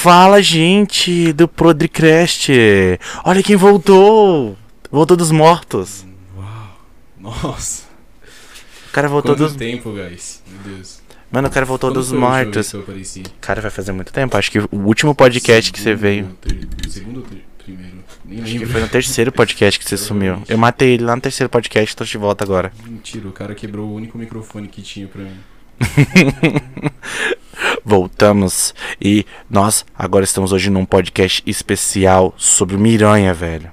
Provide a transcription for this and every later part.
Fala, gente do Prodricast! Olha quem voltou! Voltou dos mortos. Uau. Nossa. O cara voltou Quanto dos. tempo, guys? Meu Deus. Mano, o cara voltou Quando dos mortos. que? Cara, vai fazer muito tempo. Acho que o último podcast que você Segundo, veio. ter- Segundo ou ter- primeiro? Nem Acho que lembro. foi no terceiro podcast que você sumiu. Eu matei ele lá no terceiro podcast, tô de volta agora. Mentira, o cara quebrou o único microfone que tinha pra mim. Voltamos e nós agora estamos hoje num podcast especial sobre o Miranha, velho.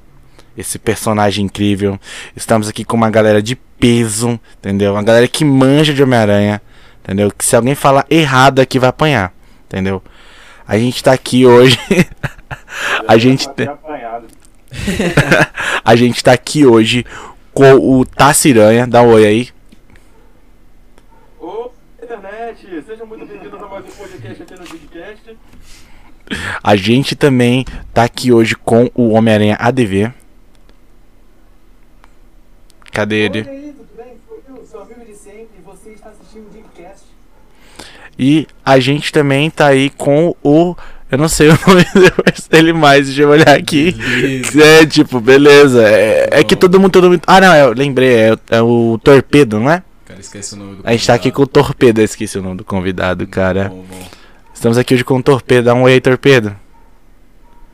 Esse personagem incrível. Estamos aqui com uma galera de peso, entendeu? Uma galera que manja de Homem-Aranha, entendeu? Que se alguém falar errado aqui vai apanhar, entendeu? A gente tá aqui hoje. a gente tem. A gente tá aqui hoje com o Taciranha. Dá um oi aí. Ô, internet! Sejam muito bem-vindos a podcast gente também tá aqui hoje com o Homem-Aranha ADV. Cadê ele? Oi aí, tudo bem? Sou eu, seu amigo de sempre, e você está assistindo o Digcast. E a gente também tá aí com o. Eu não sei o nome dele mais, deixa eu olhar aqui. Beleza. É, tipo, beleza. É, é que todo mundo, todo mundo. Ah, não, é, eu lembrei, é, é o Torpedo, não é? Cara, esquece o nome do A gente tá aqui com o convidado. Torpedo, eu esqueci o nome do convidado, cara. Bom, bom. Estamos aqui hoje com o Torpedo. Dá um oi aí, Torpedo.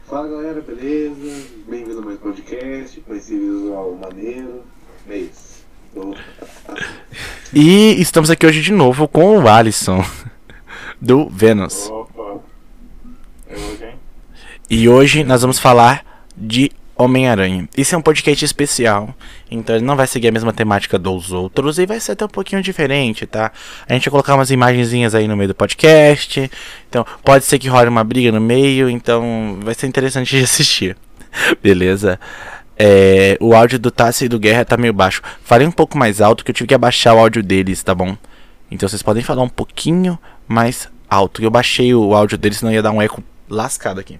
Fala galera, beleza? Bem-vindo a mais um podcast com esse visual maneiro. É isso. Tô- E estamos aqui hoje de novo com o Alisson, do Vênus. Opa! É hoje, hein? E hoje nós vamos falar de Homem-Aranha. Esse é um podcast especial, então ele não vai seguir a mesma temática dos outros e vai ser até um pouquinho diferente, tá? A gente vai colocar umas imagenzinhas aí no meio do podcast, então pode ser que role uma briga no meio, então vai ser interessante de assistir. Beleza? É, o áudio do Tassi e do Guerra tá meio baixo. Falei um pouco mais alto que eu tive que abaixar o áudio deles, tá bom? Então vocês podem falar um pouquinho mais alto. Eu baixei o áudio deles, senão ia dar um eco lascado aqui.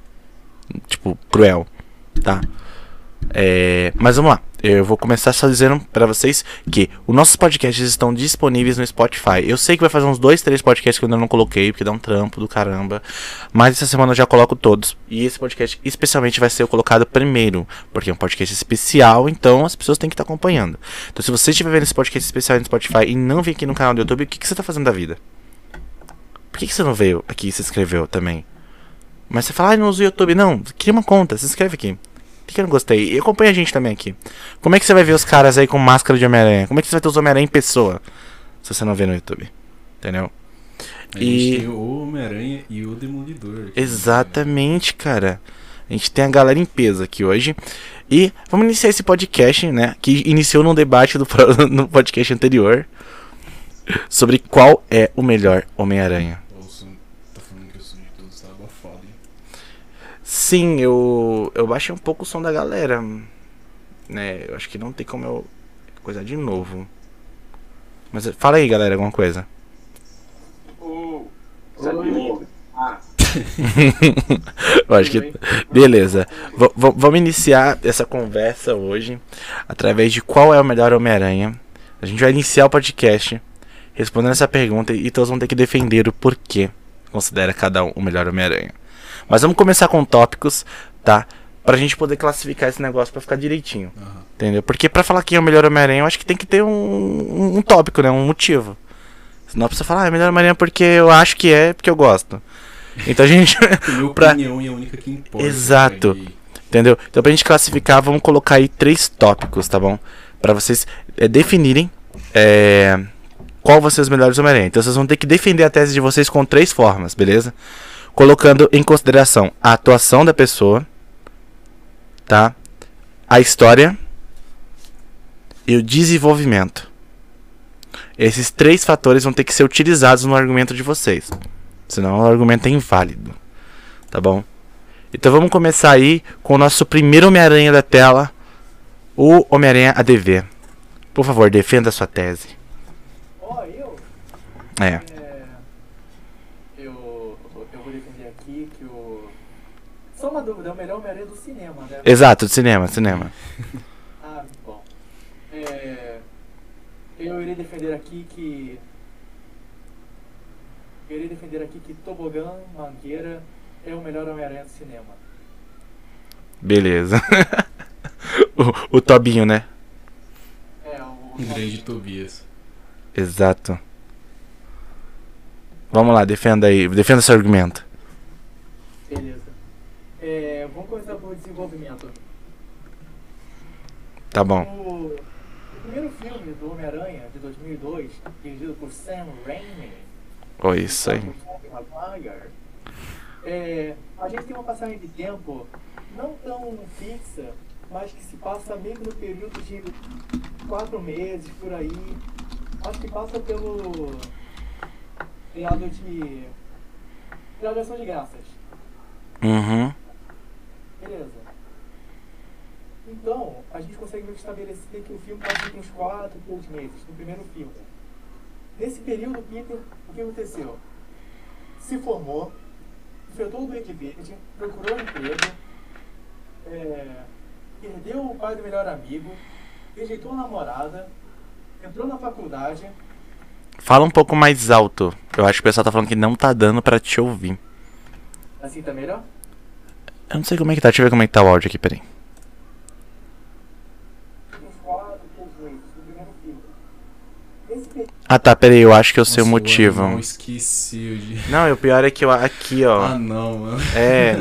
Tipo, cruel, tá? É, mas vamos lá. Eu vou começar só dizendo pra vocês que os nossos podcasts estão disponíveis no Spotify. Eu sei que vai fazer uns dois, três podcasts que eu ainda não coloquei, porque dá um trampo do caramba. Mas essa semana eu já coloco todos. E esse podcast especialmente vai ser colocado primeiro, porque é um podcast especial, então as pessoas têm que estar acompanhando. Então se você estiver vendo esse podcast especial no Spotify e não vir aqui no canal do YouTube, o que, que você tá fazendo da vida? Por que, que você não veio aqui e se inscreveu também? Mas você fala, ah, não uso o YouTube. Não, cria uma conta, se inscreve aqui. Por que eu não gostei? E acompanha a gente também aqui. Como é que você vai ver os caras aí com máscara de Homem-Aranha? Como é que você vai ter os Homem-Aranha em pessoa? Se você não vê no YouTube. Entendeu? A E- gente tem o Homem-Aranha e o Demolidor. aqui, Exatamente, cara. A gente tem a galera em peso aqui hoje. E vamos iniciar esse podcast, né? Que iniciou num debate do, no podcast anterior. Sobre qual é o melhor Homem-Aranha. né? O som tá falando que o som de todos tá abafado, hein? Sim, eu, eu baixei um pouco o som da galera. Né, eu acho que não tem como eu coisar de novo. Mas fala aí, galera, alguma coisa. Oi. Ah, eu acho que. Beleza. V- vamos iniciar essa conversa hoje através de qual é o melhor Homem-Aranha. A gente vai iniciar o podcast respondendo essa pergunta e todos vão ter que defender o porquê considera cada um o melhor Homem-Aranha. Mas vamos começar com tópicos, tá? Pra gente poder classificar esse negócio pra ficar direitinho. Aham. Entendeu? Porque pra falar quem é o melhor Homem-Aranha, eu acho que tem que ter um, um, um tópico, né? Um motivo. Senão a pessoa fala, ah, é melhor Homem-Aranha porque eu acho que é, porque eu gosto. Então a gente. Minha Pra- opinião é a única que importa. Exato. cara, Entendeu? Então pra gente classificar, vamos colocar aí três tópicos, tá bom? Pra vocês é, definirem é, qual vão ser os melhores Homem-Aranha. Então vocês vão ter que defender a tese de vocês com três formas, beleza? Colocando em consideração a atuação da pessoa, tá? A história e o desenvolvimento. Esses três fatores vão ter que ser utilizados no argumento de vocês. Senão o argumento é inválido. Tá bom? Então vamos começar aí com o nosso primeiro Homem-Aranha da tela, o Homem-Aranha ADV. Por favor, defenda a sua tese. Ó, eu, É. é, eu, eu vou defender aqui que o... Dúvida, é o melhor Homem-Aranha do cinema, né? Exato, de cinema, cinema. Ah, bom. É, eu irei defender aqui que... Eu irei defender aqui que Tobogã, Mangueira é o melhor Homem-Aranha do cinema. Beleza. o, o Tobinho, né? É, o. Um grande Tobias. Exato. Vamos lá, defenda aí. Defenda seu argumento. É, vamos começar pelo desenvolvimento. Tá bom. O, o primeiro filme do Homem-Aranha, de 2002, dirigido por Sam Raimi, Oi, isso aí. É, a gente tem uma passagem de tempo não tão fixa, mas que se passa meio que no período de quatro meses, por aí. Acho que passa pelo feriado de. ação de graças. Uhum. Beleza. Então, a gente consegue estabelecer que o filme passa entre uns 4 e 3 meses, no primeiro filme. Nesse período, Peter, o que aconteceu? Se formou, enfrentou o Duende Verde, procurou emprego, é, perdeu o pai do melhor amigo, rejeitou a namorada, entrou na faculdade, Fala um pouco mais alto. Eu acho que o pessoal tá falando que não tá dando pra te ouvir. assim tá melhor? Eu não sei como é que tá. Deixa eu ver como é que tá o áudio aqui, peraí. Uns 4, 3 meses, no primeiro filme. Nesse período, Ah tá, peraí, eu acho que eu sei o Nossa, motivo. Não esqueci de. Não, e o pior é que eu aqui, ó. Ah, não, mano. É.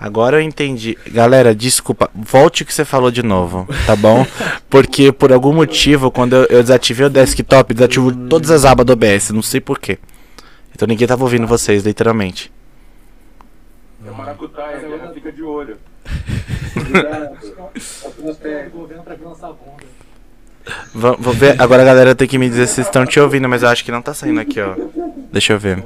Agora eu entendi. Galera, desculpa. Volte o que você falou de novo, tá bom? Porque por algum motivo, quando eu, eu desativei o desktop, desativo todas as abas do OBS. Não sei porquê. Então ninguém tava ouvindo vocês, literalmente. É maracutaia, guerra fica de olho. Cuidado. o governo pra vir lançar a bunda. Va- Vou ver. Agora a galera tem que me dizer se estão te ouvindo, mas eu acho que não tá saindo aqui, ó. Deixa eu ver.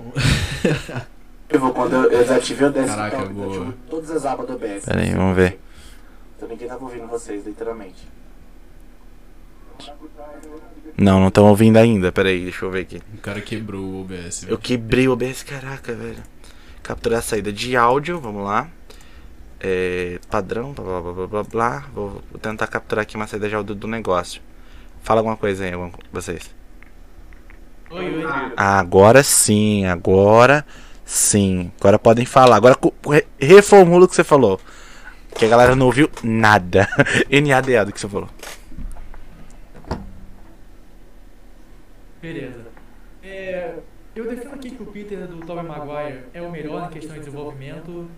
Eu vou quando eu desativei o desktop, Caraca, boa. todas as abas do OBS. Pera aí, vamos ver. Então ninguém tava ouvindo vocês, literalmente. Não, não estão ouvindo ainda. Pera aí, deixa eu ver aqui. O cara quebrou o OBS. Eu quebrei o OBS, caraca, velho. Capturar a saída de áudio, vamos lá. É, padrão, blá blá blá blá blá blá. Vou, vou tentar capturar aqui uma saída de áudio do negócio. Fala alguma coisa aí, vocês. Oi, oi. Agora sim, agora sim. Agora podem falar. Agora reformula o que você falou. Que a galera não ouviu nada. NADA do que você falou. Beleza. É, eu defendo aqui que o Peter do Tobey Maguire é o melhor em questão de desenvolvimento.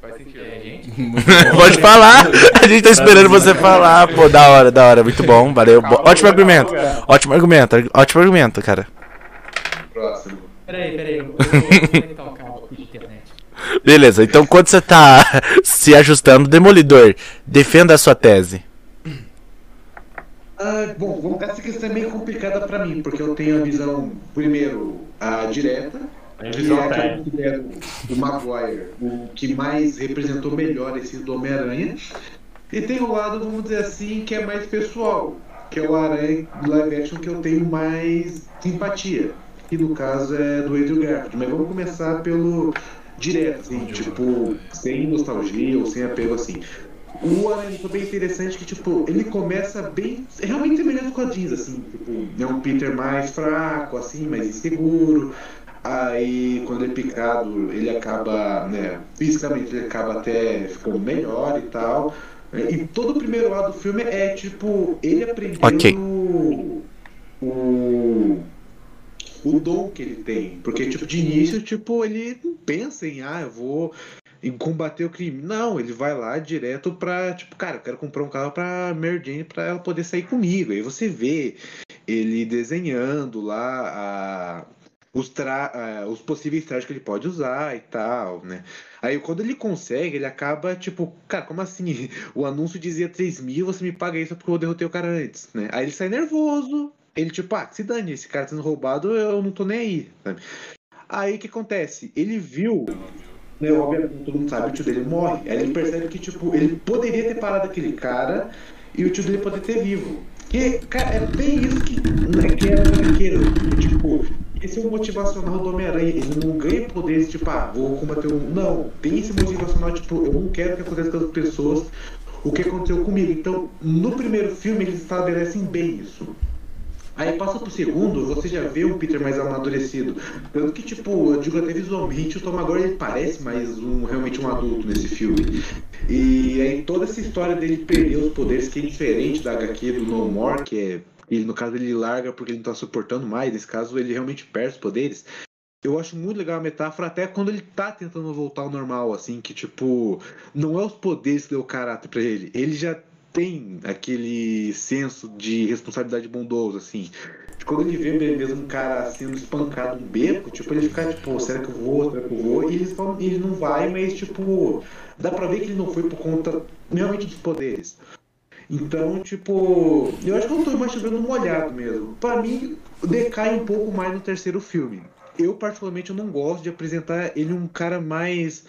Faz sentido, né, gente? Pode falar. A gente tá esperando você falar. Pô, da hora, da hora. Muito bom, valeu. Bo- Ótimo argumento. Ótimo argumento. Ótimo argumento, cara. Próximo. Peraí, peraí, eu vou conectar o cabo aqui de internet. Beleza, então quando você tá se ajustando, Demolidor, defenda a sua tese. Ah, bom, vamos- essa questão é meio complicada pra mim, porque eu tenho a visão, primeiro, a direta, A que é a que eu técnica. considero o Maguire, o que mais representou melhor esse do Homem-Aranha. E tem o lado, vamos dizer assim, que é mais pessoal, que é o Aranha do live action que eu tenho mais simpatia. E no caso é do Andrew Garfield. Mas vamos começar pelo direto, assim, tipo, sem nostalgia ou sem apego assim. O Aranha foi bem interessante que, tipo, ele começa bem. é Realmente semelhante aos quadrinhos, assim. Tipo, é um Peter mais fraco, assim, mais inseguro. Aí, quando é picado, ele acaba, né, fisicamente ele acaba até ficando melhor e tal. E todo o primeiro lado do filme é, tipo, ele aprendendo Ok. o, o dom que ele tem. Porque, tipo, de início, tipo, ele não pensa em, ah, eu vou em combater o crime. Não, ele vai lá direto pra, tipo, cara, eu quero comprar um carro pra Mary Jane pra ela poder sair comigo. Aí você vê ele desenhando lá a, os, tra a- os possíveis trajes que ele pode usar e tal, né? Aí quando ele consegue, ele acaba, tipo, cara, como assim? O anúncio dizia 3 mil, você me paga isso porque eu derrotei o cara antes, né? Aí ele sai nervoso. Ele, tipo, ah, se dane, esse cara tá sendo roubado, eu não tô nem aí, sabe? Aí o que acontece? Ele viu né, obviamente, todo mundo sabe, o tio dele morre. Aí ele percebe que, tipo, ele poderia ter parado aquele cara e o tio dele poderia ter vivo. Que, cara, é bem isso que, né, que é naquele. Esse é o motivacional do Homem-Aranha. Ele não ganha poderes, tipo, ah, vou combater um. Não, tem esse motivacional, tipo, eu não quero que aconteça com as pessoas o que aconteceu comigo. Então, no primeiro filme, eles estabelecem bem isso. Aí passa pro segundo, você já vê um Peter mais amadurecido. Tanto que, tipo, eu digo até visualmente, o Tom Maguire ele parece mais um, realmente um adulto nesse filme. E aí toda essa história dele perder os poderes, que é diferente da HQ do No More, que é. Ele, no caso, ele larga porque ele não tá suportando mais. Nesse caso, ele realmente perde os poderes. Eu acho muito legal a metáfora, até quando ele tá tentando voltar ao normal, assim, que tipo, não é os poderes que deu caráter para ele. Ele já tem aquele senso de responsabilidade bondoso, assim. Quando ele vê mesmo um cara sendo espancado no beco, tipo, ele fica tipo, será que eu vou, será que eu vou? E ele, ele não vai, mas tipo, dá pra ver que ele não foi por conta realmente dos poderes. Então, tipo, eu acho que eu tô mais chovendo molhado mesmo. Pra mim, decai um pouco mais no terceiro filme. Eu, particularmente, eu não gosto de apresentar ele um cara mais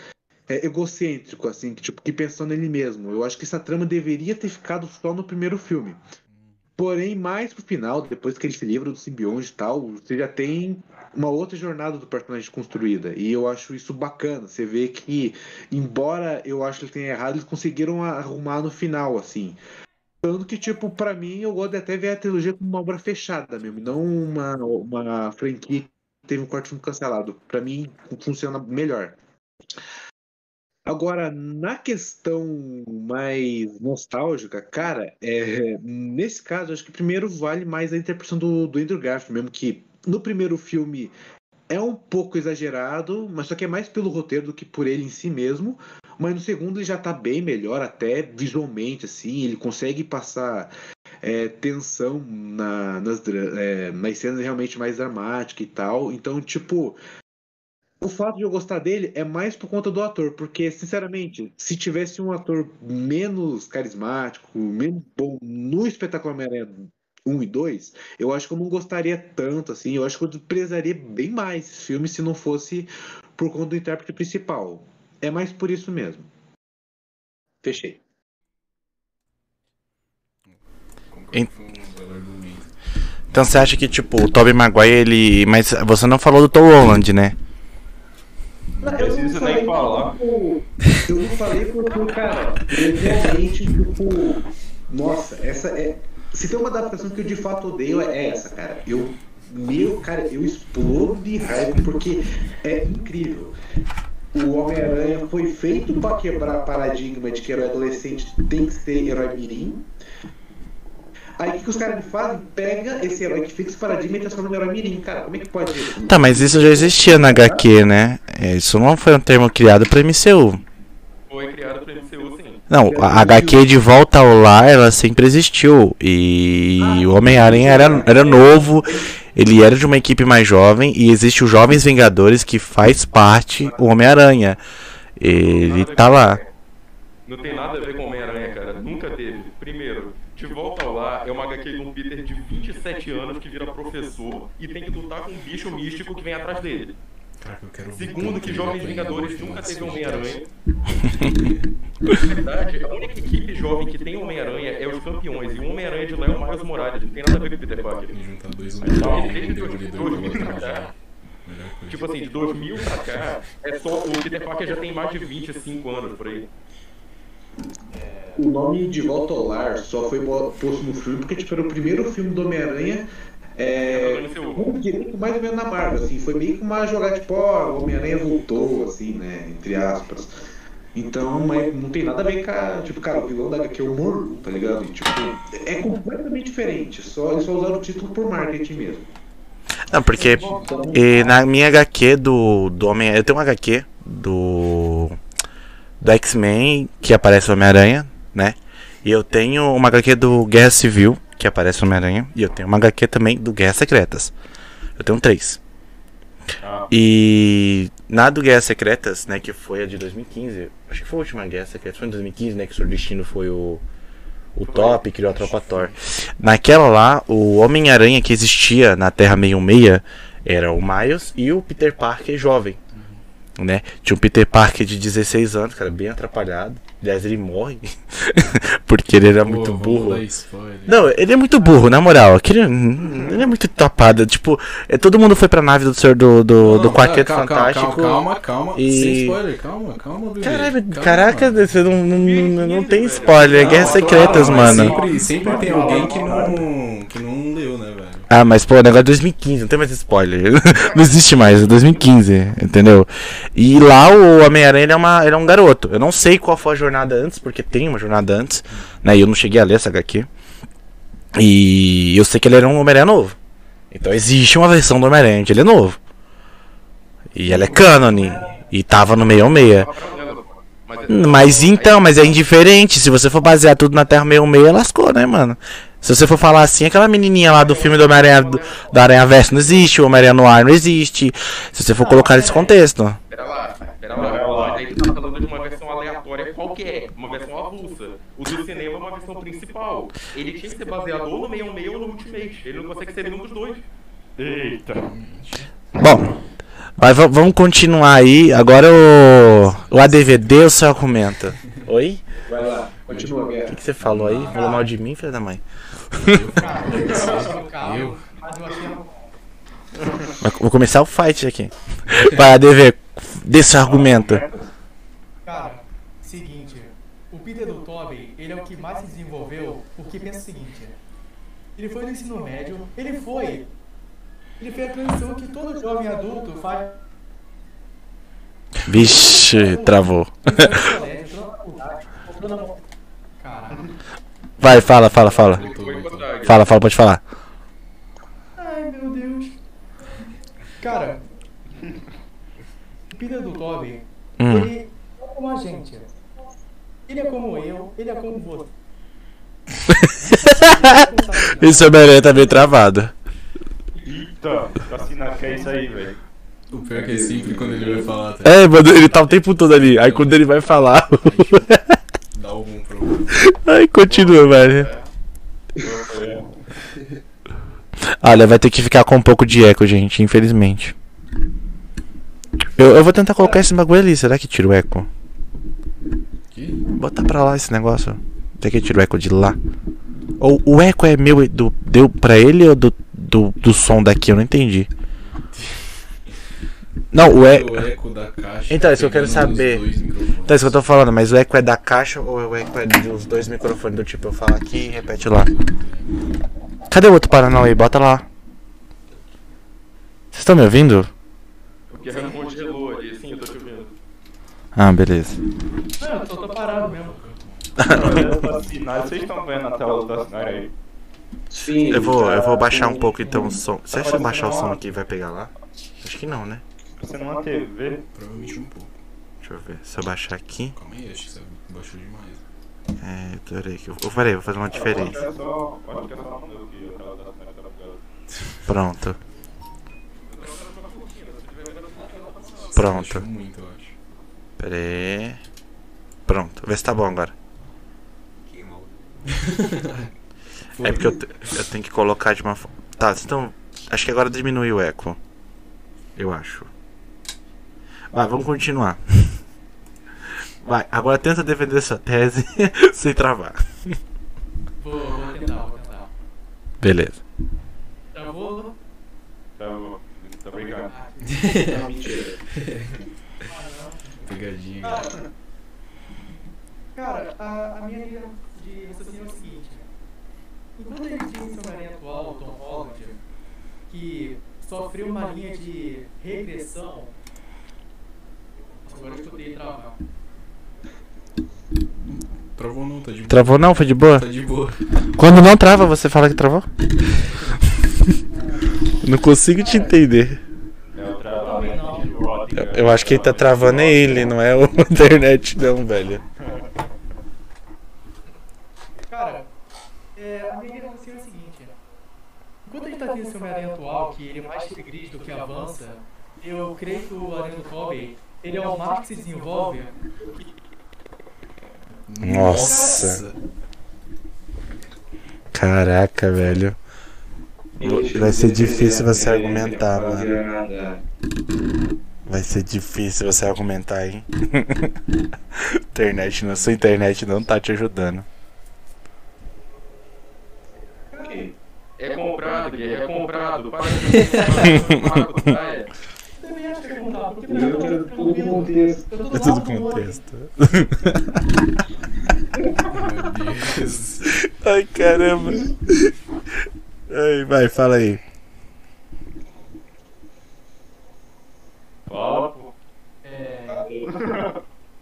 é, egocêntrico, assim, que, tipo, que pensando nele mesmo. Eu acho que essa trama deveria ter ficado só no primeiro filme. Porém, mais pro final, depois que ele se livra do simbionte e tal, você já tem uma outra jornada do personagem construída. E eu acho isso bacana. Você vê que, embora eu acho que ele tenha errado, eles conseguiram arrumar no final, assim. Tanto que, tipo, para mim, eu gosto de até ver a trilogia como uma obra fechada mesmo, não uma, uma franquia que teve um quarto filme cancelado. Para mim, funciona melhor. Agora, na questão mais nostálgica, cara, é, nesse caso, acho que primeiro vale mais a interpretação do, do Andrew Garfield, mesmo que no primeiro filme é um pouco exagerado, mas só que é mais pelo roteiro do que por ele em si mesmo. Mas no segundo ele já tá bem melhor, até visualmente, assim, ele consegue passar é, tensão na, nas, é, nas cenas realmente mais dramáticas e tal. Então, tipo, o fato de eu gostar dele é mais por conta do ator, porque, sinceramente, se tivesse um ator menos carismático, menos bom no espetáculo Homem-Aranha 1 e 2, eu acho que eu não gostaria tanto, assim, eu acho que eu prezaria bem mais esse filme se não fosse por conta do intérprete principal. É mais por isso mesmo. Fechei. Então você acha que, tipo, o Tobey Maguire, ele... Mas você não falou do Tom Holland, né? Não precisa nem falar. Tipo, eu não falei porque, cara, eu realmente, tipo. Nossa, essa é. Se tem uma adaptação que eu de fato odeio, é essa, cara. Eu. Meu, cara, eu explodo de raiva porque é incrível. O Homem-Aranha foi feito para quebrar paradigma de que herói adolescente tem que ser herói mirim. Aí o que, que os caras fazem? Pega esse herói que fixa o paradigma e transforma no herói mirim. Cara, como é que pode isso? Tá, mas isso já existia na HQ, né? É, Isso não foi um termo criado pra MCU. Foi criado pro MCU. Não, a HQ de volta ao lar, ela sempre existiu. E o Homem-Aranha era, era novo, ele era de uma equipe mais jovem, e existe os Jovens Vingadores que faz parte o Homem-Aranha. Ele tá lá. Não tem nada a ver com Homem-Aranha, cara. Nunca teve. Primeiro, De Volta ao Lar é uma HQ de um Peter de 27 anos que vira professor e tem que lutar com um bicho místico que vem atrás dele. Caraca, eu quero ouvir Segundo, que Jovens Vingadores nunca do teve Homem-Aranha. Na verdade, a única equipe jovem que tem Homem-Aranha é os campeões. E o Homem-Aranha de lá é o Miles Morales. Não tem nada a ver com o Peter Parker. Juntar dois Não, Homem-Aranha desde Demolidor 2000 pra outro cá. já. Melhor coisa. Tipo assim, de 2000 pra cá, é só, o Peter Parker já tem mais de 25 anos por aí. O nome De Volta ao Lar só foi posto no filme porque tipo, era o primeiro filme do Homem-Aranha é, com direito mais ou menos na Marvel, assim, foi meio que uma jogada tipo, ó, o Homem-Aranha voltou, assim, né, entre aspas. Então, mas não tem nada a ver com a, tipo, cara, o vilão da HQ é o Morlo, tá ligado? E, tipo, é completamente diferente, só, eles só usaram o título por marketing mesmo. Não, porque e na minha HQ do, do Homem Eu tenho uma HQ do. Do X-Men que aparece o Homem-Aranha, né? E eu tenho uma HQ do Guerra Civil que aparece o Homem-Aranha. E eu tenho uma HQ também do Guerras Secretas. Eu tenho três. Ah. E na do Guerras Secretas, né, que foi a de 2015, acho que foi a última Guerra Secreta, foi em 2015, né, que o seu destino foi o, o top, criou a tropa Thor. Naquela lá, o Homem-Aranha que existia na Terra 616 era o Miles e o Peter Parker jovem. Né? Tinha um Peter Parker de 16 anos, cara, bem atrapalhado. Aliás, ele morre. porque ele era Pô, muito burro. Não, ele é muito burro, na moral. Aquele, ele é muito tapado. Tipo, é, todo mundo foi pra nave do senhor do, do, do Quarteto calma, Fantástico. Calma, calma, calma. E- Sem spoiler, calma, calma, bebê. Caralho, Calma. caraca, você não, não, não, não tem spoiler. É Não, Guerras Secretas, mano. Sempre, sempre tem alguém que não, que não leu, né, velho? Ah, mas pô, o negócio é 2015, não tem mais spoiler. não existe mais, é 2015, entendeu? E lá o Homem-Aranha ele é, é um garoto. Eu não sei qual foi a jornada antes, porque tem uma jornada antes, né? E eu não cheguei a ler essa HQ. E eu sei que ele era um Homem-Aranha novo. Então existe uma versão do Homem-Aranha, ele é novo. E ela é canon. E tava no 66. Mas, Mas então, mas é indiferente. Se você for basear tudo na Terra 66, lascou, né, mano? Se você for falar assim, aquela menininha lá do filme do Homem-Aranha do, do Aranha Verso não existe, o Homem-Aranha no ar não existe. Se você for colocar nesse contexto. Pera lá, pera lá. Aí tu tá falando de uma versão aleatória qualquer, uma versão avulsa. O do cinema é uma versão principal. Ele tinha que ser baseado ou no 66 ou no Ultimate. Ele não consegue ser nenhum dos dois. Eita. Bom, mas va- vamos continuar aí. Agora o, o ADVD, o seu argumento. Oi? Vai lá, continua, O que, que você falou aí? Falou mal de mim, filho da mãe? Cara, eu carro, Eu? mas eu Vou começar o fight aqui. ADV, dê seu argumento. Cara, seguinte, o Peter do Tobey, ele é o que mais se desenvolveu, porque pensa o seguinte, ele foi no ensino médio, ele foi, ele fez a transição que todo jovem adulto faz Vixe, travou. entrou no colégio, entrou na faculdade, entrou na... Vai, fala, fala, fala. Fala, fala, pode falar. Ai, meu Deus. Cara, o Peter do Tobey, Hum. ele é como a gente. Ele é como eu, ele é como você. Esse Homem-Aranha tá meio travado. Eita, assina que é isso aí, velho. O pior é que é sempre quando ele vai falar, tá? É, mano, ele tá o tempo todo ali. Aí quando ele vai falar. Algum problema. Aí continua, velho. Olha, vai ter que ficar com um pouco de eco, gente, infelizmente. Eu, eu vou tentar colocar esse bagulho ali. Será que tira o eco? Que? Bota pra lá esse negócio. Será que tira o eco de lá? Ou o eco é meu e do, deu pra ele ou do, do, do som daqui? Eu não entendi. Não, o O eco. da caixa. Então, isso que eu quero saber. Então, isso que eu tô falando, mas o eco é da caixa ou o eco é dos dois microfones? Do tipo, eu falo aqui e repete lá. Cadê o outro Paranauê? Bota lá. Vocês estão me ouvindo? O Guerra congelou ali, sim, eu tô te ouvindo. Ah, beleza. Não, eu tô, tô parado mesmo. Vocês estão vendo a tela do assinare aí? Sim. Eu vou, eu vou baixar um pouco então o som. Você acha que eu baixar o som aqui vai pegar lá? Acho que não, né? Você numa TV? Provavelmente um pouco. Deixa eu ver. Se eu baixar aqui. Calma aí, acho que você baixou demais. É, adorei que eu. Eu falei, vou fazer uma diferença. Pronto. Pronto. Pera aí. Pronto. Vê se tá bom agora. É porque eu, eu tenho que colocar de uma forma. Tá, então. Acho que agora diminui o eco. Eu acho. Vai, vamos continuar. Vai, agora tenta defender sua tese sem travar. Vou, vou tentar, vou tentar. Beleza. Travou? Tá bom, tá brincando. Não, mentira. Pegadinha. Cara, cara a, a minha linha de raciocínio é o seguinte. Enquanto a gente tinha esse Homem-Aranha atual, o Tom Holland, que sofreu uma linha de regressão... Agora eu escutei travar. Travou não, tá de boa. Travou não? Foi de boa? Tá de boa. Quando não trava, você fala que travou? não consigo te entender. O. Eu, eu acho que ele tá travando é ele, não é o internet não, velho. Cara, é, a minha de raciocínio é a seguinte. Enquanto a gente tá tendo esse Homem-Aranha atual, que ele é mais regride do que avança, eu creio que o Aranha do Tobey, ele é o que se desenvolve Nossa. Caraca, velho. Vai ser difícil você argumentar, mano. Vai ser difícil você argumentar, hein? internet, não, sua internet não tá te ajudando. É comprado, é comprado. Para de É Eu quero tudo com contexto. Eu É tudo contexto. Meu Deus. Ai, caramba. Ei, vai, fala aí. Fala, pô. É...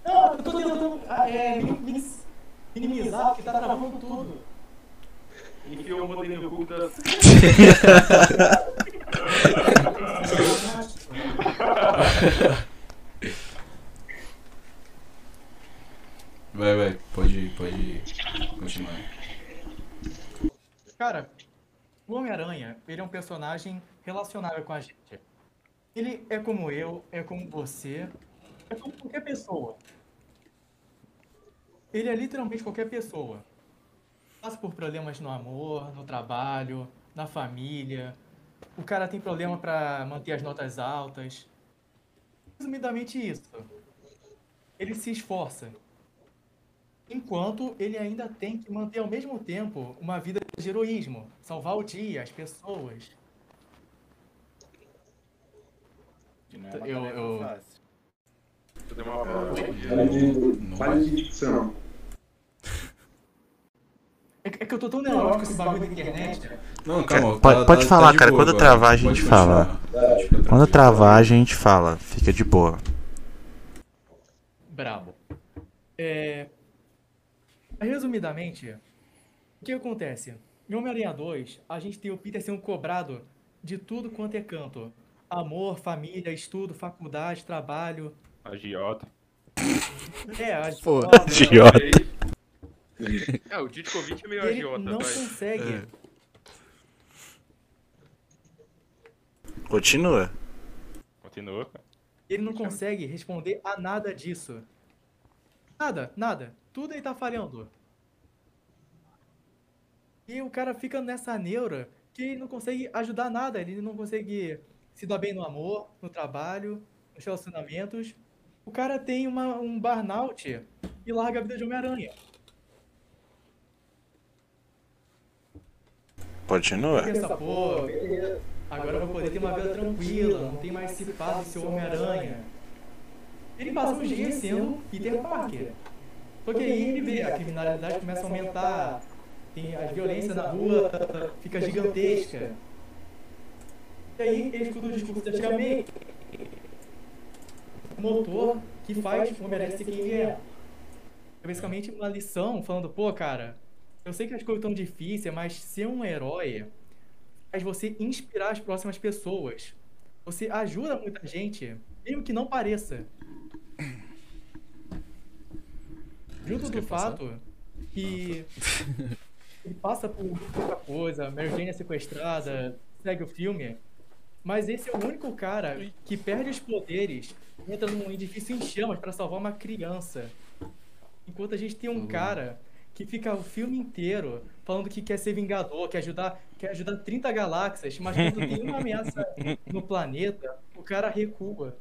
Não, eu tô tentando é, minis- minimizar porque tá travando tudo. Enfiou o modelo no cu da... Vai, vai, pode, pode continuar. Cara, o Homem-Aranha, ele é um personagem relacionável com a gente. Ele é como eu, é como você, é como qualquer pessoa. Ele é literalmente qualquer pessoa. Passa por problemas no amor, no trabalho, na família. O cara tem problema pra manter as notas altas. Resumidamente isso. Ele se esforça. Enquanto ele ainda tem que manter ao mesmo tempo uma vida de heroísmo, salvar o dia, as pessoas. Eu- eu- Tu deu uma pausa. Falha de dicção. É que é que eu tô tão neurótico com esse bagulho da internet. Não, calma. Pode- pode falar, de cara, boa quando agora. travar, a Pode gente continuar. fala. Pode ficar Quando travar, a gente fala. Fica de boa. Brabo. É... Resumidamente, o que acontece? Em Homem-Aranha 2, a gente tem o Peter sendo cobrado de tudo quanto é canto. Amor, família, estudo, faculdade, trabalho. Agiota. É, a Pô, foda. É, o Ditkovic é meio ele agiota, não vai. consegue Continua. Continua, cara. Ele não consegue responder a nada disso. Nada, nada. Tudo ele tá falhando. E o cara fica nessa neura que ele não consegue ajudar nada. Ele não consegue se dar bem no amor, no trabalho, nos relacionamentos. O cara tem uma, um burnout e larga a vida de Homem-Aranha. Continua. Pensa, pô, agora eu vou poder ter uma vida tranquila, não tem mais esse passo de ser Homem-Aranha. Ele passa uns dias sendo Peter Parker. Só que aí ele vê, a criminalidade começa a aumentar, tem a violência na rua fica gigantesca. E aí ele escuta o discurso da Tia May. O motor que faz o Homem-Aranha ser quem ele é. É basicamente uma lição falando, pô, cara, eu sei que as coisas estão difíceis, mas ser um herói faz você inspirar as próximas pessoas. Você ajuda muita gente, mesmo que não pareça. Junto do quer passar? fato que ele passa por muita coisa, Mary Jane é sequestrada, segue o filme, mas esse é o único cara que perde os poderes, entra num edifício em chamas para salvar uma criança. Enquanto a gente tem um cara que fica o filme inteiro falando que quer ser vingador, quer ajudar, quer ajudar 30 galáxias, mas quando tem uma ameaça no planeta, o cara recua.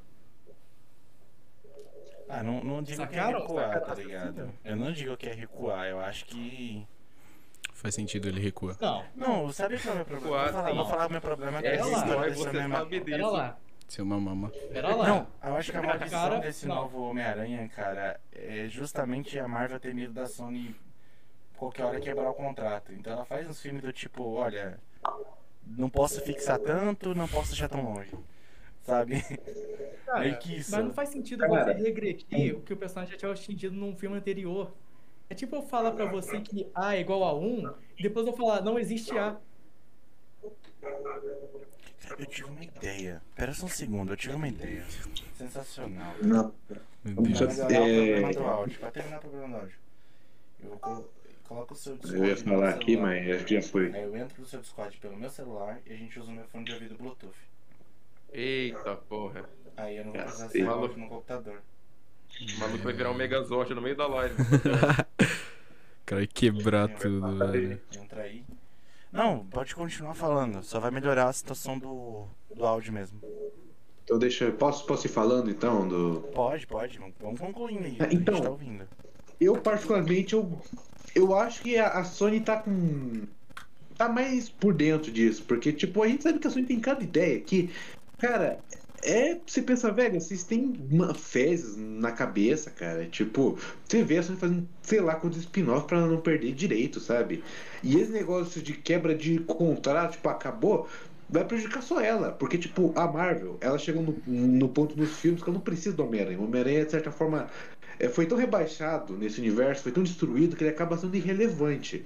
Ah, não, não digo que é Sacaram? recuar, Sacaram? tá ligado? Eu não digo que é recuar, eu acho que. Faz sentido ele recuar. Não, Não, sabe qual é o meu problema? Vou falar, sim. vou falar o meu problema com É, essa história sabe disso. pera lá, Seu mamama. pera lá. Não, eu acho que a maldição Cara, desse não. novo Homem-Aranha, cara, é justamente a Marvel ter medo da Sony qualquer hora quebrar o contrato. Então ela faz uns filmes do tipo, olha, não posso fixar tanto, não posso deixar tão longe. Sabe? Cara, meio que isso. Mas não faz sentido você regredir o que o personagem já tinha atingido num filme anterior. É tipo eu falar pra você que A é igual a 1, e depois eu falar, não existe A. Eu tive uma ideia. Pera só um segundo, eu tive uma ideia. Sensacional. Não. Meu Pra melhorar o é- problema do áudio. Pra terminar o problema do áudio. Eu colo- coloco o seu Discord. Eu ia falar aqui, celular. mas acho que já foi. Aí eu entro no seu Discord pelo meu celular e a gente usa o meu fone de ouvido Bluetooth. Eita porra. Aí eu não vou precisar Cacete. ser áudio no computador. O maluco vai virar um Megazord no meio da live. Cara, vai quebrar tudo, velho. Entra aí. Não, pode continuar falando. Só vai melhorar a situação do, do áudio mesmo. Então deixa eu. Posso, posso ir falando então do. Pode, pode. Vamos concluindo aí. A gente então. tá ouvindo. Eu, particularmente, eu, eu acho que a, Sony tá com. tá mais por dentro disso. Porque, tipo, a gente sabe que a Sony tem cada ideia que. Cara, É, você pensa, velho, vocês têm uma fezes na cabeça, cara. Tipo, você vê a Sony fazendo, sei lá, quantos spin-off pra não perder direito, sabe? E esse negócio de quebra de contrato, tipo, acabou, vai prejudicar só ela. Porque, tipo, a Marvel, ela chegou no, no ponto nos filmes que ela não precisa do Homem-Aranha. O Homem-Aranha, de certa forma, é, foi tão rebaixado nesse universo, foi tão destruído que ele acaba sendo irrelevante.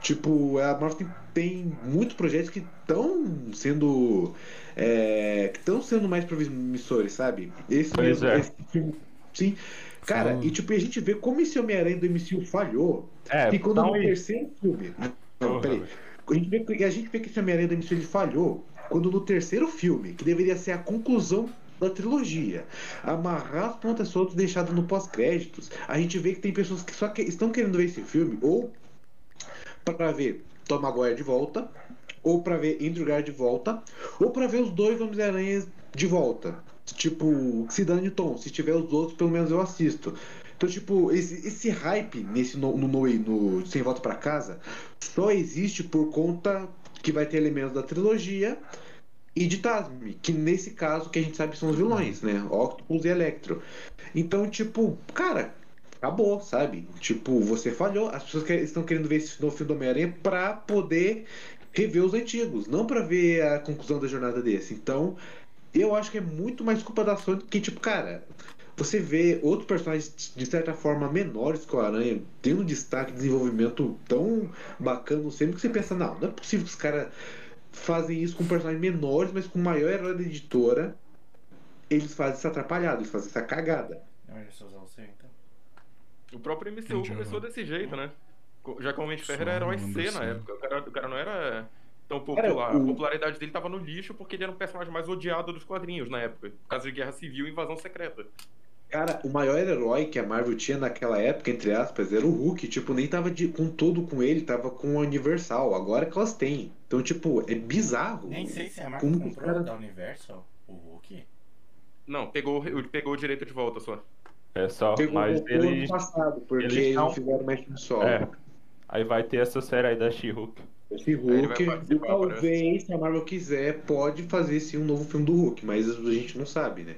Tipo, a Marvel tem, tem muitos projetos que estão sendo. É, que estão sendo mais promissores, sabe? Esse Pois mesmo, é. esse filme. Sim. Cara, Fala. e tipo, a gente vê como esse Homem-Aranha do MCU falhou. É, que quando no terceiro filme. Não, peraí. A gente, vê, que- a gente vê que esse Homem-Aranha do MCU ele falhou quando no terceiro filme, que deveria ser a conclusão da trilogia, amarrar as pontas soltas deixadas no pós-créditos, a gente vê que tem pessoas que só que- estão querendo ver esse filme ou pra ver Tom Maguire de volta, ou pra ver Andrew Garfield de volta, ou pra ver os dois Homens-Aranhas de volta. Tipo, se dane Tom, se tiver os outros, pelo menos eu assisto. Então, tipo, esse, esse hype nesse no, no, no, Sem Volta pra Casa só existe por conta que vai ter elementos da trilogia e de Tasmi, que nesse caso que a gente sabe são os vilões, né? Octopus e Electro. Então, tipo, cara, acabou, sabe? Tipo, você falhou. As pessoas que- estão querendo ver esse novo filme do Homem-Aranha pra poder rever os antigos, não pra ver a conclusão da jornada desse. Então, eu acho que é muito mais culpa da Sony que, tipo, cara, você vê outros personagens de certa forma menores que o Aranha tendo destaque, desenvolvimento tão bacana sempre que você pensa, não, não é possível que os caras fazem isso com personagens menores, mas com maior herói da editora, eles fazem essa atrapalhada, eles fazem essa cagada. Eu só você, então. O próprio MCU Entendi, começou aham. desse jeito, né? Já que o Homem de Ferro era herói C na sim. época. O cara, o cara não era tão popular. o- A popularidade dele tava no lixo porque ele era um personagem mais odiado dos quadrinhos na época. Por causa de Guerra Civil e Invasão Secreta. Cara, o maior herói que a Marvel tinha naquela época, entre aspas, era o Hulk. Tipo, nem tava de, com todo com ele, tava com a Universal. Agora que elas têm. Então, tipo, é bizarro. Nem sei se a Marvel Como comprou cara- da Universal, o Hulk. Não, pegou, pegou o direito de volta só. É só, Pegou mas o ano eles. passado, porque eles eles não fizeram mais filme solo. É. Aí vai ter essa série aí da She-Hulk. Esse ele Hulk, e talvez, se a Marvel quiser, pode fazer sim um novo filme do Hulk, mas a gente não sabe, né?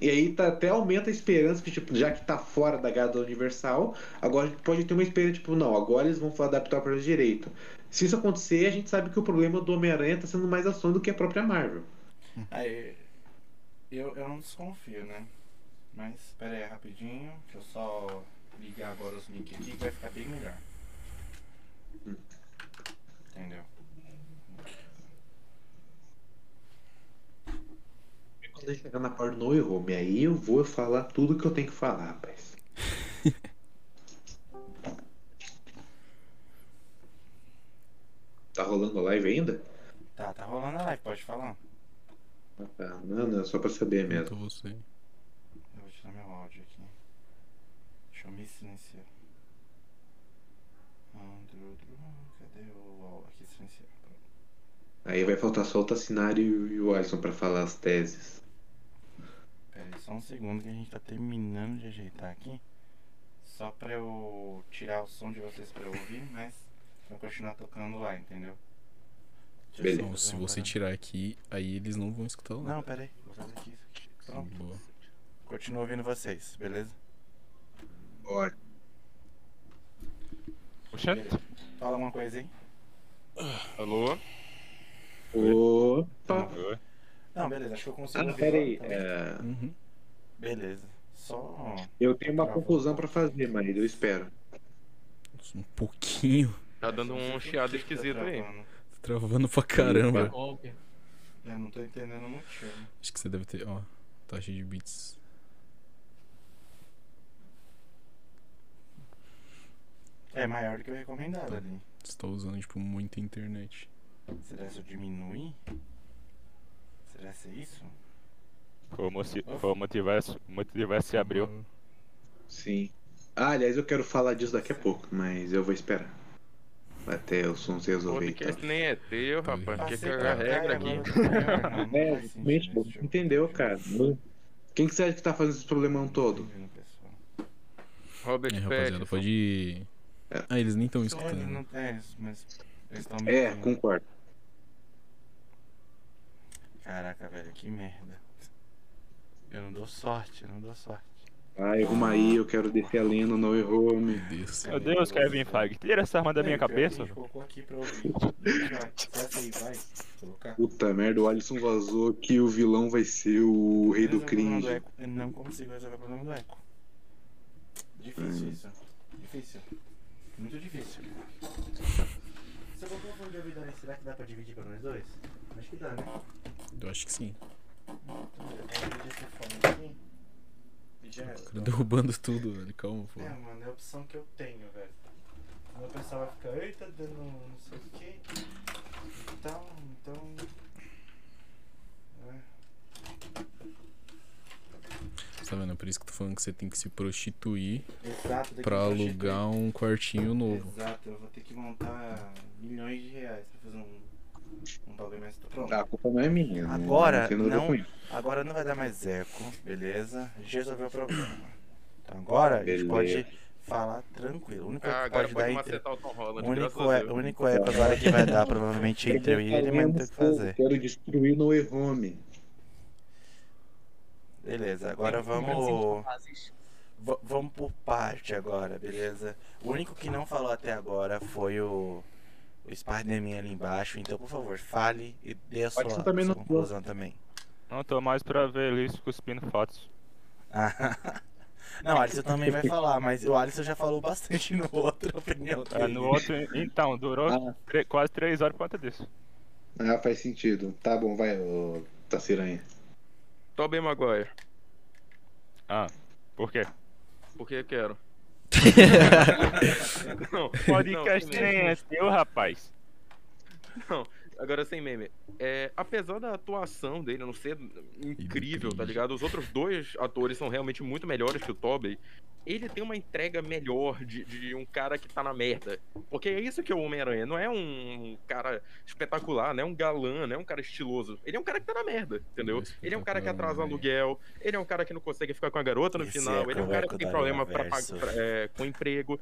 E aí tá, até aumenta a esperança que, tipo, já que tá fora da garra da Universal, agora a gente pode ter uma esperança, tipo, não, agora eles vão adaptar para o direito. Se isso acontecer, a gente sabe que o problema do Homem-Aranha tá sendo mais ação do que a própria Marvel. Aí, eu, eu não desconfio, né? Mas, pera aí, rapidinho, deixa eu só ligar agora os links aqui que vai ficar bem melhor. Entendeu? Quando eu chegar na parte do No Way Home, aí eu vou falar tudo que eu tenho que falar, rapaz. tá rolando a live ainda? Tá, tá rolando a live, pode falar. Ah, tá. Não, não, só pra saber mesmo. Então você. Eu vou tirar meu áudio aqui. Deixa eu me silenciar. Cadê o áudio? Aqui, silenciar. Aí vai faltar só o Tassinari e o Alisson pra falar as teses. Pera aí, só um segundo que a gente tá terminando de ajeitar aqui. Só pra eu tirar o som de vocês pra eu ouvir, mas vai continuar tocando lá, entendeu? Beleza. Não, fazer se uma você tirar aqui, aí eles não vão escutar lá. Não, pera aí, vou fazer aqui. aqui. Pronto. Boa. Continuo ouvindo vocês, beleza? Ó, Oxente. Fala alguma coisa aí. Alô? Opa! Não, beleza, acho que eu consigo Ah, ouvir pera lá aí. também. é, Uhum. Beleza. Só. eu tenho uma Travou. conclusão pra fazer, mas eu espero. Um pouquinho. Tá dando um chiado esquisito aí. Travando. Tá travando pra caramba. Golpe. Eu não tô entendendo o motivo. Acho que você deve ter, ó, taxa de bits. É maior do que o recomendado ali. Você tá usando, tipo, muita internet. Será se eu diminuir? Será se é isso? Como se, como tivesse, como tivesse abriu. Sim. Ah, aliás, eu quero falar disso daqui a pouco, mas eu vou esperar. Até o som se O resolver. Então. podcast nem é teu, rapaz. Quer pra cá regra aqui. eu não É, jogo. entendeu, cara. Quem que você acha que tá fazendo esse problemão todo? Robert É, rapaziada, pode. Ah, eles nem estão escutando. não tem isso, mas eles estão É, concordo. Caraca, velho, que merda. Eu não dou sorte, eu não dou sorte. Ai, arruma aí, eu quero descer a lenda, não errou, me. Meu Deus. Meu Deus, Kevin Feige, tira essa arma da minha É, cabeça. colocou aqui pra ouvir. Colocar. Puta merda, o Alisson vazou que o vilão vai ser o rei do cringe. Eu não consigo resolver o problema do eco. Difícil isso. Difícil. Muito difícil. Você colocou o fone de ouvido aí, será que dá pra dividir pra nós dois? Acho que dá, né? Eu acho que sim. Cara, derrubando tudo, velho. Calma, pô. É, mano, é a opção que eu tenho, velho. O pessoal vai ficar, eita, dando não sei o que. Então, então. É. Tá vendo? Por isso que eu tô falando que você tem que se prostituir Exato, pra prostituir. alugar um quartinho novo. Exato, eu vou ter que montar milhões de reais pra fazer um, um bagulho mais pronto. A culpa não é minha. não- Agora, não não-. Agora não vai dar mais eco, beleza? A gente resolveu o problema. Então agora a gente Beleza. pode falar tranquilo. O único Ah, que agora pode pode dar entre. o Tom Holland, O único, é, o único eco agora que vai dar provavelmente entre eu e ele, mas não tem o que fazer. Quero destruir no Home. Beleza, agora vamos. Va- vamos por parte agora, beleza? O único que não falou até agora foi o, o Spider-Man ali embaixo, então por favor, fale e dê a sua, também sua no- conclusão também. Não tô mais pra ver eles cuspindo fotos. não, o Alisson também vai falar, mas o Alisson já falou bastante no outro opinião É, dele. no outro, então, durou Ah. quase três horas por conta disso. Ah, faz sentido. Tá bom, vai, ô Taciranha. Tobey Maguire, Ah, por quê? porque eu quero. não, Podcast não, nem é seu, rapaz. Não, agora sem meme. É, apesar da atuação dele não ser incrível, tá ligado? Os outros dois atores são realmente muito melhores que o Tobey. Ele tem uma entrega melhor de, de um cara que tá na merda. Porque é isso que é o Homem-Aranha. Não é um cara espetacular, não é um galã, não é um cara estiloso. Ele é um cara que tá na merda, entendeu? Ele é um cara que atrasa aluguel, ele é um cara que não consegue ficar com a garota no Esse final, é ele é um cara que tem problema pra, pra- é, com emprego.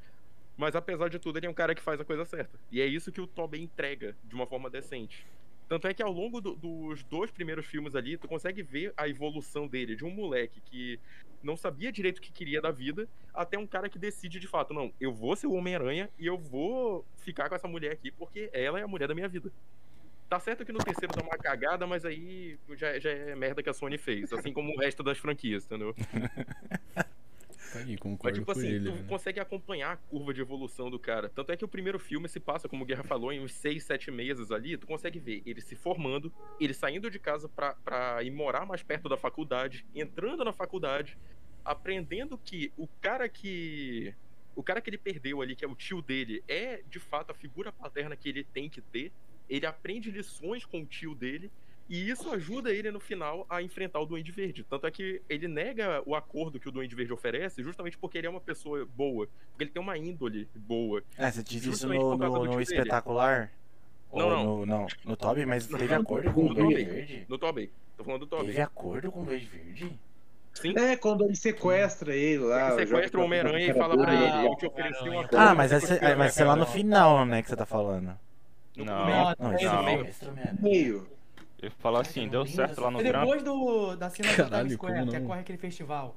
Mas apesar de tudo, ele é um cara que faz a coisa certa. E é isso que o Tobey entrega de uma forma decente. Tanto é que ao longo do- dos dois primeiros filmes ali, tu consegue ver a evolução dele, de um moleque que não sabia direito o que queria da vida, até um cara que decide de fato, não, eu vou ser o Homem-Aranha e eu vou ficar com essa mulher aqui porque ela é a mulher da minha vida. Tá certo que no terceiro dá uma cagada, mas aí já, já é merda que a Sony fez, assim como o resto das franquias, entendeu? Tá aí, Mas, tipo assim, ele. tu velho. consegue acompanhar a curva de evolução do cara. Tanto é que o primeiro filme se passa, como o Guerra falou, em uns 6, 7 meses ali. Tu consegue ver ele se formando, ele saindo de casa pra, pra ir morar mais perto da faculdade, entrando na faculdade, aprendendo que o cara que. O cara que ele perdeu ali, que é o tio dele, é de fato a figura paterna que ele tem que ter. Ele aprende lições com o tio dele. E isso ajuda ele no final a enfrentar o Duende Verde. Tanto é que ele nega o acordo que o Duende Verde oferece justamente porque ele é uma pessoa boa. Porque ele tem uma índole boa. É, você diz isso no, no, no espetacular? Não, Ou não. No, não, no Toby, mas Não, teve não, acordo com o Duende. Verde? No Tobey. Tô falando do Tobey. Teve acordo com o Duende Verde? Sim. É, quando ele sequestra ele lá. Ele sequestra o Homem-Aranha e fala pra ele, eu te ofereci uma Ah, mas vai ser, vai ser lá no final, né, que você tá falando. No Não. meio. Não, É, no não. meio. Ele falou assim, deu certo lá no É depois do, da cena do Caralho, Times Square, não? corre aquele festival.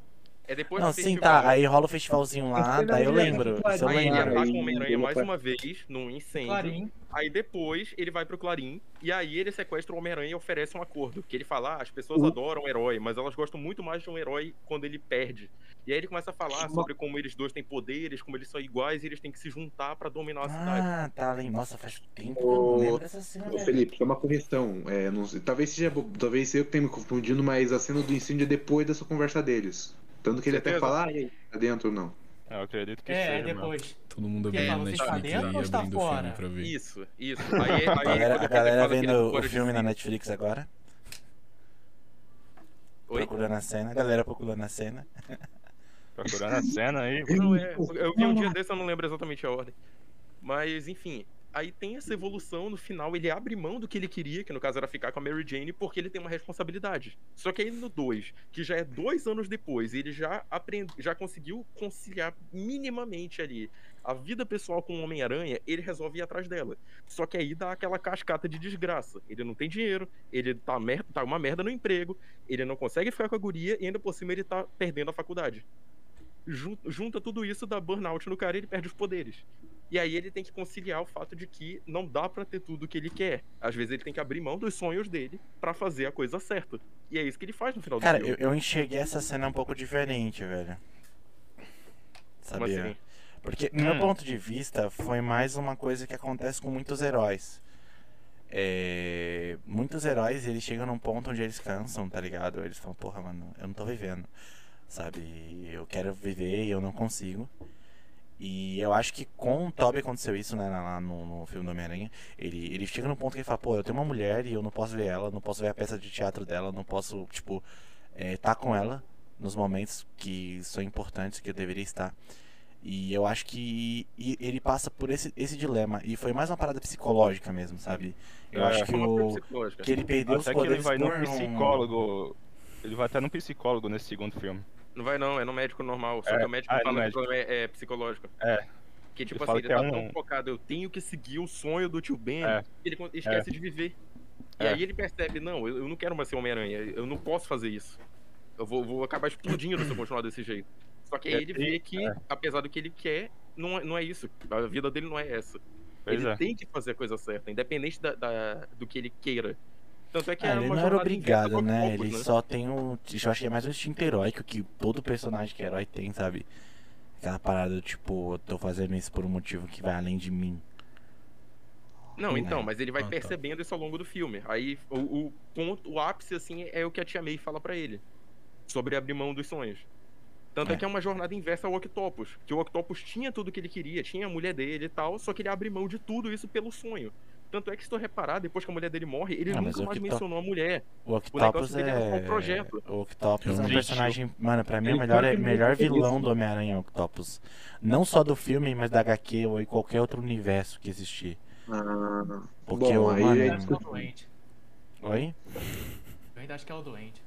É depois Não, do sim, festival. tá. Aí rola o festivalzinho lá, daí eu lembro. Isso eu Aí ele lembro. ataca o Homem-Aranha mais vai- uma vez, num incêndio. Clarim. Aí depois ele vai pro Clarim. E aí ele sequestra o Homem-Aranha e oferece um acordo. Que ele fala, ah, as pessoas O- adoram o herói, mas elas gostam muito mais de um herói quando ele perde. E aí ele começa a falar Uma- sobre como eles dois têm poderes, como eles são iguais e eles têm que se juntar pra dominar a cidade. Ah, tá, lembro. Nossa, faz tempo que eu não lembro dessa cena, Ô, velho. Felipe, só uma correção. É, não sei, talvez seja. Talvez eu que tenha me confundindo, mas a cena do incêndio é depois dessa conversa deles. Tanto que ele até fala, ah, e aí, tá dentro ou não. Eu acredito que É, seja, é mano. depois. Todo mundo abrindo aí, a você está Netflix dentro aí ou está abrindo o fora? filme pra ver. Isso, isso. Aí, aí, A galera, a galera vendo pode o filme na dizer- Netflix agora, Oi? procurando a cena. A galera procurando a cena. Procurando a cena aí. Não, é, eu vi um dia desse, eu não lembro exatamente a ordem. Mas, enfim, Aí tem essa evolução, no final ele abre mão do que ele queria, que no caso era ficar com a Mary Jane, porque ele tem uma responsabilidade. Só que aí no 2, que já é dois anos depois, ele já aprende, já conseguiu conciliar minimamente ali a vida pessoal com o Homem-Aranha, ele resolve ir atrás dela. Só que aí dá aquela cascata de desgraça. Ele não tem dinheiro, ele tá, mer tá uma merda no emprego, ele não consegue ficar com a guria e ainda por cima ele tá perdendo a faculdade. Jun- Junta tudo isso, dá burnout no cara e ele perde os poderes. E aí ele tem que conciliar o fato de que não dá pra ter tudo o que ele quer. Às vezes ele tem que abrir mão dos sonhos dele pra fazer a coisa certa. E é isso que ele faz no final do Cara, filme. eu, eu enxerguei essa cena um pouco diferente, velho. Sabia? assim? Porque, no meu ponto de vista, foi mais uma coisa que acontece com muitos heróis. É, Muitos heróis, eles chegam num ponto onde eles cansam, tá ligado? Eles falam, porra, mano, eu não tô vivendo. Sabe? Eu quero viver e eu não consigo. E eu acho que com o Toby aconteceu isso, né, lá no, no filme do Homem-Aranha. Ele, ele chega num ponto que ele fala, pô, eu tenho uma mulher e eu não posso ver ela, não posso ver a peça de teatro dela, não posso, tipo, estar com ela nos momentos que são importantes, que eu deveria estar. E eu acho que e- ele passa por esse, esse dilema. E foi mais uma parada psicológica mesmo, sabe? Eu É. acho que, o, que ele perdeu os Até que ele poderes vai no por um- psicólogo. Ele vai até no psicólogo nesse segundo filme. Não vai não, é no médico normal. Só É, que o médico ah, é fala que o problema é, é psicológico. É. Que tipo Ele assim, ele é tá um- tão focado, eu tenho que seguir o sonho do tio Ben, É. que ele esquece de viver. E É. aí ele percebe, não, eu, não quero mais ser Homem-Aranha, eu não posso fazer isso. Eu vou, vou acabar explodindo se eu continuar desse jeito. Só que aí É, ele vê que, é. apesar do que ele quer, não é, não é isso. A vida dele não é essa. Pois ele é. tem que fazer a coisa certa, independente da, da- do que ele queira. Tanto é que Ah, é ele não era obrigado, do né? Ele só tem um. Eu acho que é mais um instinto heróico que todo personagem que é herói tem, sabe? Aquela parada do tipo, eu tô fazendo isso por um motivo que vai além de mim. Não, então, É. mas ele vai Ah, tá. percebendo isso ao longo do filme. Aí o, o ponto, o ápice, assim, é o que a Tia May fala pra ele. Sobre abrir mão dos sonhos. Tanto é. É. que é uma jornada inversa ao Octopus. Que o Octopus tinha tudo que ele queria, tinha a mulher dele e tal, só que ele abre mão de tudo isso pelo sonho. Tanto é que se tu reparar, depois que a mulher dele morre, ele Ah, nunca o mais Octo- mencionou a mulher. O Octopus dele era só é. um projeto. O Octopus é um personagem. Mano, pra mim, o melhor, é, melhor vilão do Homem-Aranha é o Octopus. Não só do filme, mas da HQ ou em qualquer outro universo que existir. Ah, Porque Bom, o. aí Mano, é Eu acho que é o doente. Oi? Eu ainda acho que é o doente.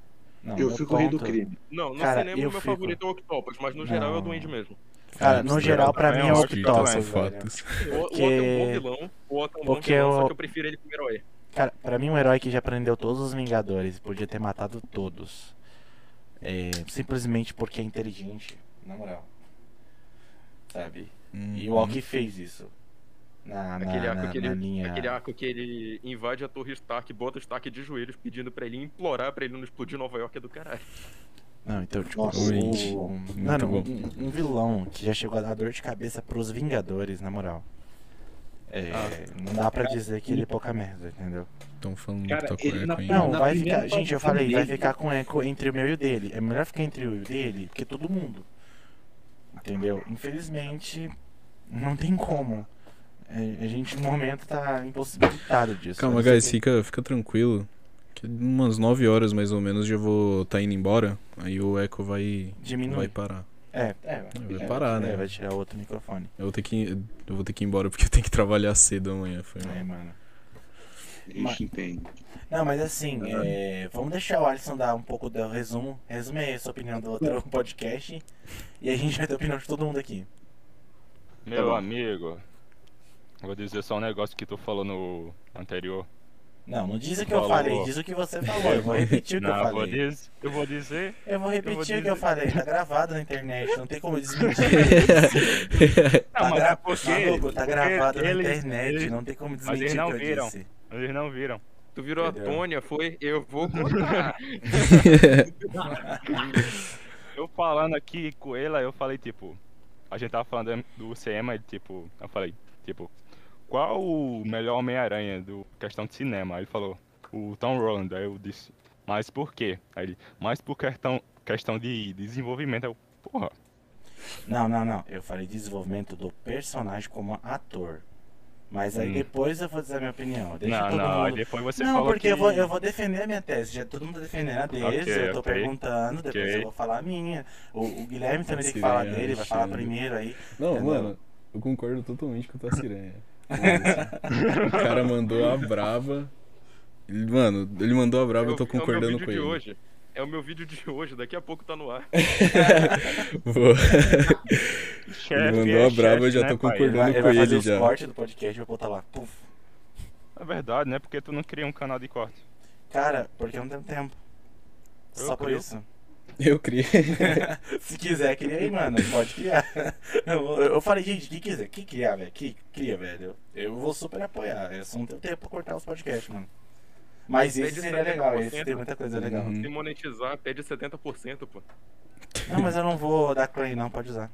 Não, eu fico rindo do ponto- crime. Não, no Cara, cinema o meu fico- favorito é o Octopus, mas no geral é o Não. Duende mesmo. Cara, no geral, pra mim é o são velho. fatos. O, o Porque- outro é um bom vilão, o outro é um bom porque vilão, o- só que eu prefiro ele como herói. Cara, pra mim um herói que já prendeu todos os Vingadores, podia ter matado todos. É, simplesmente porque é inteligente, na moral. Sabe? E o Uhum. Loki fez isso. Na, na, Aquele arco, na, que na ele, linha. aquele arco que ele invade a torre Stark, bota o Stark de joelhos pedindo pra ele implorar pra ele não explodir Nova York é do caralho. Não, então, tipo, Nossa, o, muito mano, bom. um, um vilão que já chegou a dar dor de cabeça pros Vingadores, na moral. É, não dá pra dizer que ele é pouca merda, entendeu? Estão falando Cara, que tá com ele eco na- ainda. Não, na vai ficar. Gente, eu falei, vai ficar com eco entre o meu e o dele. É melhor ficar entre o e o dele que todo mundo. Entendeu? Infelizmente, não tem como. É, A gente no momento tá impossibilitado disso. Calma, guys, fica, fica tranquilo. Umas 9 horas mais ou menos já vou tá indo embora. Aí o eco vai, Diminui. vai parar. É, é, Vai é, parar, é, né? Vai tirar outro microfone. Eu vou ter que, eu vou ter que ir embora porque eu tenho que trabalhar cedo amanhã. Foi mal. É, mano. Entende. Não, mas assim, é, vamos deixar o Alisson dar um pouco do resumo. Resume aí a sua opinião do outro podcast. E a gente vai ter a opinião de todo mundo aqui. Meu bom. amigo, vou dizer só um negócio que tu falou no anterior. Não, não diz o que eu falei, diz o que você falou. Eu vou repetir o que eu Não, eu vou, falei. diz, eu vou dizer. Eu vou repetir vou o que eu dizer. falei, tá gravado na internet, não tem como desmentir. tá, mas gra- é porque- Maluco, tá porque gravado na eles- internet, eles- não tem como mas desmentir eles não o que eu viram. disse. Eles não viram. Tu virou Entendeu? a Tônia, foi? Eu vou contar. Eu falando aqui com ela, eu falei, tipo, a gente tava falando do e, tipo, eu falei, tipo, qual o melhor Homem-Aranha do questão de cinema? Aí ele falou, o Tom Holland, aí eu disse, mas por quê? Aí ele, mas por questão, questão de desenvolvimento, eu, porra, Não, não, não. Eu falei desenvolvimento do personagem como ator. Mas aí Hum. depois eu vou dizer a minha opinião. Deixa não, todo não, aí mundo... depois você Não, falou porque que... eu, vou, eu vou defender a minha tese. Já todo mundo tá defendendo a dele, Ok, eu tô ok. perguntando, depois Ok. eu vou falar a minha. O, o Guilherme também tem que falar dele, vai falar primeiro aí. Não, Entendeu? mano, eu concordo totalmente com a tua siranha. O cara mandou a braba. Ele- Mano, ele mandou a braba, eu tô É o- é o meu concordando vídeo com de ele. hoje. É o meu vídeo de hoje, daqui a pouco tá no ar. Vou- Chefe Ele mandou é a braba, chefe, eu já né, tô pai? concordando. Ele vai, ele com vai fazer ele os já. cortes do podcast vai botar lá. Puf. É verdade, né? Porque tu não cria um canal de corte. Cara, porque eu não tenho tempo. Eu Só por isso. Eu criei. Se quiser, cria aí, mano. Pode criar. Eu, falei, gente, que quiser, que criar, velho. Que cria, velho. Eu vou super apoiar. Eu só não tenho tempo pra cortar os podcasts, mano. Mas esse Pede seria legal, 70%. esse tem muita coisa legal. Uhum. Se monetizar, pede 70%, pô. Não, mas eu não vou dar claim, não, pode usar.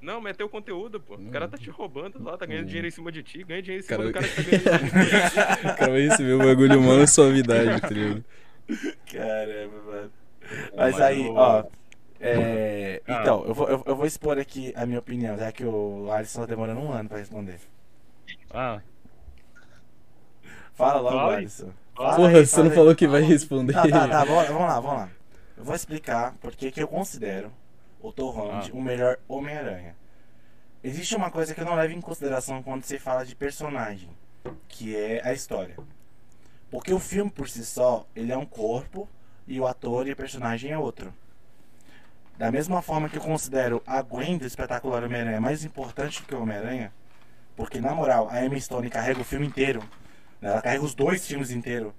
Não, mas é teu conteúdo, pô. O cara tá te roubando lá, tá ganhando Uhum. dinheiro em cima de ti, ganha dinheiro em cima Cara- do cara que tá ganhando dinheiro em cima de ti. O cara vai receber o bagulho humano suavidade, tá ligado? Caramba, mano. Mas aí, ó. é, Ah. Então, eu vou, eu, eu vou expor aqui a minha opinião, já que o Alisson tá demorando um ano pra responder. Ah, Fala logo, aí. Alisson. Fala Porra, aí, você não aí. falou que vai responder. Tá, tá, tá, vamos, vamos lá, vamos lá. Eu vou explicar porque que eu considero o Tom Holland Ah. o melhor Homem-Aranha. Existe uma coisa que eu não levo em consideração quando se fala de personagem, que é a história. Porque o filme por si só, ele é um corpo e o ator e o personagem é outro. Da mesma forma que eu considero a Gwen do espetacular Homem-Aranha mais importante que o Homem-Aranha, porque na moral, a Emma Stone carrega o filme inteiro, né? ela carrega os dois filmes inteiros.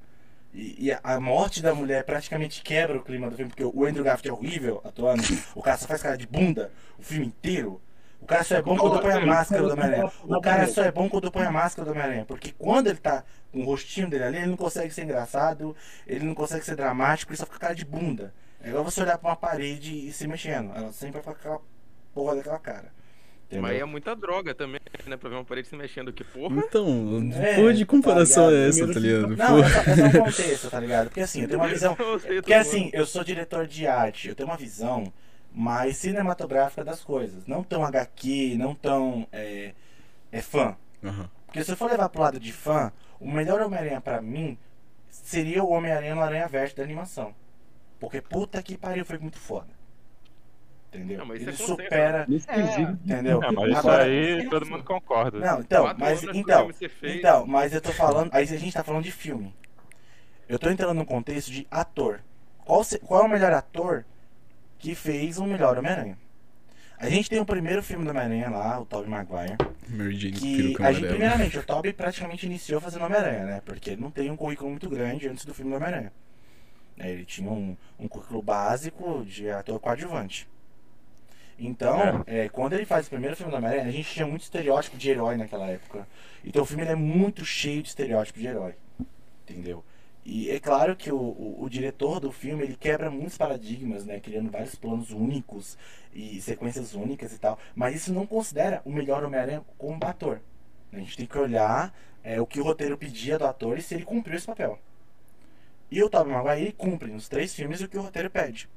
E, e a morte da mulher praticamente quebra o clima do filme, porque o Andrew Garfield é horrível atuando. O cara só faz cara de bunda o filme inteiro. O cara só é bom quando põe a máscara do Homem-Aranha. O cara só é bom quando põe a máscara do Homem-Aranha. Porque quando ele tá com o rostinho dele ali, ele não consegue ser engraçado, ele não consegue ser dramático, ele só fica cara de bunda. É igual você olhar pra uma parede e se mexendo. Ela sempre vai ficar com aquela porra daquela cara. Entendeu? Mas é muita droga também, né? Pra ver uma parede se mexendo. Que porra? Então, É, porra de comparação tá é essa, tá ligado? Não, Porra. é só, é só um contexto, tá ligado? Porque assim, eu tenho uma visão. Porque assim, eu sou diretor de arte, eu tenho uma visão mais cinematográfica das coisas. Não tão HQ, não tão é, é fã. Aham. Porque se eu for levar pro lado de fã, o melhor Homem-Aranha pra mim seria o Homem-Aranha no Aranha Verso da animação. Porque puta que pariu, foi muito foda. Entendeu? Não, mas isso Ele é consenso, supera. Nesse quesito, Entendeu? Ah, mas isso Agora- aí todo mundo concorda. Não, então, mas então, então, mas eu tô falando, aí a gente tá falando de filme. Eu tô entrando num contexto de ator. Qual, se- qual é o melhor ator que fez o melhor Homem-Aranha? A gente tem o primeiro filme do Homem-Aranha lá, o Tobey Maguire, Jane que a gente, primeiramente, o Tobey praticamente iniciou fazendo Homem-Aranha, né? Porque ele não tem um currículo muito grande antes do filme do Homem-Aranha. Né, Ele tinha um, um currículo básico de ator coadjuvante. Então, é, quando ele faz o primeiro filme do Homem-Aranha, a gente tinha muito estereótipo de herói naquela época. Então o filme ele é muito cheio de estereótipo de herói. Entendeu? E é claro que o, o, o diretor do filme ele quebra muitos paradigmas, né? Criando vários planos únicos e sequências únicas e tal. Mas isso não considera o melhor Homem-Aranha como ator. A gente tem que olhar é, o que o roteiro pedia do ator e se ele cumpriu esse papel. E o Tobey Maguire cumpre nos três filmes o que o roteiro pede.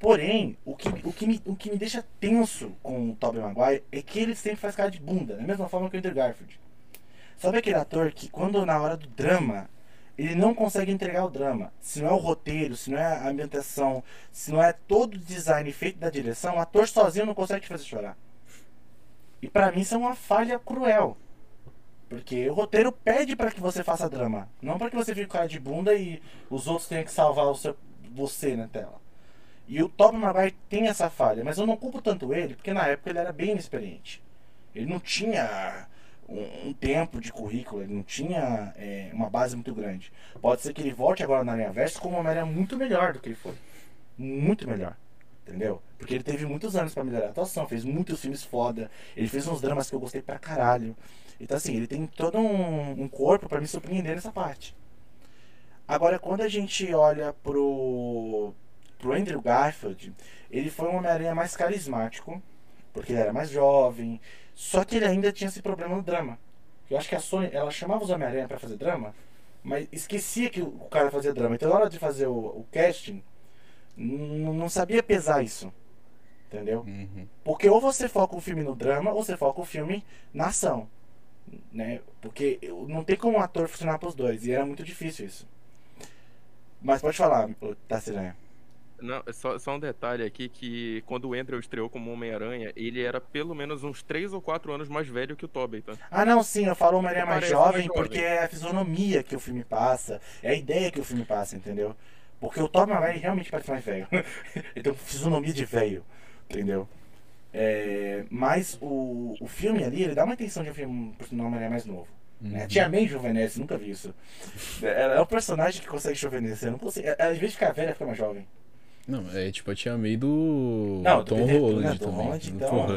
Porém, o que, o, que me, o que me deixa tenso com o Tobey Maguire é que ele sempre faz cara de bunda, da mesma forma que o Andrew Garfield. Sabe aquele ator que quando na hora do drama, ele não consegue entregar o drama. Se não é o roteiro, se não é a ambientação, se não é todo o design feito da direção, o ator sozinho não consegue te fazer chorar. E pra mim isso é uma falha cruel. Porque o roteiro pede pra que você faça drama, não pra que você fique com cara de bunda e os outros tenham que salvar o seu, você na tela. E o Tobey Maguire tem essa falha, mas eu não culpo tanto ele, porque na época ele era bem inexperiente. Ele não tinha um, um tempo de currículo, ele não tinha é, uma base muito grande. Pode ser que ele volte agora na linha verso com uma Homem-Aranha muito melhor do que ele foi. Muito melhor. Entendeu? Porque ele teve muitos anos pra melhorar a atuação, fez muitos filmes foda, ele fez uns dramas que eu gostei pra caralho. Então assim, ele tem todo um, um corpo pra me surpreender nessa parte. Agora, quando a gente olha pro, pro Andrew Garfield, ele foi um Homem-Aranha mais carismático, porque ele era mais jovem, só que ele ainda tinha esse problema no drama. Eu acho que a Sony, ela chamava os Homem-Aranha pra fazer drama, mas esquecia que o cara fazia drama. Então, na hora de fazer o, o casting, não sabia pesar isso. Entendeu? Uhum. Porque ou você foca o filme no drama, ou você foca o filme na ação. Né? Porque não tem como um ator funcionar pros dois. E era muito difícil isso. Mas pode falar, Tassiranha. Não, é só, só um detalhe aqui que quando o Andrew estreou como Homem-Aranha, ele era pelo menos uns 3 ou 4 anos mais velho que o Tobey, tá? Ah, não, sim, eu falo Homem-Aranha mais jovem mais jovem. porque é a fisionomia que o filme passa, é a ideia que o filme passa, entendeu? Porque o Tobey Maguire realmente parece mais velho. Ele tem uma fisionomia de velho, entendeu? É, mas o, o filme ali, ele dá uma intenção de um filme pro Homem-Aranha mais novo. Né? A Tia May nunca vi isso. Ela é um personagem que consegue rejuvenescer. eu Não consigo, ela, às vezes ficar velha, fica mais jovem. Não, é tipo a tia May do Não, Tom do- Holland então-.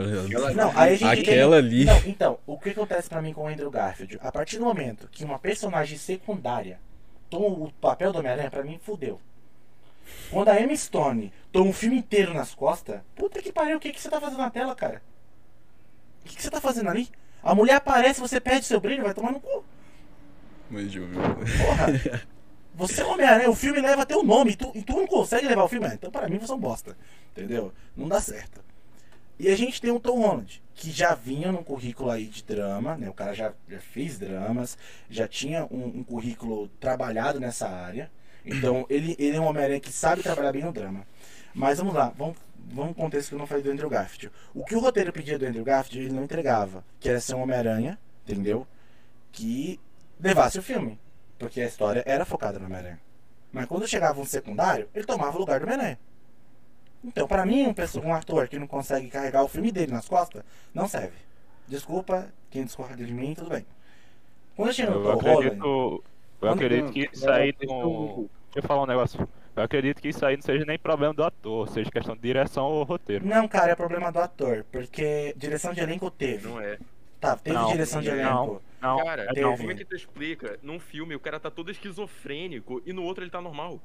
Não, aí a gente Aquela ali. Não, então, o que acontece pra mim com o Andrew Garfield? A partir do momento que uma personagem secundária toma o papel do Homem-Aranha, pra mim, fudeu. Quando a Emma Stone toma um filme inteiro nas costas, puta que pariu, o que, que você tá fazendo na tela, cara? O que, que você tá fazendo ali? A mulher aparece, você perde seu brilho, vai tomar no cu. Mas, Ju, Porra! Você é o Homem-Aranha, o filme leva teu nome e tu, e tu não consegue levar o filme. Ah, Então, para mim, você é um bosta. Entendeu? Não dá certo. E a gente tem o Tom Holland, que já vinha num currículo aí de drama, né? O cara já, já fez dramas, já tinha um, um currículo trabalhado nessa área. Então, ele, ele é um Homem-Aranha que sabe trabalhar bem no drama. Mas vamos lá, vamos, vamos pro contexto que eu não falei do Andrew Garfield. O que o roteiro pedia do Andrew Garfield, ele não entregava. Que era ser um Homem-Aranha, entendeu? Que levasse o filme. Porque a história era focada no Homem-Aranha. Mas quando chegava um secundário, ele tomava o lugar do Homem-Aranha. Então, pra mim, um, pessoa- um ator que não consegue carregar o filme dele nas costas, não serve. Desculpa, quem discorda de mim, tudo bem. Quando chega no Eu Tom Holland... acredito, eu Quando- acredito que isso aí não. Deixa eu falar um negócio. Eu acredito que isso aí não seja nem problema do ator, seja questão de direção ou roteiro. Não, cara, é problema do ator. Porque direção de elenco teve. Não é. Tá, teve Não, direção de elenco. Não, Cara, é teve. não. como é que tu explica? Num filme o cara tá todo esquizofrênico e no outro ele tá normal.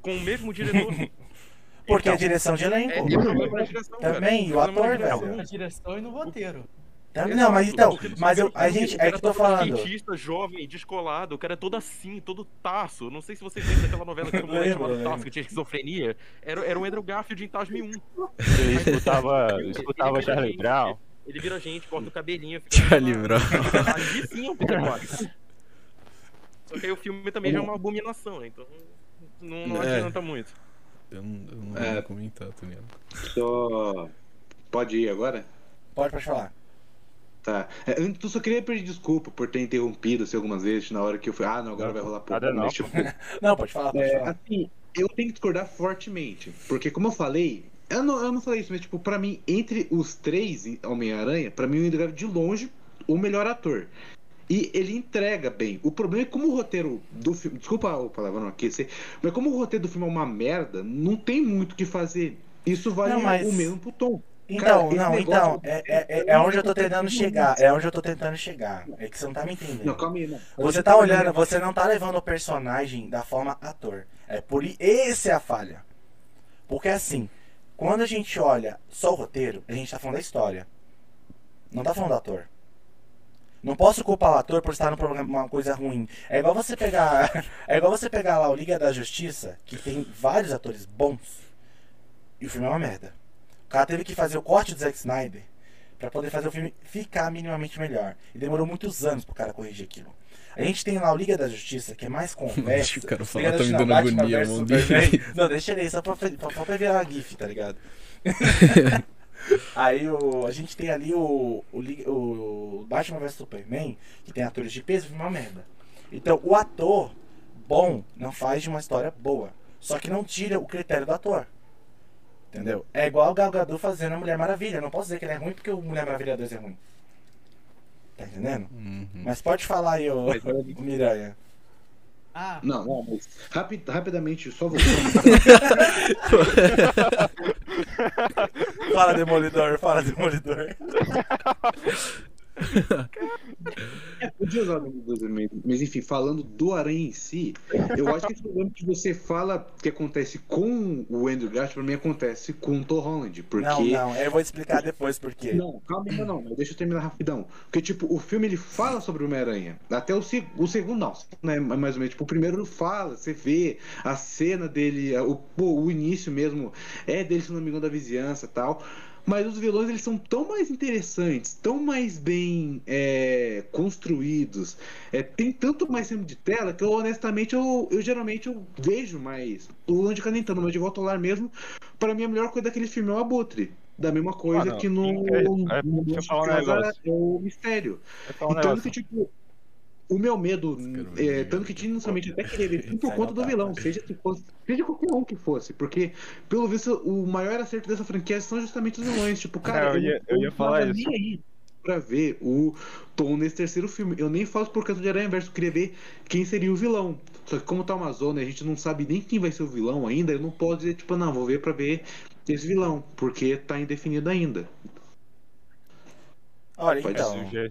Com o mesmo diretor. Porque Então, é direção de É, elenco. é direção, cara. Também, e o ator, velho. Na direção e no roteiro. Também, não, mas então, mas eu, o a gente, é que eu tô tá todo falando. skatista, jovem, descolado, o cara é todo assim, todo taço. Não sei se vocês lembram daquela novela que era um moleque Lembro, chamado lembro. Taço, que tinha esquizofrenia. Era, era o Andrew Garfield em Tasme 1. Ele escutava, escutava Charlie Brown. Ele vira gente, corta o cabelinho, fica. Charlie Brown. Ali sim é um Peter Parker. Só que aí o filme também já é uma abominação, né? Então não, não É. adianta muito. Eu não, eu não É. vou comentar, tá ligado? Só. Pode ir agora? Pode, pode falar. Tá. É, antes, eu só queria pedir desculpa por ter interrompido você algumas vezes na hora que eu fui. Ah, não, agora vai rolar pouco. Não. Mas, tipo, Não, pode falar, pode É, falar. assim, eu tenho que discordar fortemente. Porque, como eu falei, eu não, eu não falei isso, mas, tipo, pra mim, entre os três em Homem-Aranha, pra mim, o Andrew Garfield, de longe, o melhor ator. E ele entrega bem. O problema é como o roteiro do filme. Desculpa o palavrão aqui, mas como o roteiro do filme é uma merda, não tem muito o que fazer. Isso vale Não, mas- o mesmo pro Tom. Então, Cara, não, então, é, é, é- é onde eu tô tentando chegar. É onde eu tô tentando chegar. É que você não tá me entendendo. Não, calma aí, não. Você tá olhando, você não tá levando o personagem da forma ator. É por esse é a falha. Porque assim, quando a gente olha só o roteiro, a gente tá falando da história. Não tá falando do ator. Não posso culpar o ator por estar num programa uma coisa ruim. É igual você pegar, é igual você pegar lá o Liga da Justiça, que tem vários atores bons, e o filme é uma merda. O cara teve que fazer o corte do Zack Snyder pra poder fazer o filme ficar minimamente melhor. E demorou muitos anos pro cara corrigir aquilo. A gente tem lá o Liga da Justiça, que é mais conversa. O cara falar tá me dando agonia, mano. Não, deixa ele aí, só pra, pra, pra virar uma GIF, tá ligado? Aí o, a gente tem ali o, o, o Batman vs Superman, que tem atores de peso, uma merda. Então, o ator bom não faz de uma história boa. Só que não tira o critério do ator. Entendeu? É igual o Gal Gadot fazendo a Mulher Maravilha. Eu não posso dizer que ele é ruim porque o Mulher Maravilha 2 é ruim. Tá entendendo? Uhum. Mas pode falar aí, ô, o Miranha. Ah, Não, não, mas rapi- rapidamente, só vou. Fala, Demolidor, fala, Demolidor. Podia usar o nome dos elementos, mas enfim, falando do Aranha em si, eu acho que esse problema que você fala que acontece com o Andrew Garfield, pra mim acontece com o Tom Holland, porque... Não, não, eu vou explicar depois por quê. Não, calma ainda não, mas deixa eu terminar rapidão. Porque, tipo, o filme ele fala sobre o Homem-Aranha. Até o, seg- o segundo, não, né? Mais ou menos. Tipo, o primeiro não fala, você vê a cena dele, o, o início mesmo é dele, se não me engano, da vizinhança e tal. Mas os vilões eles são tão mais interessantes, tão mais bem é, construídos. É, tem tanto mais tempo de tela que eu honestamente eu, eu geralmente eu vejo mais. O Onde Canentando, mas de volta ao lar mesmo, para mim a melhor coisa daquele filme é o Abutre. Da mesma coisa Ah, que no, É, é, no deixa eu Monstro de falar Casa negócio. o mistério. Eu falo um Então, negócio. que, tipo, o meu medo, é, tanto que tinha inicialmente até querer ver por conta do vilão, seja se fosse, seja qualquer um que fosse, porque, pelo visto, o maior acerto dessa franquia são justamente os vilões. Tipo, cara, É, eu ia- eu ia não falar isso. nem aí pra ver o Tom nesse terceiro filme. Eu nem faço por causa de Aranha Verso, eu queria ver quem seria o vilão. Só que como tá uma zona e a gente não sabe nem quem vai ser o vilão ainda, eu não posso dizer, tipo, não, vou ver pra ver esse vilão, porque tá indefinido ainda. Olha, Pode então. Ah,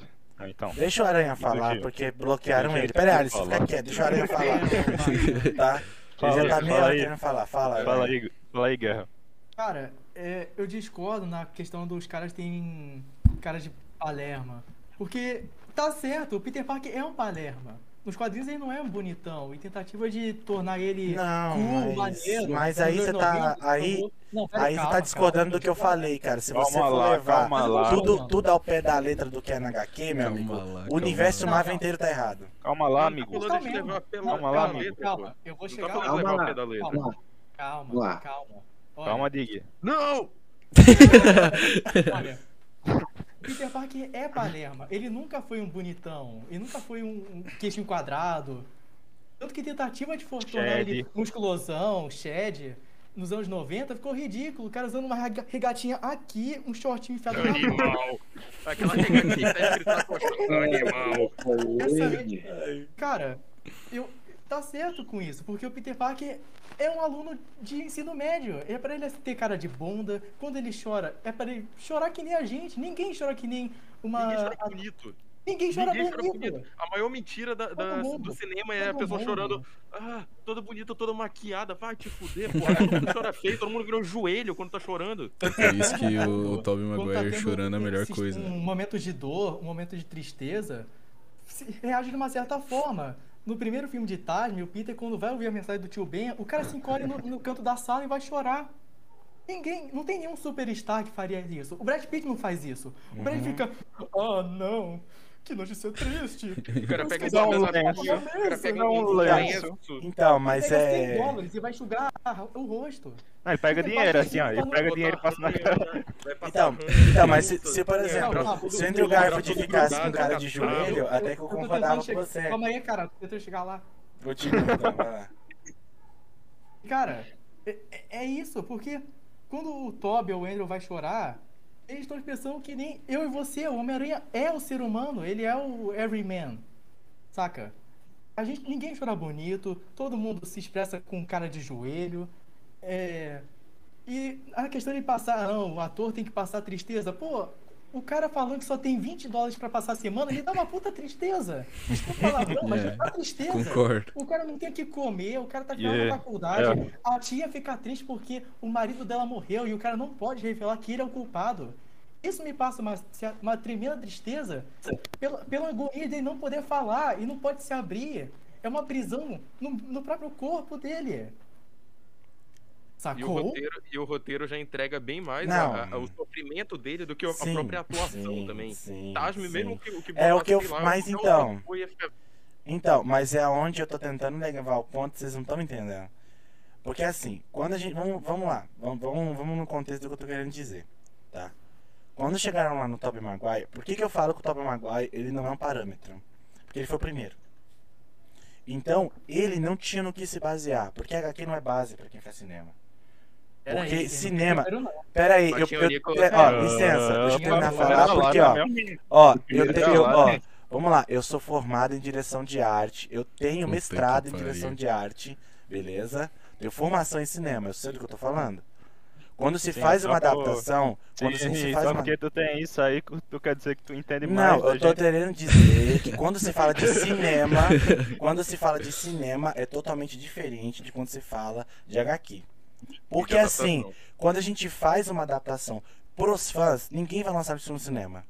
então. Deixa o Aranha falar, porque bloquearam ele. ele Pera aí, falar. fica quieto, deixa o Aranha falar. Tá? Ele Fala já aí, tá meia fala aí. querendo falar. Fala. Fala Aranha. aí, fala aí, Guerra. Cara, é, eu discordo na questão dos caras terem cara de Palerma. Porque tá certo, o Peter Parker é um Palerma. Nos quadrinhos ele não é um bonitão. E tentativa de tornar ele Não, cool, mas- maneiro. mas nos aí você tá- 90, aí- Não, pera, Aí você calma, tá discordando calma. do que eu falei, cara. Se você Calma for lá, levar calma lá. tudo, tudo ao pé da letra do que é na HQ, meu Calma amigo, lá, o calma universo lá. Marvel inteiro tá errado. Calma lá, amigo. tá Tá mesmo. levar pela- Calma lá, amigo. Calma, eu vou chegar tá falando lá. Calma letra. Calma, calma, lá. calma. Olha, Calma, Dig. Não! Olha, Peter Parker é Palerma. Ele nunca foi um bonitão. Ele nunca foi um um queixinho quadrado. Tanto que tentativa de for- tornar ele Shed. musculosão, shed, nos anos 90 ficou ridículo. O cara usando uma rega- regatinha aqui, um shortinho enfiado na. Animal! Aquela regatinha tá escrito na costa. Animal! Essa- Cara, eu tá certo com isso, porque o Peter Parker é um aluno de ensino médio. É pra ele ter cara de bunda. Quando ele chora, é pra ele chorar que nem a gente. Ninguém chora que nem uma. Ninguém chora bonito. Ninguém chora Ninguém chora bonito. bonito. A maior mentira da- da- do cinema é a Todo pessoa mundo. chorando. Ah, toda bonita, toda maquiada. Vai te fuder, porra. Todo mundo chora feio, todo mundo virou joelho quando tá chorando. Por isso que o Tobey Quando tá Maguire tendo chorando é a melhor esses- coisa. Um momento de dor, um momento de tristeza, se reage de uma certa forma. No primeiro filme de Tasme, o Peter, quando vai ouvir a mensagem do tio Ben, o cara se encolhe no, no canto da sala e vai chorar. Ninguém, não tem nenhum superstar que faria isso. O Brad Pitt não faz isso. O Brad fica, ah, não, que ser triste. O cara pega um um lenço, o cara pega dá um lenço. Então, mas Pega 100 é. dólares e vai enxugar o rosto. Não, ele pega dinheiro assim, ó. Ele pega dinheiro e passa na cara. Então, então, mas se, se, por é, exemplo, se o Andrew Garfield ficasse com cara de joelho, até que eu concordava com você. Calma aí, cara, tentando chegar lá. Então, vai lá. Cara, é, é- é isso, porque quando o Toby ou o Andrew vai chorar, eles estão pensando que nem eu e você, o Homem-Aranha é o ser humano, ele é o Everyman, saca? A gente, ninguém chora bonito, todo mundo se expressa com cara de joelho, é... E a questão de passar, não, o ator tem que passar tristeza, pô, o cara falando que só tem 20 dólares pra passar a semana, ele dá uma puta tristeza. Desculpa o palavrão, mas É, dá tristeza. Concordo. O cara não tem o que comer, o cara tá ficando Yeah. na faculdade. É. A tia fica triste porque o marido dela morreu e o cara não pode revelar que ele é o culpado. Isso me passa uma, uma tremenda tristeza pela, pela agonia dele não poder falar e não pode se abrir. É uma prisão no, no próprio corpo dele. E o, Sacou? roteiro, e o roteiro já entrega bem mais a- a- o sofrimento dele do que a Sim, própria atuação sim, também. sim, Tasme, sim. mesmo que o que É o que eu- lá, mas não, então- Então, mas é onde eu tô tentando levar o ponto, vocês não estão entendendo. Porque assim, quando a gente. Vamos, vamos lá, vamos, vamos, vamos no contexto do que eu tô querendo dizer, tá? Quando chegaram lá no Tobey Maguire, por que, que eu falo que o Tobey Maguire ele não é um parâmetro? Porque ele foi o primeiro. Então, ele não tinha no que se basear, porque a HQ não é base pra quem faz cinema. Pera porque aí, cinema- eu. Pera aí, eu, eu, Nicolas é, ó, licença, deixa eu terminar de falar, porque ó, amigo. Ó, eu tenho, eu- ó, né? vamos lá, eu sou formado em direção de arte, eu tenho mestrado em direção de arte, beleza? Tenho formação em cinema, eu sei do que eu tô falando. Quando se Sim, faz uma por- adaptação, quando Sim, se faz só uma... porque tu tem isso aí, tu quer dizer que tu entende mais Não, eu tô gente. querendo dizer que quando se fala de cinema, quando se fala de cinema é totalmente diferente de quando se fala de HQ. Porque assim, quando a gente faz uma adaptação pros fãs, ninguém vai lançar isso no cinema.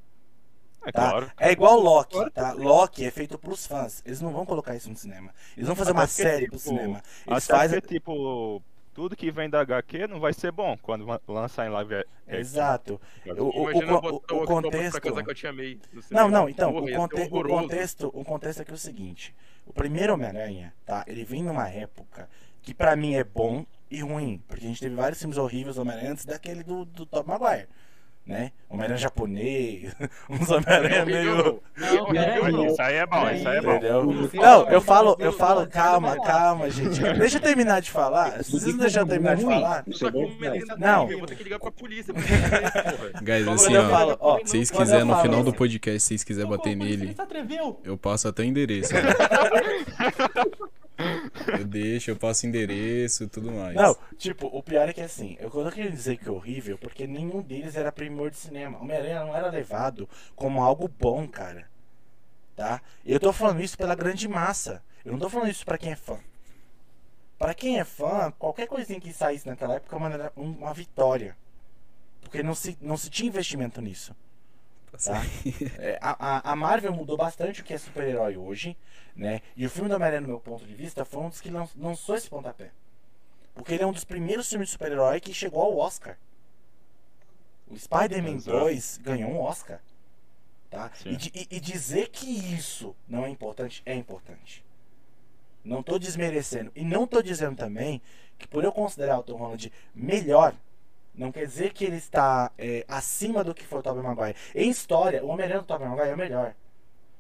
É Tá? claro. É igual Loki, tá? Loki é feito pros fãs. Eles não vão colocar isso no cinema. Eles vão fazer Até uma série pro tipo, cinema. Eles fazem. porque, tipo, tudo que vem da HQ não vai ser bom quando lançar em live. Exato. O, o, o, o, contexto. Não, não, então, Porra, o, conte- o contexto, o contexto aqui é o seguinte. O primeiro Homem-Aranha, tá? Ele vem numa época que pra mim é bom e ruim. Porque a gente teve vários filmes horríveis do Homem-Aranha antes daquele do, do Maguire. Né? Homem-Aranha japonês, uns Homem-Aranha meio. Não. Isso aí é bom, isso aí é bom. Entendeu? Não, eu falo, eu falo, Você- calma, calma, gente. Deixa eu terminar de falar. Vocês não deixarem eu terminar de falar. É Não. Eu vou ter que ligar pra polícia. Guys, assim, ó. Se vocês quiserem no final do podcast, se vocês quiserem bater nele, eu passo até o endereço. eu deixo, eu passo endereço e tudo mais. Não, tipo, o pior é que assim, eu não queria dizer que é horrível, porque nenhum deles era primor de cinema. Homem-Aranha não era levado como algo bom, cara. Tá? Eu tô falando isso pela grande massa. Eu não tô falando isso pra quem é fã. Pra quem é fã, qualquer coisinha que saísse naquela época é uma, uma vitória. Porque não se, não se tinha investimento nisso. Tá? É, a, a- Marvel mudou bastante o que é super-herói hoje, né? E o filme do Homem-Aranha, no meu ponto de vista, foi um dos que lan- lançou esse pontapé. Porque ele é um dos primeiros filmes de super-herói que chegou ao Oscar. O Spider-Man Exato. 2 ganhou um Oscar. Tá? E, e- e dizer que isso não é importante, é importante. Não tô desmerecendo. E não tô dizendo também que por eu considerar o Tom Holland melhor, não quer dizer que ele está é, acima do que foi o Tobey Maguire. Em história, o Homem-Aranha do Tobey Maguire é o melhor.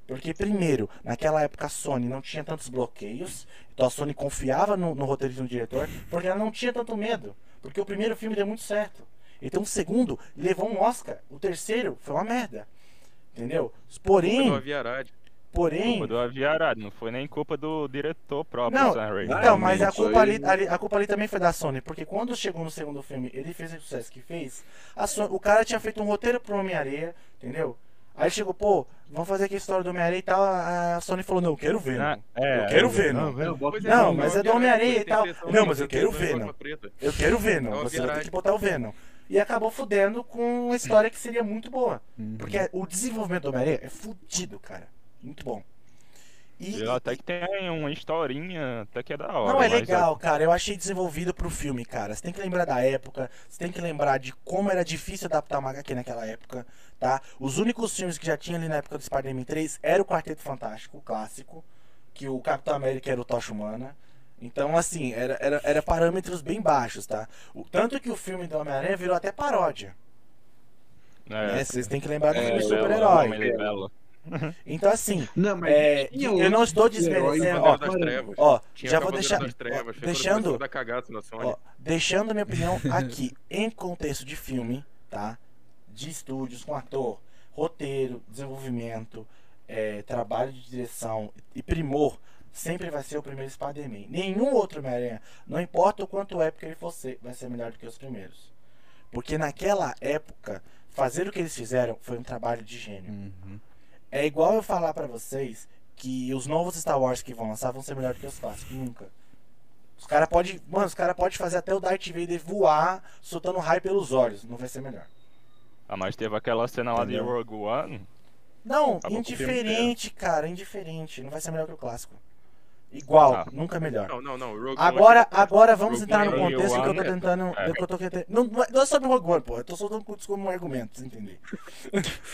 Porque, primeiro, naquela época a Sony não tinha tantos bloqueios, então a Sony confiava no, no roteirista e no diretor, porque ela não tinha tanto medo. Porque o primeiro filme deu muito certo. Então o segundo levou um Oscar. O terceiro foi uma merda. Entendeu? Porém, Porém. Culpa do Aviarado, não foi nem culpa do diretor próprio, Não, Sam Raimi. Então, mas a culpa, ali, ali- a culpa ali também foi da Sony, porque quando chegou no segundo filme, ele fez o sucesso que fez, a Sony- o cara tinha feito um roteiro pro Homem-Areia, entendeu? Aí chegou, pô, vamos fazer aqui a história do Homem-Areia e tal, a Sony falou, não, eu quero ver, Ah, não. é, eu quero é, ver, não, não. Não, é, mas é do Homem-Aranha Arad e tal. Não, mas eu quero ver, não. preta. Eu quero ver, não. É Você vai ter que botar o Venom. E acabou fudendo com uma história que seria muito boa. Uhum. Porque o desenvolvimento do Homem-Aranha é fudido, cara. Muito bom. E, E até que tem uma historinha, até que é da hora. Não, é legal, cara. Eu achei desenvolvido pro filme, cara. Você tem que lembrar da época, você tem que lembrar de como era difícil adaptar uma HQ naquela época, tá? Os únicos filmes que já tinha ali na época do Spider-Man 3 era o Quarteto Fantástico, o clássico, que o Capitão América era o Tocha Humana. Então, assim, era, era, era parâmetros bem baixos, tá? O, tanto que o filme do Homem-Aranha virou até paródia. É, né? Vocês têm que lembrar do É, filme Belo, super-herói. Libelo. Então, assim, Não, mas É, eu não estou desmerecendo, pra ó, ó, já vou deixar. das Trevas, ó, deixando. Ó, deixando minha opinião aqui, em contexto de filme, tá? De estúdios, com ator, roteiro, desenvolvimento, é, trabalho de direção e primor, sempre vai ser o primeiro Spider-Man. Nenhum outro Homem-Aranha, não importa o quanto épico ele fosse, vai ser melhor do que os primeiros. Porque naquela época, fazer o que eles fizeram foi um trabalho de gênio. Uhum. É igual eu falar pra vocês que os novos Star Wars que vão lançar vão ser melhores que os clássicos. Nunca. Os caras podem. Mano, os caras podem fazer até o Darth Vader voar soltando raio pelos olhos. Não vai ser melhor. Ah, mas teve aquela cena lá de Entendeu? Rogue One. Não, Acabou indiferente, cara. Indiferente. Não vai ser melhor que o clássico. Igual, Ah. nunca melhor. Não, não, não. o Rogue Agora, One- agora vamos Rogue entrar no One- contexto que eu tô One- tentando. é. que eu tô tentando- não, não é- é sobre Rogue One, porra. Eu tô soltando com como argumentos, entender?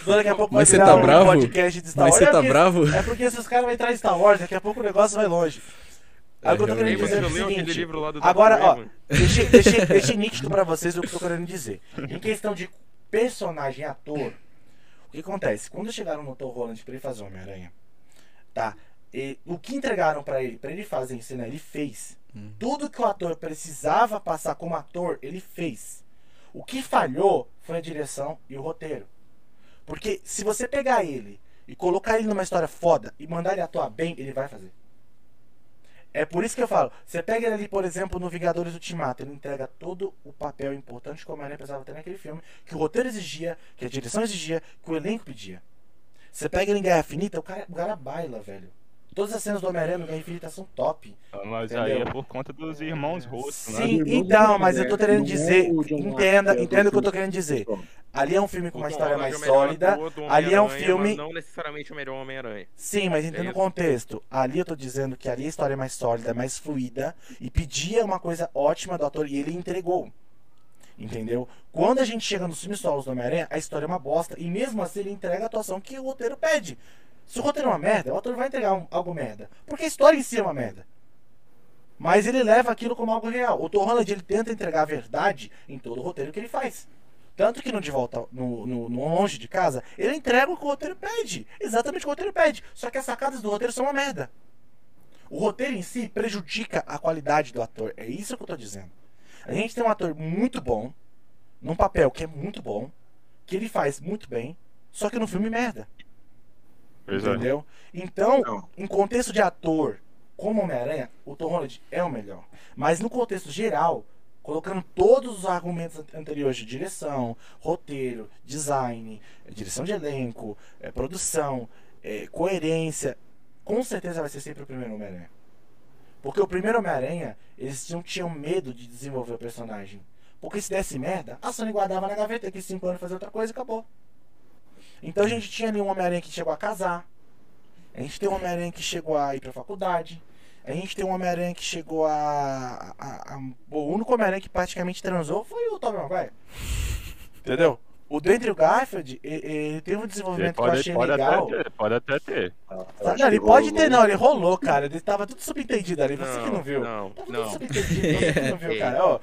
Daqui a pouco vai Mas você tá um bravo? podcast de Star Mas Wars. você É tá porque- bravo? É porque esses caras vão entrar em Star Wars, daqui a pouco o negócio vai longe. É, o que eu tô querendo você dizer é o seguinte. livro lá do Agora, ó, deixei, deixei, deixei nítido pra vocês o que eu tô querendo dizer. Em questão de personagem, ator, o que acontece? Quando chegaram no Tom Holland pra ele fazer o Homem-Aranha, tá? E, o que entregaram pra ele, pra ele fazer em cena, ele fez. Hum. Tudo que o ator precisava passar como ator, ele fez. O que falhou foi a direção e o roteiro. Porque se você pegar ele e colocar ele numa história foda e mandar ele atuar bem, ele vai fazer. É por isso que eu falo, você pega ele ali, por exemplo, no Vingadores Ultimato, ele entrega todo o papel importante que o Homem-Aranha precisava ter naquele filme, que o roteiro exigia, que a direção exigia, que o elenco pedia. Você pega ele em Guerra Infinita, o cara, o cara baila, velho. Todas as cenas do Homem-Aranha no Guerra Infinita são top. Ah, Mas aí Entendeu? é por conta dos irmãos russos, né? Sim, então, do mas eu tô querendo não dizer, entenda, entenda o que eu tô do querendo dizer. Ali é um filme com uma história mais é sólida. Ali é um filme- Não necessariamente o melhor Homem-Aranha. Sim, mas entenda o contexto. Ali eu tô dizendo que ali a história é mais sólida, mais fluida e pedia uma coisa ótima do ator e ele entregou. Entendeu? Quando a gente chega nos filmes solos do Homem-Aranha, a história é uma bosta e mesmo assim ele entrega a atuação que o roteiro pede. Se o roteiro é uma merda, o ator vai entregar um- algo merda. Porque a história em si é uma merda. Mas ele leva aquilo como algo real. O Tom Holland ele tenta entregar a verdade em todo o roteiro que ele faz. Tanto que no De Volta, no, no, no Longe de Casa, ele entrega o que o roteiro pede. Exatamente o que o roteiro pede. Só que as sacadas do roteiro são uma merda. O roteiro em si prejudica a qualidade do ator. É isso que eu tô dizendo. A gente tem um ator muito bom, num papel que é muito bom, que ele faz muito bem, só que no filme merda. Pois é. Entendeu? Então, Não. em contexto de ator, como Homem-Aranha, o Tom Holland é o melhor. Mas no contexto geral, colocando todos os argumentos an- anteriores de direção, roteiro, design, eh, direção de elenco, eh, produção, eh, coerência, com certeza vai ser sempre o primeiro Homem-Aranha. Porque o primeiro Homem-Aranha, eles não tinham medo de desenvolver o personagem. Porque se desse merda, a Sony guardava na gaveta que cinco anos fazer outra coisa e acabou. Então a gente tinha ali um Homem-Aranha que chegou a casar. A gente tem um Homem-Aranha que chegou a ir pra faculdade. A gente tem um Homem-Aranha que chegou a, a- a- O único Homem-Aranha que praticamente transou foi o Tobey Maguire. Entendeu? O do Andrew Garfield, e- ele teve um Ele desenvolvimento que eu pode, achei pode legal. até ter, pode até ter. Sabe, não, ele pode ter, não, ele rolou, cara. Ele tava tudo subentendido ali. Você que não viu. Não, Tava tudo não. subentendido, você que não viu, cara. Ó,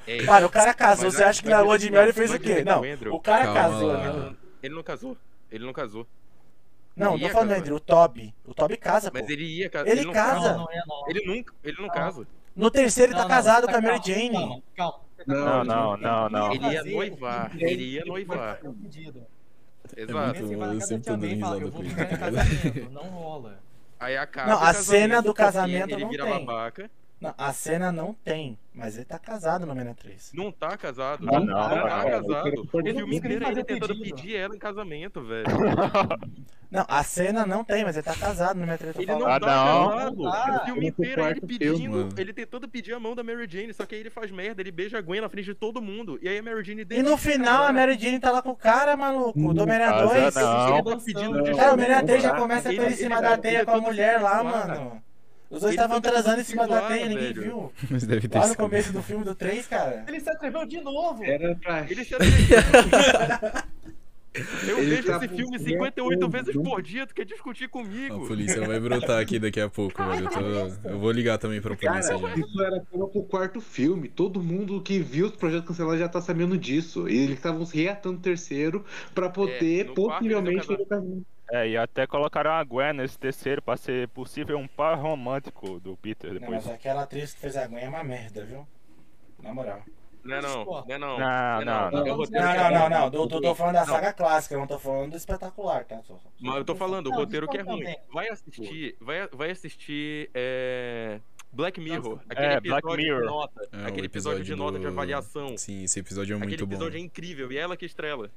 o cara casou. Mas Você a- acha que na lua ele- de mel ele não, fez o quê? ele- Não, o cara Calma casou, né? Ele não casou. Ele não casou. Não, Ele tô falando. Andrew, o Toby. O Toby casa, pô. Mas ele ia casar. Ele não casa. Não, não não. Ele nunca. Ele não casa. No terceiro ele tá Não, não, casado tá, com a Mary Jane. Calma, calma. Não, não, não, não. Ele ia noivar, ele ia noivar. Exato. eu sempre tô dando risada com isso. casamento. Não rola. Aí acaba Não, a cena do casamento ele não vira babaca. Não, a cena não tem, mas ele tá casado no Homem-Aranha 3. Não tá casado. Ah, não, não, tá não, casado. não. O filme Ele não inteiro ele tentando pedido. pedir ela em casamento, velho. Não, a cena não tem, mas ele tá casado no Homem-Aranha 3. Ele tô não Ah, tá não. casado. Ah, o filme inteiro é ele pedindo, filme, ele tentando pedir a mão da Mary Jane, só que aí ele faz merda, ele beija a Gwen na frente de todo mundo. E aí a Mary Jane E no final a. Mary Jane tá lá com o cara, maluco, do Homem-Aranha Casa 2. não. Ele tá pedindo Não. Cara, o 3 já Ele- começa com ele em ele- cima ele- da ele teia com a mulher lá, mano. Os dois estavam todo transando em cima da teia, ninguém velho. viu. Mas deve ter Lá no começo do filme do 3, cara. Ele se atreveu de novo. Era pra. Ele se atreveu. Eu Ele vejo tá esse filme por 58 dentro. vezes por dia, tu quer discutir A comigo? polícia vai brotar aqui daqui a pouco, velho. Eu, tô- eu vou ligar também pra polícia Cara, já. isso era só pro quarto filme. Todo mundo que viu os projetos cancelados já tá sabendo disso. E eles estavam se reatando o terceiro pra poder, É, no quarto possivelmente, eles fazer o casamento. É, e até colocaram a Gwen nesse terceiro pra ser possível um par romântico do Peter Não, depois. mas aquela atriz que fez a Gwen é uma merda, viu? Na moral. Não é não, não é não. Não, não, não. É Não, não, não, ruim. não. Tô, tô, falando da Não. saga clássica, eu não tô falando do espetacular, tá? Só- só- Mas eu tô falando, o Não, roteiro que é ruim. também. Vai assistir, vai, vai assistir é, Black Mirror. Aquele é, episódio Black de Mirror. nota. É, aquele episódio de nota de do- avaliação. Sim, esse episódio é Aquele muito bom. episódio é incrível e é ela que estrela.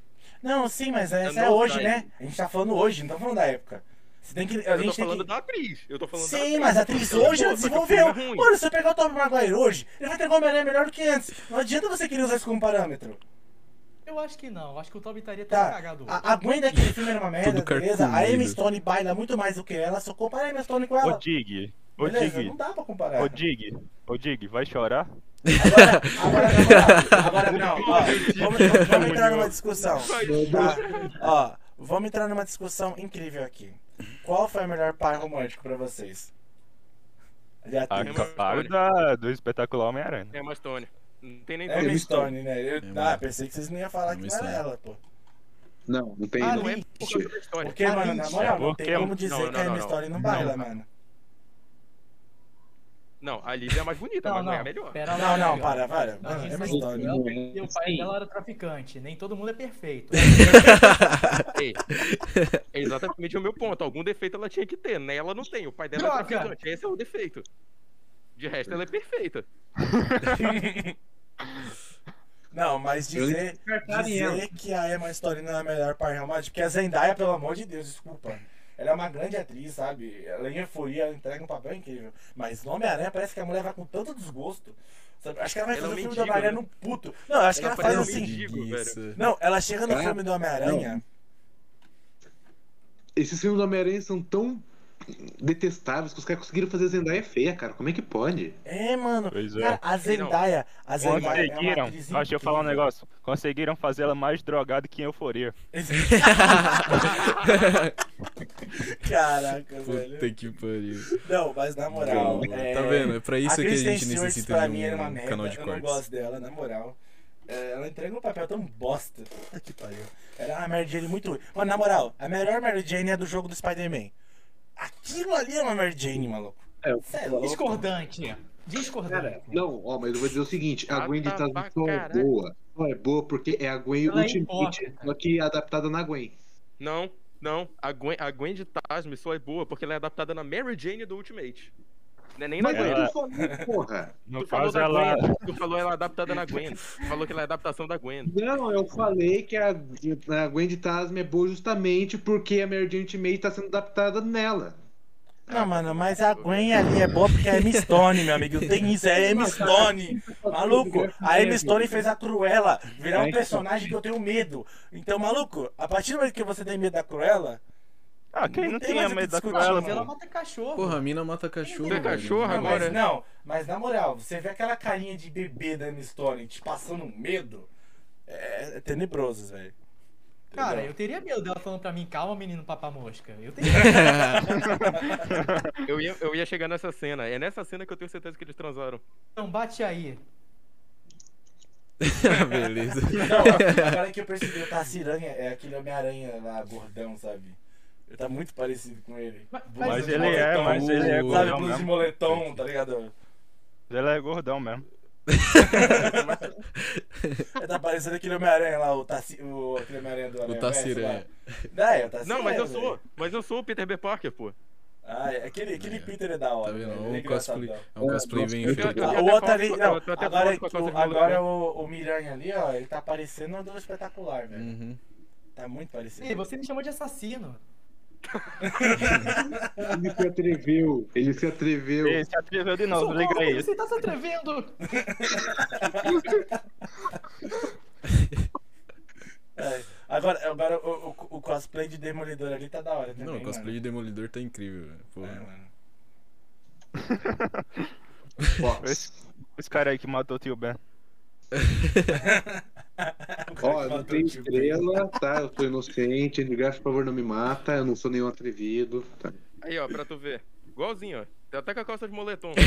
Não, sim, mas essa Eu é não hoje, né? A gente tá falando hoje, não tá falando da época. Você tem que. A Eu tô gente tem falando que... da atriz. Eu tô falando da Sim, atriz. mas a atriz é hoje ela desenvolveu. é. Mano, se você pegar o Tobey Maguire hoje, ele vai ter uma Homem-Aranha melhor do que antes. Não adianta você querer usar isso como parâmetro. Eu acho que não. Acho que o Toby estaria até Tá, cagado. a, a Gwen daquele filme era uma merda, beleza? A. Emma Stone baila muito mais do que ela, só compara a Emma Stone com Ô ela. Dig, ô Beleza, Dig, não dá pra comparar. ô Dig, ô Dig, vai chorar? Agora, agora, na moral, agora não, ó, vamos, vamos- entrar numa discussão. Tá? Ó, vamos entrar numa discussão incrível aqui. Qual foi o melhor par romântico pra vocês? De A atriz. Emma capa Stone. da, do espetacular Homem-Aranha. É uma Stone. Não tem nem É como. Emma Stone, né? Eu, ah, pensei que vocês não iam falar que não era ela, pô. Não, não tem. Ah, não. É por causa da história. Porque, mano, na moral, não tem Porque- como dizer não, que a Emma não, Stone não não. baila, mano. Não, a Lívia é mais bonita, Não, mas não é a não. melhor. Pera Não, lá, não, para, para. A Mano, gente Emma sabe Stone. que ela- Não é. E o pai Sim. dela era traficante. Nem todo mundo é perfeito. Ei, é exatamente o meu ponto. Algum defeito ela tinha que ter, né? Ela não tem. O pai dela Droga. é traficante. Esse é o defeito. De resto, ela é perfeita. Não, mas dizer, dizer que a Emma Stone não é a melhor par romântica, porque a Zendaya, pelo amor de Deus, desculpa. Ela é uma grande atriz, sabe? Ela em euforia, ela entrega um papel incrível. Mas no Homem-Aranha parece que a mulher vai com tanto desgosto. sabe? Acho que ela vai Ela é fazer um o filme do mendigo, Homem-Aranha né? num puto. Não, acho que Ela ela faz assim. mendigo. Não, ela chega no filme do Homem-Aranha. Esses filmes do Homem-Aranha são tão detestáveis que os caras conseguiram fazer Zendaya feia, cara. Como é que pode? É, mano. Pois é. Cara, a Zendaya. A Zendaya é uma Conseguiram. Deixa eu falar um negócio. Conseguiram fazer ela mais drogada que em euforia. Caraca, velho. Puta que pariu. Não, mas na moral. é... Tá vendo? É pra isso a que a gente Stewart, necessita pra de mim, era uma um merda. canal de eu não cortes. gosto dela, na moral. É, ela entrega um papel tão bosta. Puta que pariu. Era uma Mary Jane muito ruim. Mano, na moral, a melhor Mary Jane é do jogo do Spider-Man. Aquilo ali é uma Mary Jane, maluco. É, é. Discordante. Discordante. Cara, não, ó, mas eu vou dizer o seguinte, a Gwen de só é boa. Só é boa porque é a Gwen Ela é Ultimate, só que adaptada na Gwen. Não, não. A Gwen, a Gwen de Tasme só é boa porque ela é adaptada na Mary Jane do Ultimate. Não é nem na Mas Gwen. falei, porra. No Tu falou caso, da ela. Gwen. Tu falou ela adaptada na Gwen. Tu falou que ela é adaptação da Gwen. Não, eu falei que a, a Gwen de Tasman é boa justamente porque a Mary Jane Ultimate tá sendo adaptada nela. Não, mano, mas a Gwen ali é boa porque é Emma Stone, meu amigo. Tem isso, é Emma Stone. Maluco, a Emma Stone fez a Cruella virar um personagem que eu tenho medo. Então, maluco, a partir do momento que você tem medo da Cruella, Ah, quem Não não tem tinha medo da Mas ela pô? mata cachorro. Porra, a mina mata cachorro. É cachorro Não, agora? mas não, mas na moral, você vê aquela carinha de bebê da Emma Stone te passando medo, é, é tenebroso, velho. Cara, eu teria medo dela falando pra mim, calma, menino papamosca. Eu teria. Eu ia, eu ia chegar nessa cena. É nessa cena que eu tenho certeza que eles transaram. Então bate aí. Beleza. Não, agora que eu percebi, o Tassiranha é aquele Homem-Aranha lá, gordão, sabe? Ele tá muito parecido com ele. Mas- Blusa Mas ele é, moletom, mas ele é Sabe, Sabe, gordão blusa de mesmo. moletom, tá ligado? Ele é gordão mesmo. Ele tá parecendo aquele Homem-Aranha lá, o, Tassi, o aquele Homem-Aranha do O Aranha Tassiranha. Não, é o Tassiranha. Não, mas eu velho. sou. Mas eu sou o Peter B. Parker, pô. Ah, é, aquele, aquele Peter é da hora. Tá vendo? velho, É ele é um cosplay, é um cosplay bem feito. Ah, o outro ali, não, agora, de agora o, o Miranha ali, ó, ele tá parecendo do espetacular, velho. Uhum. Tá muito parecido. Ei, você me chamou de assassino. Ele se atreveu, ele se atreveu. Ele se atreveu de novo, liga aí. Você tá se atrevendo? É, agora, agora o, o, o cosplay de Demolidor ali tá da hora também, Não, o cosplay de Demolidor tá incrível, velho. mano. É, mano. Esse, esse cara aí que matou o tio Ben. Ó, eu não tenho estrela, tá? Eu sou inocente, Edgar, por favor, não me mata, eu não sou nenhum atrevido. Tá? Aí, ó, pra tu ver. Igualzinho, ó. Tem até com a calça de moletom.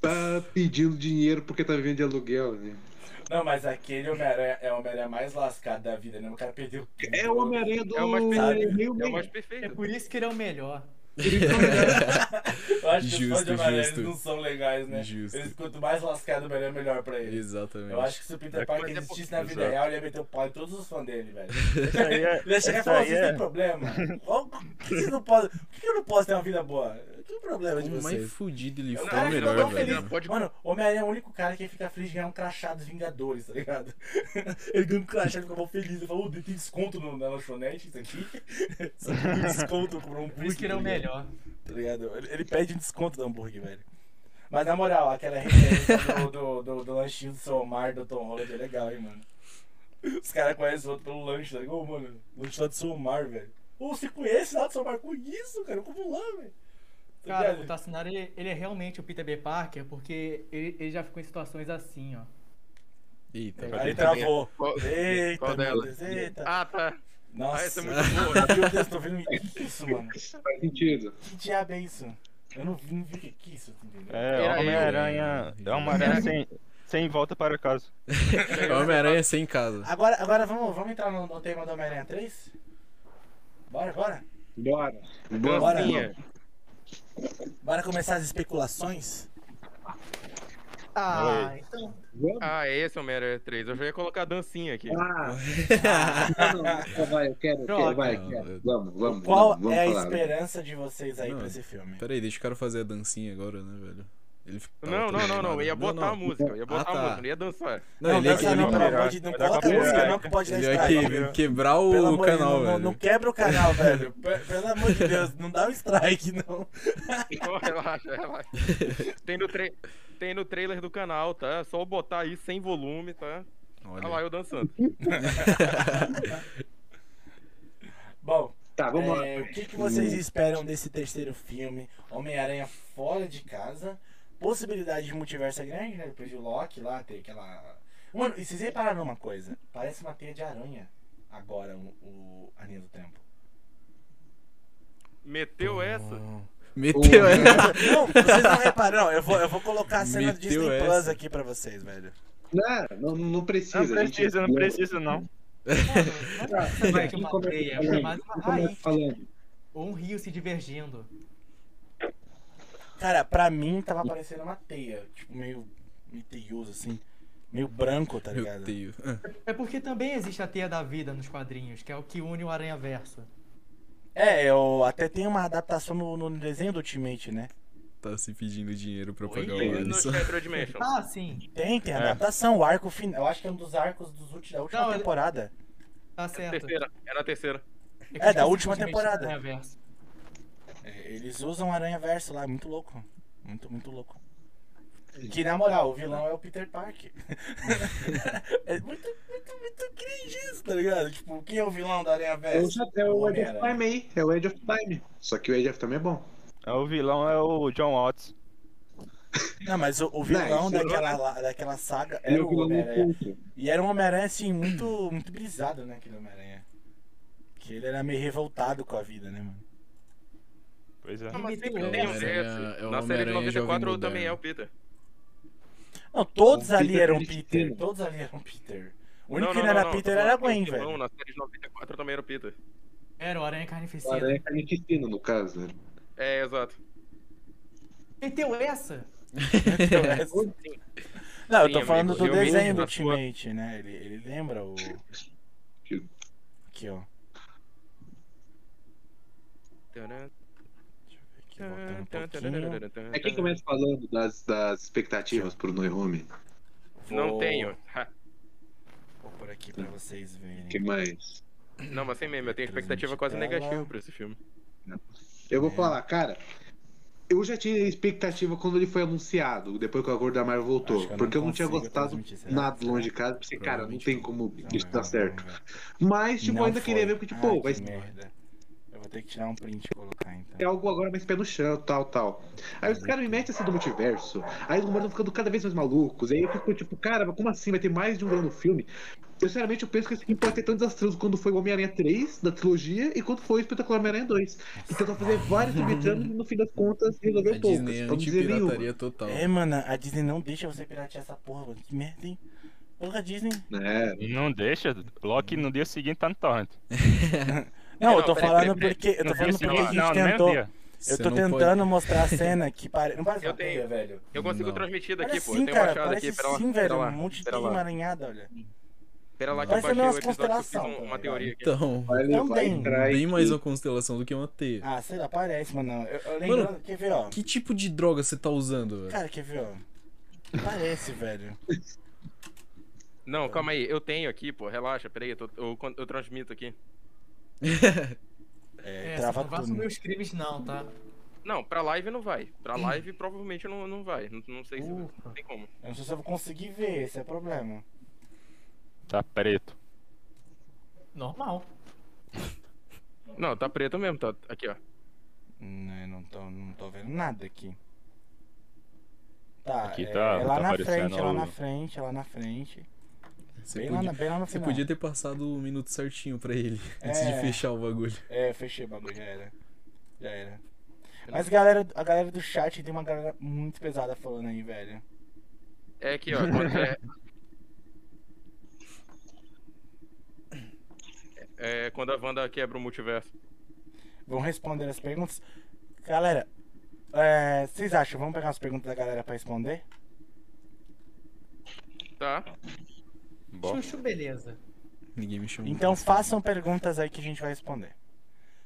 Tá pedindo dinheiro porque tá vivendo de aluguel, né? Não, mas aquele Homem-Aranha é o Homem-Aranha mais lascado da vida, né? O cara perdeu. É o Homem-Aranha do É o mais perfeito. É o mais É perfeito. por isso que ele é o melhor. Eu acho que os fãs Justo, de Homem-Aranha justo. eles não são legais, né? Justo. Eles, quanto mais lascado o Homem-Aranha, melhor pra eles. Exatamente. Eu acho que se o Peter É, Parker existisse na vida Exato. real, ele ia meter o pau em todos os fãs dele, velho. É. Ele ia chegar e falar, vocês é. têm problema. Por que, vocês não podem, por que eu não posso ter uma vida boa? Que problema de O mais vocês? fudido ele foi cara o melhor, velho. feliz. Pode- Mano, o Homem-Aranha é o único cara que fica feliz de ganhar um crachá dos Vingadores, tá ligado? Ele ganha um crachá e fica mal feliz. Ele fala, ô, tem desconto no, na lanchonete, isso aqui. Só que tem desconto por um isso ele é o tá melhor. Tá ligado? Ele, ele pede um desconto do hambúrguer, velho. Mas na moral, aquela referência do, do, do, do lanchinho do seu Omar, do Tom Holland é legal, hein, mano. Os caras conhecem o outro pelo lanche, tá ligado? Ô, mano, lanche lá do seu Omar, velho. Ô, você conhece lá do seu Omar? Conheço, cara, eu como lá, velho. Cara, o Tassinari, ele, ele é realmente o Peter B. Parker porque ele, ele já ficou em situações assim, ó. Eita, Aí ele travou. Qual- Eita, qual dela? Deus, eita. Ah, tá. Nossa. Ah, essa é muito boa. Meu Deus, tô vendo. Que isso, mano? Faz sentido. Que diabo é isso? Eu não vi, não vi o que é isso, entendeu? É, Homem-Aranha. É uma aranha sem, sem volta para casa. É Homem-Aranha sem casa. Agora, agora vamos, vamos entrar no, no tema do Homem-Aranha 3? Bora, bora. Bora. Bora. Dancinha. Bora começar as especulações? Ah, Oi. então. Ah, é esse Homem-Aranha 3. Eu já ia colocar a dancinha aqui. Ah, não, não, vai, eu quero, eu quero, vai, Não, quero. eu- Vamos, vamos. Qual vamos, vamos é a falar. esperança de vocês aí Não, pra esse filme? Pera aí, deixa o cara fazer a dancinha agora, né, velho? Ele Não, não, não, não. ia botar a não. música. Eu ia botar Ah, a tá. música, não ia dançar. Não, Não, ele dança não, pelo virar. amor de Deus. Não coloca música não que pode dar ele ia quebrar o canal, não, não, velho. não quebra o canal, velho. Pe- Pelo amor de Deus, não dá um strike, não. Relaxa, relaxa. Tem no, tem no trailer do canal, tá? É só eu botar aí sem volume, tá? Olha lá eu dançando. Bom, Tá, vamos lá. é, o que, que vocês esperam desse terceiro filme? Homem-Aranha fora de casa. Possibilidade de multiverso é grande, né? Depois de Loki lá, tem aquela. Mano, e vocês repararam numa coisa? Parece uma teia de aranha agora o, o Aninha do Tempo. Meteu essa? Meteu é. Não, vocês não repararam. Eu vou, eu vou colocar a cena do Meteu Disney essa. Plus aqui pra vocês, velho. Não, não, não precisa. Não a gente- precisa, não precisa, não. Não é uma é mais uma Quem começa raiz. falando? Ou um rio se divergindo. Cara, pra mim tava parecendo uma teia. Tipo, meio, meio teioso, assim. Meio branco, tá Meu ligado? Deus. É porque também existe a teia da vida nos quadrinhos, que é o que une o Aranha Verso. É, eu até tem uma adaptação no, no desenho do Ultimate, né? Tá se pedindo dinheiro pra Oi? pagar o Tem no Alisson. Ah, sim, Tem, tem É. adaptação, o arco final. Eu acho que é um dos arcos dos últimos, da última Não, ele- temporada. tá É na certo. terceira, é na terceira. que É, da última temporada. Aranha Verso. É, eles usam Aranha Verso lá, muito louco. Muito, muito louco. Que na moral, o vilão é o Peter Parker. é muito, muito, muito cringe isso, tá ligado? Tipo, quem é o vilão da Aranha É o, Verso? é o Edge of. Time aí. É o Edge of Time. Só que o Edge of Time é bom. É, O vilão é o John Watts. Não, mas o, o vilão é daquela, la- daquela saga é era o Homem-Aranha. E era um Homem-Aranha, assim, muito, muito brisado, né, aquele Homem-Aranha. Que ele era meio revoltado com a vida, né, mano? Pois é. Ah, mas sempre É o tem um Homem-Aranha- desse. é o Na série de Homem-Aranha jovem 94 também é o Peter. Não, todos O ali Peter eram Cristina. Peter. Todos ali eram Peter. O único que não era Peter era Gwen, O velho. Na série de 94 também era o Peter. Era o Aranha O Carnificina. Aranha Carnificina, no caso. né? É, exato. Meteu essa? Não, eu Sim, tô falando amigo, do desenho do na sua- Ultimate, né? Ele, ele lembra o. Aqui, ó. Ver aqui, voltando um pouquinho. É quem começa falando das, das expectativas pro No Home? Não Vou- tenho. Ha. Vou por aqui pra vocês verem. O que mais? Não, mas sem meme, eu tenho expectativa quase negativa pra esse filme. Eu vou É. falar, cara. Eu já tinha expectativa quando ele foi anunciado, depois que o acordo da Marvel voltou. Eu porque eu não tinha gostado nada Será? longe de casa. Pensei, cara, não tem como Não, isso dar certo. Mas, tipo, ainda queria foi. ver, porque, tipo, Ai, pô, vai que merda. Vou ter que tirar um print e colocar então. é algo agora mais pé no chão, tal, tal. Aí os caras me metem essa do multiverso, aí os números vão ficando cada vez mais malucos, aí eu fico tipo, cara, mas como assim? Vai ter mais de um no filme? Eu, sinceramente, eu penso que esse filme pode ter tão desastroso quando foi o Homem-Aranha 3, da trilogia, e quando foi o Espetacular Homem-Aranha 2. Que tentou fazer vários subtramas e, no fim das contas, resolveu A poucas, Disney é anti-pirataria total. É, mano, a Disney não deixa você piratear essa porra, mano. Que merda, hein? Porra, Disney. É, Não deixa, Loki no dia seguinte tá no torrent. Não, eu Não, tô peraí, falando peraí, porque. Eu No tô falando porque a gente não, tentou. Eu tô tentando pode- mostrar a cena que parece. Não parece Eu teia, tenho. velho. Eu consigo Não. transmitir daqui, pô. assim, Eu tenho cara, aqui. Pera lá, sim, pera velho. lá. Um monte de Pera teia emaranhada, olha. Pera lá que eu Parece baixei meio o episódio que eu fiz constelação, um- tá uma ligado? teoria aqui. Então, Também. bem mais uma constelação do que uma teia. Ah, sei lá, parece, mano. Eu, eu lembrando. Quer ver, ó? Que tipo de droga você tá usando, velho? Cara, quer ver, ó? Parece, velho. Não, calma aí. Eu tenho aqui, pô. Relaxa, peraí. Eu, tô- eu, eu transmito aqui. É, É, trava não vai tudo. os crimes não, tá? Não, pra live não vai. Pra live provavelmente não, não vai. Não, não sei se Ufa. não tem como. Eu não sei se eu vou conseguir ver, esse é o problema. Tá preto. Normal. Não, tá preto mesmo. Tá aqui, ó. Não, eu não tô, não tô vendo nada aqui. Tá, Aqui é, tá- é lá tá na aparecendo frente, é lá na frente, é lá na frente. Você Bem lá, podia, na, bem lá no você final. podia ter passado o minuto certinho pra ele, antes É. de fechar o bagulho. É, fechei o bagulho, já era. Já era. Mas galera, a galera do chat tem uma galera muito pesada falando aí, velho. É aqui, ó. quando é... é quando a Wanda quebra o multiverso. Vão responder as perguntas. Galera, é, vocês acham? Vamos pegar as perguntas da galera pra responder? Tá? Bom. Chuchu, beleza. Ninguém me chamou. Então façam perguntas aí que a gente vai responder.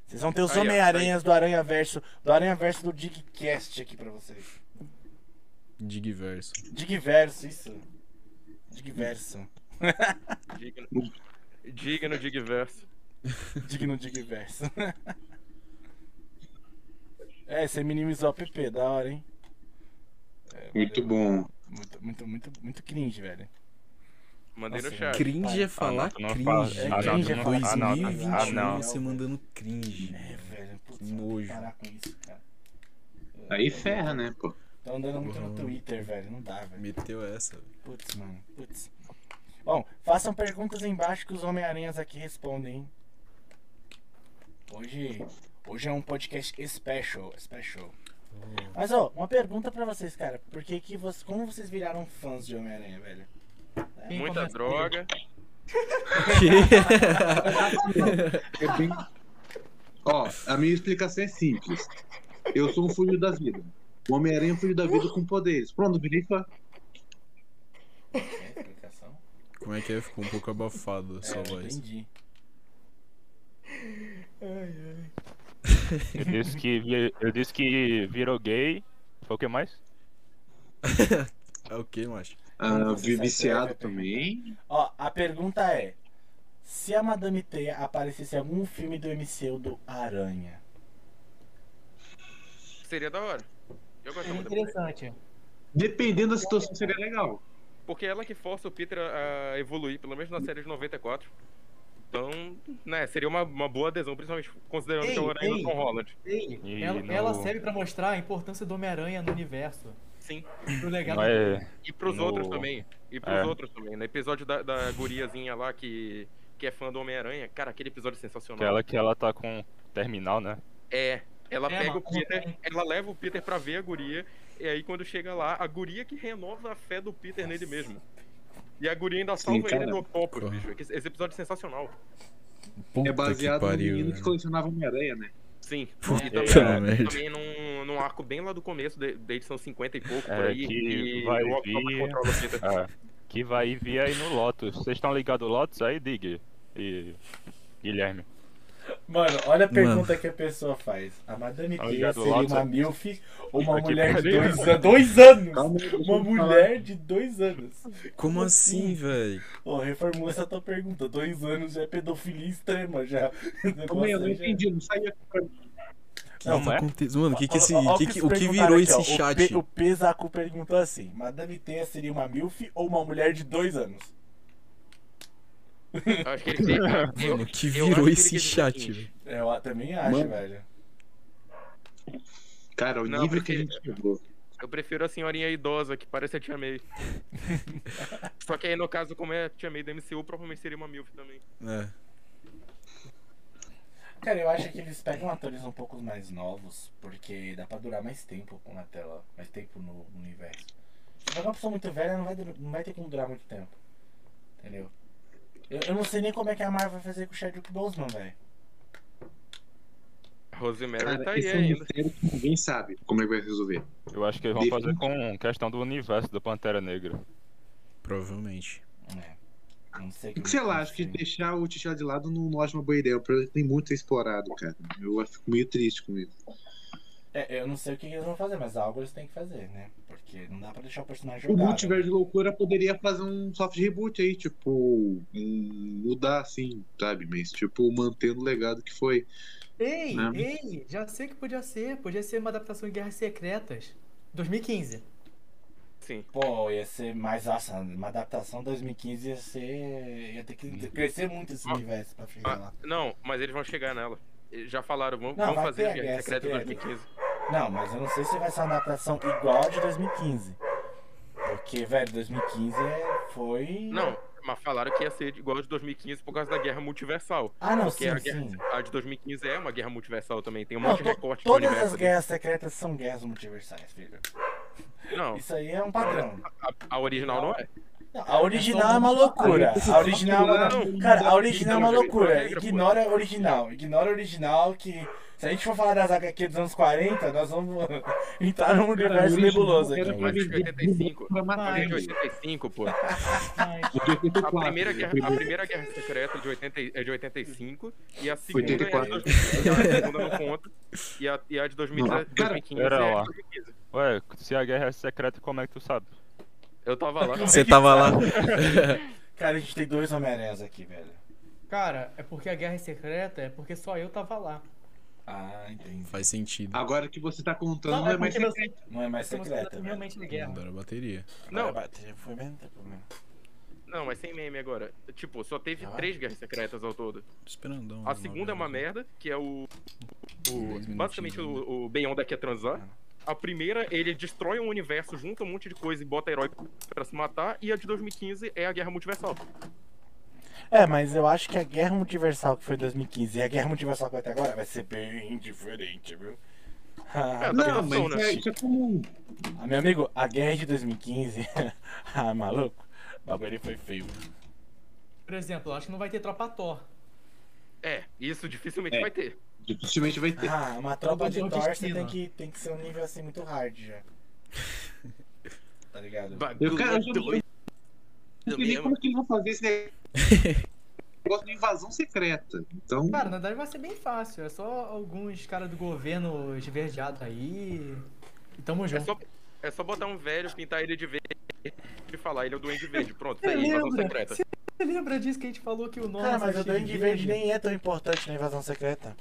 Vocês vão ter os Homem-Aranhas do Aranha Verso, do Aranha Verso do Digcast aqui pra vocês. Digverso. Digverso, isso. Digverso. Digno. Digno Digverso. Digno Digverso. é, você minimizou o app, da hora, hein? É, Muito valeu. bom. Muito, muito, muito, muito cringe, velho. Mandei no Nossa, chat. Cringe é falar não, tu não fala- cringe. É, Ah, não, cringe tu é não- falar- ah, não, 2021 ah, não. você mandando cringe. É, velho. Putz, Que nojo. parar com isso, cara. Aí ferra, né, pô? Tô andando muito no. Twitter, velho. Não dá, velho. Meteu essa. velho. Putz, mano. Putz. Bom, façam perguntas aí embaixo que os Homem-Aranhas aqui respondem, hein? Hoje, hoje é um podcast special, special. Mas, ó, uma pergunta pra vocês, cara. Por que que vocês, como vocês viraram fãs de Homem-Aranha, velho? Quem Muita começa droga. É bem... Ó, a minha explicação é simples. Eu sou um fugido da vida. O Homem-Aranha é um fugido da vida com poderes. Pronto, virei fã. Como é que é? Ficou um pouco abafado a sua É, voz. entendi. Eu disse que, vi- eu disse que virou gay. Foi o que mais? É o que, macho? Sabe viciado também. Ó, a pergunta é: se a Madame Teia aparecesse em algum filme do MCU do Aranha, Seria da hora. Eu gosto É da mulher. interessante. Dependendo da situação, seria legal. Porque é ela que força o Peter a evoluir, pelo menos na série de 94. Então, né, seria uma, uma boa adesão, principalmente considerando Ei, que é o Aranha do ei. Tom Holland. Ei, ela, no- ela serve pra mostrar a importância do Homem-Aranha no universo. Sim. Pro é, E pros No- outros também. E pros É. outros também. No episódio da, da guriazinha lá que, que é fã do Homem-Aranha, cara, aquele episódio é sensacional. aquela que ela tá com terminal, né? É, ela É, pega mas o Peter, ela leva o Peter pra ver a guria, e aí quando chega lá, a guria que renova a fé do Peter nele mesmo. E a guria ainda salva cara. ele no Porra. bicho. Esse episódio é sensacional. Puta é baseado que no pariu, menino né? que colecionava Homem-Aranha, né? Sim. Puta E também, Tá merda. também num, num arco bem lá do começo, de- da edição 50 e pouco, É, por aí, que e vai o vir- controla o Peter. Ah, que vai vir aí no Lotus. Vocês estão ligados ao Lotus aí, Dig? E Guilherme. Mano, olha a Mano. pergunta que a pessoa faz. A Madame Teia seria uma MILF ou uma mulher de dois, an- dois anos? Uma mulher de dois anos. Como assim, velho? Ô, reformula essa tua pergunta. Dois anos já é pedofilia extrema já. O aí, eu não entendi, não saía. Que Não, que é? acontece? Mano, o que que esse, Ó, ó, ó que que- o que virou aqui, ó. esse O chat? P- O Pesaco perguntou assim: Madame Teia seria uma MILF ou uma mulher de dois anos? Eu acho que ele eu- Mano, que eu virou esse chat, velho? Eu a- também acho, Mano. velho. Cara, o Não, nível porque- que a gente chegou. Eu prefiro a senhorinha idosa, que parece a Tia May. Só que aí, no caso, como é a Tia May da MCU, provavelmente seria uma MILF também. É. Cara, eu acho que eles pegam atores um pouco mais novos, porque dá pra durar mais tempo na tela, mais tempo no, universo. Se pegar uma pessoa muito velha, não vai, não vai ter como durar muito tempo. Entendeu? Eu, eu não sei nem como é que a Marvel vai fazer com o Chadwick Boseman, velho. Rosemary Cara, tá aí é um ainda. mistério que ninguém sabe como é que vai resolver. Eu acho que eles vão fazer com questão do universo do Pantera Negra. Provavelmente. É. Não sei O que sei lá, acho que deixar o T'Challa de lado não, não acho uma boa ideia. O problema é que tem muito a ser explorado, cara. Eu fico meio triste com isso. É, eu não sei o que eles vão fazer, mas algo eles têm que fazer, né? Porque não dá pra deixar o personagem O jogar. Multiverso de Loucura poderia fazer um soft reboot aí, tipo, mudar assim, sabe? Mas, tipo, mantendo o legado que foi. Ei, Né? ei, já sei o que podia ser. Podia ser uma adaptação de Guerras Secretas. 2015. Sim. Pô, ia ser mais. Nossa, uma adaptação 2015 ia ser. ia ter que crescer muito esse Ah, universo pra chegar Ah, lá. não, mas eles vão chegar nela. Eles Já falaram, vamos, Não, vamos fazer a Guerra Secreta Secreta. 2015. Não, mas eu não sei se vai ser uma adaptação igual a de 2015. Porque, velho, 2015 é- foi. Não, mas falaram que ia ser igual a de 2015 por causa da Guerra Multiversal. Ah, não, Porque sim, a, guerra, sim. a de 2015 é uma guerra multiversal também, tem um Não, monte de recorte do todas universo. as guerras secretas são guerras multiversais, filho. Não, Isso aí é um padrão. a, a original não é. A original é uma loucura. A original é uma... Cara, a original é uma loucura. Ignora a original. Ignora a original que. Se a gente for falar das HQ dos anos 40, nós vamos entrar num universo nebuloso aqui. Era de 85. Pra matar Mas de ele. 85, pô. 84, A primeira, guerra, a primeira guerra secreta de 80, e- é de 85 e a segunda é de 84. 2015. A segunda não conta. E a, e a de 2015 Não, cara, 2015 pera é lá. de 2015. Ué, se a guerra é secreta, como é que tu sabe? Eu tava lá. Você tava lá. Cara, a gente tem dois Homem-Aranhas aqui, velho. Cara, é porque a guerra é secreta, é porque só eu tava lá. Ah, entendi. Faz sentido. Agora que você tá contando, não, Não, é, é mais porque secreto. Não é mais você secreta, tá realmente na guerra. Adoro a bateria. Não. Agora bater, Foi mesmo, não tem problema. Não, mas sem meme agora. Tipo, só teve Ah. três guerras secretas ao todo. Dar A uma segunda é uma merda, que é o. O basicamente o, o Beyond quer transar. A primeira, ele destrói um universo, junta um monte de coisa e bota herói pra se matar. E a de 2015 é a Guerra Multiversal. É, mas eu acho que a Guerra Multiversal que foi em 2015 e a Guerra Multiversal que vai ter agora vai ser bem diferente, viu? Ah, É, Não, Tá mas pensando, né? é, isso é comum. ah, meu amigo, a Guerra de 2015. ah, maluco. O bagulho foi feio. Por exemplo, eu acho que não vai ter tropa Thor. É, isso dificilmente É. vai ter. Dificilmente vai ter. Ah, uma tropa de Thor você tem que, tem que ser um nível assim muito hard já. Tá ligado? Eu, cara, eu já não sei nem como que eles vão fazer esse negócio de invasão secreta. Então, Cara, na verdade vai ser bem fácil. É só alguns caras do governo esverdeados aí. E tamo É junto. só, é só botar um velho, pintar ele de verde e falar, ele é o Duende Verde. Pronto, Você aí, invasão lembra? secreta. Você lembra disso que a gente falou que o nome Cara, mas o Duende Verde nem é tão importante na invasão secreta.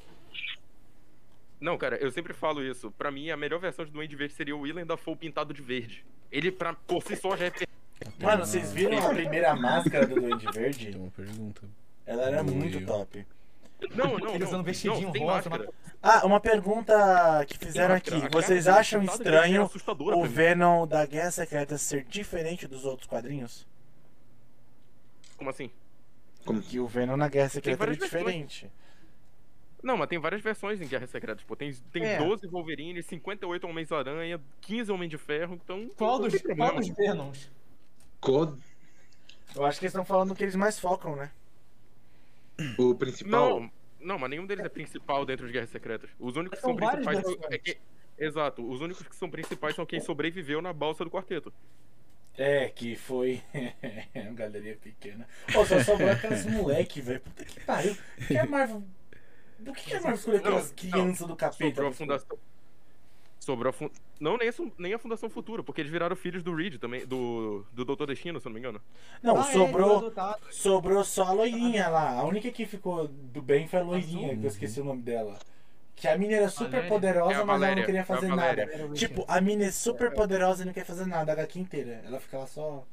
Não, cara, eu sempre falo isso. Pra mim, a melhor versão de Duende Verde seria o Willem Dafoe pintado de verde. Ele, pra, por si só, já é. Mano, vocês viram a primeira máscara do Duende Verde? Tem uma pergunta. Ela era Não, muito eu. top. Não, não, Ele não. usando vestidinho não, rosa, máscara. Ah, uma pergunta que fizeram aqui. Vocês acham é estranho o. Venom da Guerra Secreta ser diferente dos outros quadrinhos? Como assim? Como Que o Venom na Guerra Secreta era várias versões. Não, mas tem várias versões em Guerra Secreta. Tipo, tem, tem É. 12 Wolverine, 58 Homens-Aranha, 15 Homem de Ferro, então. Qual dos, qual dos Venoms? co- Eu acho que eles estão falando que eles mais focam, né? o principal. Não, não, mas nenhum deles é principal dentro de Guerras Secretas. Os únicos que São são várias principais são, é que, Exato, os únicos que são principais são quem sobreviveu na balsa do quarteto. É, que foi. uma galeria pequena. Pô, só sobrou aqueles moleque, velho. Puta que pariu. Que a Marvel. Por que que a Marvel escolheu aquelas crianças do capeta? Sobrou a fundação. Sobrou a fun... Não, nem a, Fun- nem a Fundação Futura, porque eles viraram filhos do Reed também, do, do Doutor Destino, se eu não me engano. Não, Ah, é, sobrou. adotado. Sobrou só a loirinha lá. A única que ficou do bem foi a loirinha, Azul? que eu esqueci o nome dela. Que a mina era super Valéria? poderosa, É mas ela não queria é fazer Valéria. nada. Tipo, a mina é super poderosa e não quer fazer nada a HQ inteira. Ela fica lá só.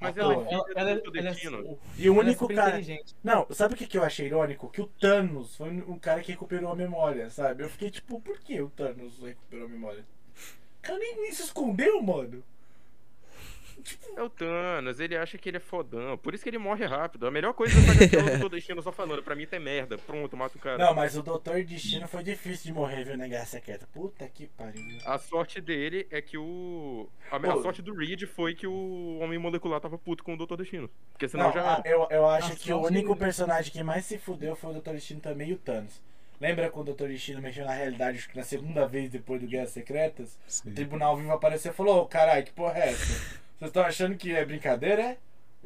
Mas ela é Ela- do Doutor ela é- Destino. E o Ela é único cara. Não, sabe o que, que eu achei irônico? Que o Thanos foi um cara que recuperou a memória, sabe? Eu fiquei tipo, por que o Thanos recuperou a memória? O cara nem, nem se escondeu, mano. É o Thanos, ele acha que ele é fodão. Por isso que ele morre rápido. A melhor coisa dessa HQ é o Doutor Destino só falando. Pra mim tá merda. Pronto, mata o cara. Não, mas o Doutor Destino foi difícil de morrer, viu, na Guerra Secreta. Puta que pariu. A sorte dele é que o. A, a sorte do Reed foi que o Homem Molecular tava puto com o Doutor Destino. Porque senão Não, já. ah, eu, eu acho A que o único dele. personagem que mais se fudeu foi o Doutor Destino também e o Thanos. Lembra quando o Doutor Destino mexeu na realidade, acho que na segunda vez depois do Guerras Secretas? O Sim. Tribunal Vivo apareceu e falou, ô caralho, que porra é essa? Vocês estão achando que é brincadeira, é?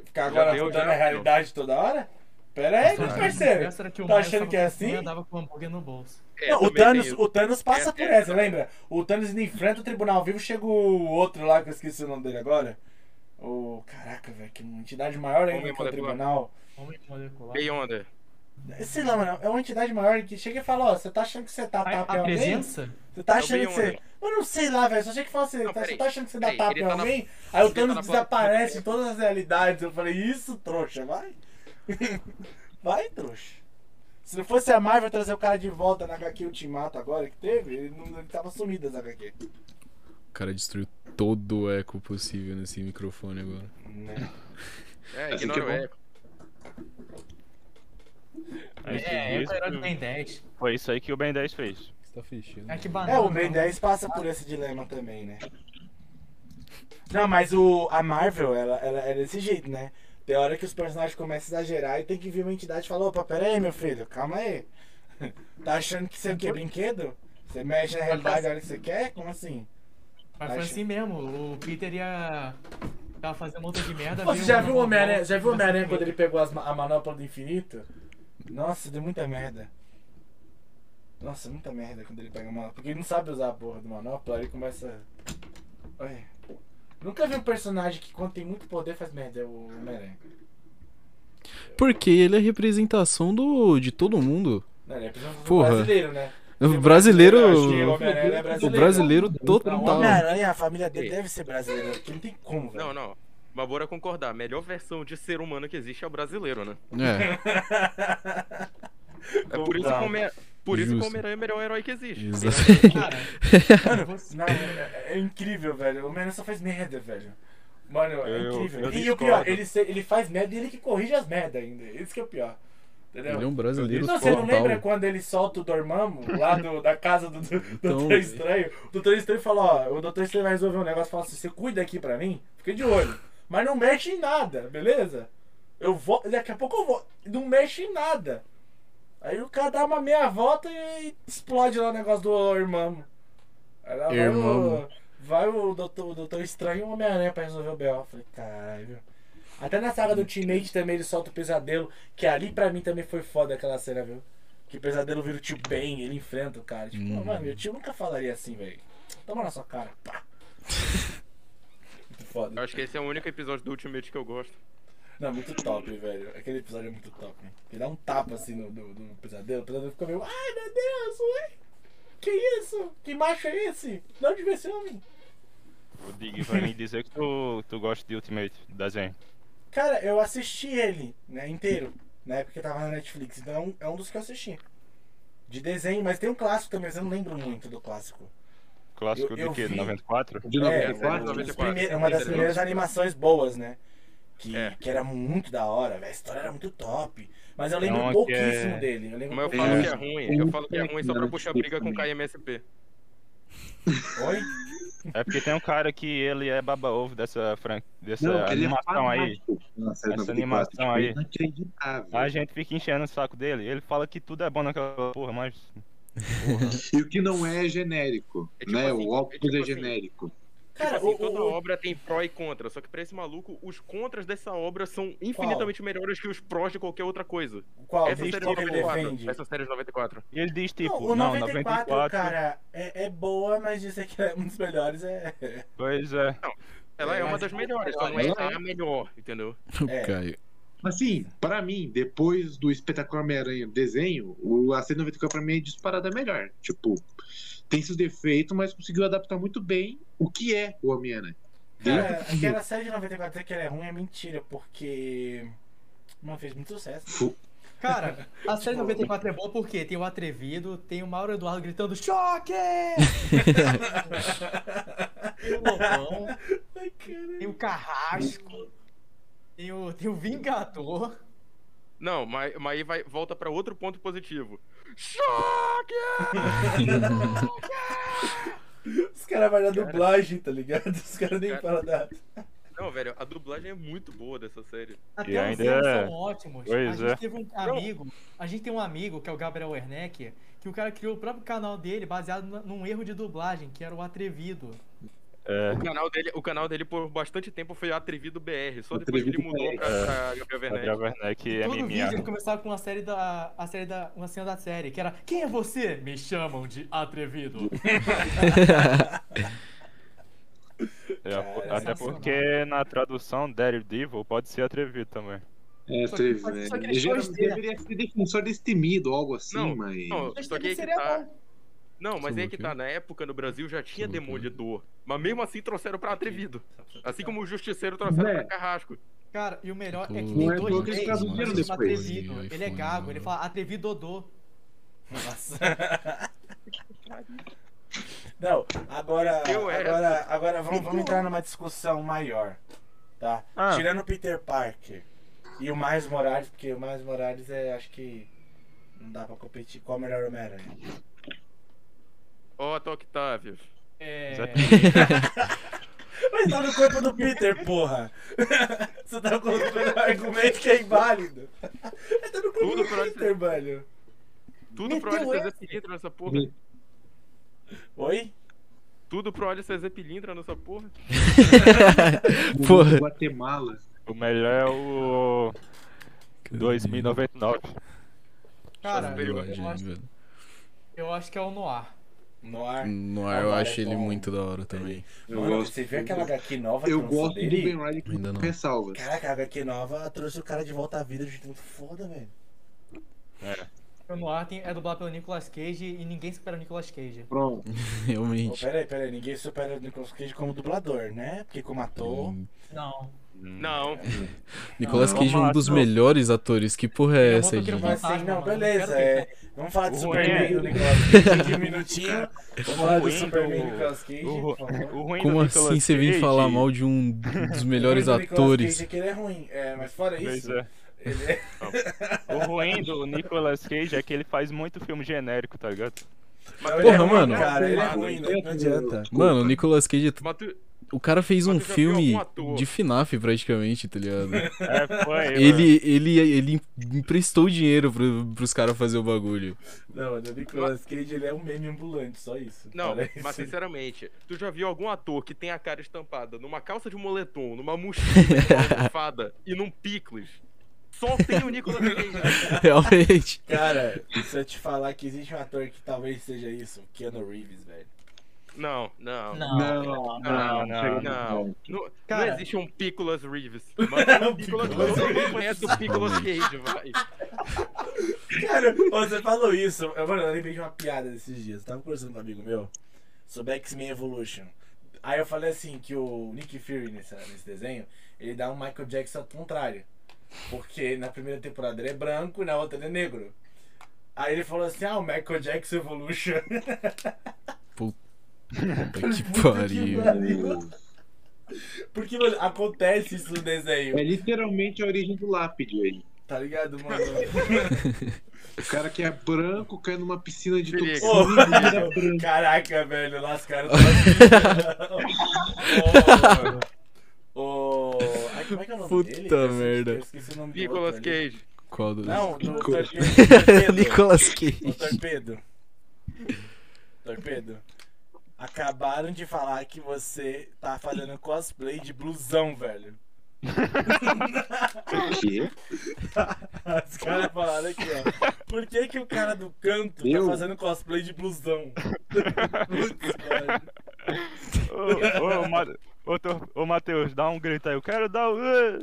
Ficar agora deu, mudando a realidade toda hora? Pera aí, meu parceiro. Tá achando que é assim? andava com um hambúrguer no bolso. É, Não, o Thanos, o Thanos passa É, por é. essa, lembra? O Thanos ainda enfrenta o Tribunal Vivo, chega o outro lá, que eu esqueci o nome dele agora. O. Caraca, velho, que uma entidade maior ainda Homem que o. Tribunal. Homem molecular. Beyonder. Sei lá, mano, é uma entidade maior que chega e fala, ó, você tá achando que você tá A, tapa em a alguém? presença? Você tá achando que você. Eu não sei lá, velho. Só chega e fala assim, Não, tá- você peraí, tá achando que você dá tapa em tá na- alguém? Aí o tá Thanos na desaparece em todas as realidades. Eu falei, isso, trouxa, vai. vai, trouxa. Se não fosse a Marvel trazer o cara de volta na HQ Ultimato agora que teve, ele não ele tava sumido das HQ. O cara destruiu todo o eco possível nesse microfone agora. Né? É, Assim ignora que o é eco. É, é o herói do Ben 10. Foi isso aí que o Ben 10 fez. Você tá fechando. É que banana. É, o Ben 10 passa por esse dilema também, né? Não, mas o, a Marvel, ela, ela é desse jeito, né? Tem hora que os personagens começam a exagerar e tem que vir uma entidade e falar, opa, pera aí, meu filho, calma aí. Tá achando que você é o quê? Brinquedo? Você mexe na realidade a hora que você quer? Como assim? Mas foi Acho- assim mesmo. O Peter ia. Tava fazendo um monte de merda. Pô, você já viu o Homem-Aranha já viu o Homem-Aranha quando ele pegou as a manopla do infinito? Nossa, deu muita merda. Nossa, muita merda quando ele pega a manopla. Porque ele não sabe usar a porra do manopla, aí ele começa. Olha. Nunca vi um personagem que quando tem muito poder faz merda, é o Homem-Aranha. Porque ele é representação do, de todo mundo. Não, ele é Porra. brasileiro, né? O brasileiro. Acho que o Homem-Aranha é O brasileiro. brasileiro Não, o total. Homem-Aranha, a família dele deve ser brasileira, porque não tem como, velho. Não, não. Mas bora concordar, a melhor versão de ser humano que existe é o brasileiro, né? É, É por isso que o Homem- por isso que o. Homem-Aranha é o melhor herói que existe. Mano, não, é, é incrível, velho. O Homem-Aranha só faz merda, velho. Mano, é Eu- incrível. eu e o pior, ele, se- ele faz merda e ele que corrige as merda ainda. Isso que é o pior. Entendeu? Ele é um brasileiro Não, você não lembra quando ele solta o Dormammu lá do- da casa do, do Então- Doutor Estranho? O Doutor Estranho fala, ó, o Doutor Estranho vai resolver um negócio, fala assim, você cuida aqui pra mim, fica de olho. Mas não mexe em nada, beleza? Eu vou, daqui a pouco eu vou, não mexe em nada. Aí o cara dá uma meia volta e explode lá o negócio do Dormammu. Aí lá vai Dormammu. o, vai o Doutor, o Doutor Estranho e o Homem-Aranha pra resolver o B.O. Falei, caralho? Até na saga do Teammate também ele solta o pesadelo, que ali pra mim também foi foda aquela cena, viu? Que o pesadelo vira o tio Ben, ele enfrenta o cara. Tipo, Uhum. mano, meu tio nunca falaria assim, velho. Toma na sua cara, pá. foda. Eu acho que esse é o único episódio do Ultimate que eu gosto. Não, muito top, velho. Aquele episódio é muito top. Hein? Ele dá um tapa assim no, no, no pesadelo, o pesadelo fica meio. Ai meu Deus, ué! Que isso? Que macho é esse? De onde veio esse homem? O Dig vai me dizer que tu, tu gosta de Ultimate desenho. Cara, eu assisti ele, né, inteiro. Na época que tava na Netflix. Então é um, é um dos que eu assisti. De desenho, mas tem um clássico também, mas eu não lembro muito do clássico. Clássico Eu- eu de quê? vi. 94? De É, 94? um dos 94. primeiros- é uma das primeiras animações boas, né? Que, É. que era muito da hora, velho. A história era muito top. Mas eu lembro uma que pouquíssimo é- dele. Eu lembro Mas eu falo que é ruim, eu falo que é ruim só pra puxar briga com o KMSP. Oi? É porque tem um cara que ele é baba-ovo dessa, fran... dessa Não, é animação aí. série Essa 94, animação aí. A gente fica enchendo o saco dele. Ele fala que tudo é bom naquela porra, mas. E o que não é é genérico, É tipo né? assim, o é óculos tipo é, assim, genérico. Cara, tipo assim, o- toda o- obra tem pró e contra, só que pra esse maluco, os contras dessa obra são infinitamente melhores que os prós de qualquer outra coisa. Qual? essa Diz série qual de que ele 94. defende? Essa série de 94. E ele diz tipo, não, o não, 94, 94. cara, é, é boa, mas dizer que é um dos melhores é. Pois é. Ela é uma Mas das é melhores, só não é a melhor, entendeu? É. Caio. Assim, pra mim, depois do Espetacular Homem-Aranha desenho, o a C94 pra mim é disparada melhor. Tipo, tem seus defeitos, mas conseguiu adaptar muito bem o que é o Homem-Aranha. Cara, aquela série de 94 dizer que ela é ruim é mentira, porque. Não fez muito sucesso. Fu- cara, a série 94 é boa porque tem o Atrevido, tem o Mauro Eduardo gritando choque! tem o Lobão, tem o Carrasco, tem o, tem o Vingador. Não, mas, mas aí vai, volta pra outro ponto positivo. Choque! Os caras vão na dublagem, tá ligado? Os caras nem Cara- falam nada. Não, velho, a dublagem é muito boa dessa série. Até E os ainda erros é- são ótimos. Pois a gente é. teve um amigo, a gente tem um amigo que é o Gabriel Werneck, que o cara criou o próprio canal dele baseado num erro de dublagem, que era o Atrevido. É, O canal dele, o canal dele por bastante tempo foi Atrevido BR, só depois que ele mudou pra, pra Gabriel Werneck. Gabriel Werneck é Todo vídeo ele MMA. começava com uma série da. A série da. Uma cena da série, que era Quem é você? Me chamam de Atrevido. É, até porque na tradução Daredevil pode ser atrevido também. É, Só que- só que- né? só que geralmente deveria ser defensor destemido ou algo assim, Não, mas. não, só que seria tá. bom. Não, mas Sobre o que tá, na época no Brasil já tinha Sobre? Demolidor. Mas mesmo assim trouxeram pra Atrevido. Assim como o Justiceiro trouxeram É. pra Carrasco. Cara, e o melhor é que Não tem é dois traduziram ele depois. Atrevido. Ele é gago, ele né? fala Atrevidodô. Nossa. Não, agora. Eu era. Agora, agora vamos, vamos entrar numa discussão maior. Tá? Ah. Tirando o Peter Parker e o Miles Morales, porque o Miles Morales é. Acho que. Não dá pra competir. Qual é o melhor Homem-Aranha? Otto Octavius. É. Mas tá no corpo do Peter, porra! Você tá colocando um argumento que é inválido. Ele tá no corpo Tudo do Peter, velho. Tudo pro essa. CZ Pilintra nessa porra. Oi? Tudo pro Óleo CZ Pilintra nessa porra. Porra. Guatemala. O melhor é o 2099. Cara, eu acho, eu acho que é o Noir. No ar. No ar eu acho é ele bom. muito da hora também. Eu Mano, gosto- você viu aquela HQ nova que Eu gosto do dele? Ben Riley Ainda com não. ressalvas. Caraca, a HQ nova trouxe o cara de volta à vida de jeito muito foda, velho. O Noir tem- é dublado pelo Nicolas Cage e ninguém supera o Nicolas Cage. Pronto. Oh, Realmente. peraí, peraí, ninguém supera o Nicolas Cage como dublador, né? Porque como ator. Hum. Não. Não. Nicolas Cage é um dos melhores atores. Que porra é essa, Didi? Mas assim, não, beleza. É, vamos falar do O Superman ruim é- do Nicolas Cage um minutinho. Vamos falar do Superman do do- Nicolas Cage. Como do assim você vem falar mal de um dos melhores O ruim do Nicolas atores? Cage é que ele é ruim, é, mas fora isso, é. ele é... O ruim do Nicolas Cage é que ele faz muito filme genérico, tá ligado? Ele Porra, é ruim, mano. Cara, ele é Mano, ruim, não, não adianta. Mano, o Nicolas Cage. O cara fez um filme de FNAF praticamente, tá ligado? É, foi. Ele, ele, ele emprestou dinheiro pro, pros caras fazer o bagulho. Não, o Nicolas Cage ele é um meme ambulante, só isso. Não, Fora mas sinceramente, tu já viu algum ator que tem a cara estampada numa calça de moletom, numa mochila, numa almofada e num picles? Só tem o Nicolas Cage. Realmente. Cara, se eu te falar que existe um ator que talvez seja isso, Keanu Reeves, velho. Não, não. Não. Não, Não, não, não, Não, Cara. não existe um Picolas Reeves. Mas um todo mundo conhece o Picolas Cage, vai. Cara, você falou isso. Eu, mano, eu lembrei de uma piada desses dias. Eu tava conversando com um amigo meu sobre X-Men Evolution. Aí eu falei assim que o Nick Fury nesse, nesse desenho, ele dá um Michael Jackson ao contrário. Porque na primeira temporada ele é branco e na outra ele é negro. Aí ele falou assim, ah, o Michael Jackson Evolution. Puta que pariu. Porque, mano, acontece isso no desenho. É literalmente a origem do lápide aí. Tá ligado, mano? O cara que é branco cai numa piscina de toxina branco. Caraca, velho, lascaram Ô, ô, ai, como é que é o nome Puta dele? Merda. Eu esqueci o nome do Nicolas outro ali. Cage. Qual dos? Não, do Nicolas. Torpedo. Nicolas Cage. Torpedo. Torpedo. Acabaram de falar que você tá fazendo cosplay de blusão, velho. O quê? Os caras falaram aqui, ó. Por que que o cara do canto Eu? tá fazendo cosplay de blusão? Putz, velho. Ô, ô, ô, Tor- ô, Matheus, dá um grito aí. Eu quero dar o. "Ê!"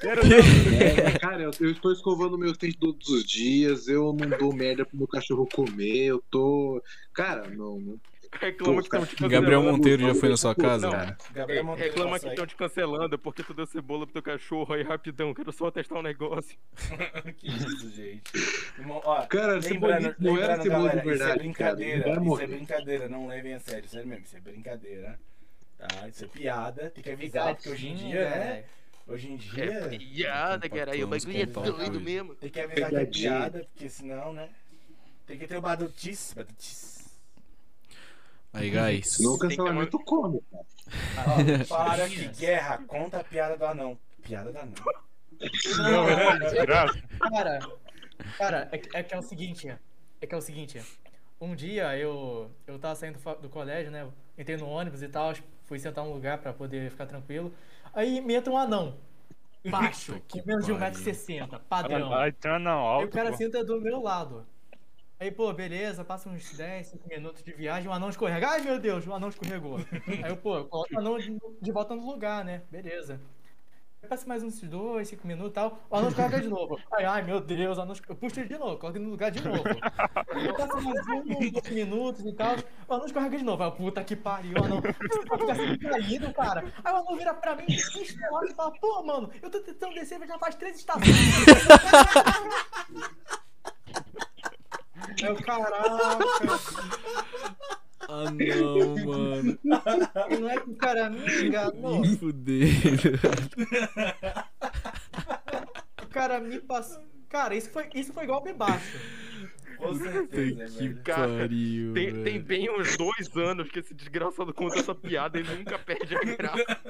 Quero dar o. É, cara, eu, eu estou escovando meus dentes todos os dias, eu não dou merda pro meu cachorro comer, eu tô. Cara, não. não- Reclama que estão te cancelando. Gabriel Monteiro já foi na sua casa? Não. cara? Gabriel Monteiro Reclama que estão te cancelando porque tu deu cebola pro teu cachorro aí rapidão. Quero só testar um negócio. Que isso, gente. Irmão, ó, Cara, lembrando, não era cebola de galera, isso é verdade, cara. brincadeira. Vai Isso é brincadeira, não levem a sério, sério mesmo, isso é brincadeira. Tá? Isso é piada, tem que avisar, porque hoje em dia, né? Hoje em dia. É piada, caralho. O bagulho é doido mesmo. Tem que avisar que é piada, porque senão, né? Tem que ter o badutice, badutice. Aí, guys. Senão o que cancelamento come, cara. Ah, falaram aqui, guerra, conta a piada do anão. Piada do anão. Desgraça. Cara, cara, é, que- é que é o seguinte, é que é o seguinte. Um dia eu eu tava saindo do colégio, né? Entrei no ônibus e tal, fui sentar num lugar pra poder ficar tranquilo. Aí me entra um anão. Baixo, que com menos de pariu. 1,60m, padrão. Ai, tá não, Aí o alto. cara pô. senta do meu lado. Aí, pô, beleza, passa uns 10, 5 minutos de viagem, o anão escorrega. Ai, meu Deus, o anão escorregou. Aí eu, pô, eu coloco o anão de, de volta no lugar, né? Beleza. Aí passa mais uns 2, 5 minutos e tal, o anão escorrega de novo. Ai, ai, meu Deus, o anão escorrega. Eu puxo ele de novo, coloco ele no lugar de novo. Aí passa mais um, dois minutos e tal, o anão escorrega de novo. Aí, puta que pariu, o anão. Você sendo caído, cara. Aí o anão vira pra mim, estourado e fala, pô, mano, eu tô tentando descer, mas já faz três estações. Aí eu, caraca. Ah, não, mano. Não é que o cara me enganou. Me fuderam. O cara me passou. Cara, isso foi, isso foi baixo. Com certeza, que velho. Cara, pariu. Tem, velho. tem bem uns dois anos que esse desgraçado conta essa piada e nunca perde a graça.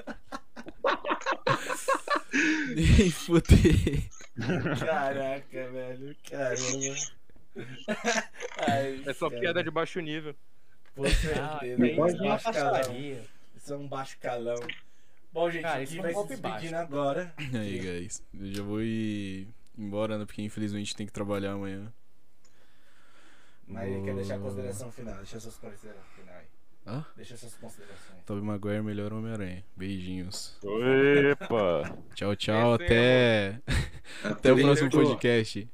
Nem fuder. Caraca, velho. Caramba. Ai, É só cara, piada de baixo nível. Com certeza. tem Isso é um uma baixaria. Isso é um baixo calão. Bom, gente, Cara, isso é um vai se despedindo agora. Aí, guys. Eu já vou ir embora, né? Porque infelizmente tem que trabalhar amanhã. Mas ele quer deixar a consideração final. Deixa suas considerações final aí. Hã? Deixa suas considerações. Tobey Maguire, melhor Homem-Aranha. Beijinhos. Epa! Tchau, tchau. Esse Até, até o próximo podcast.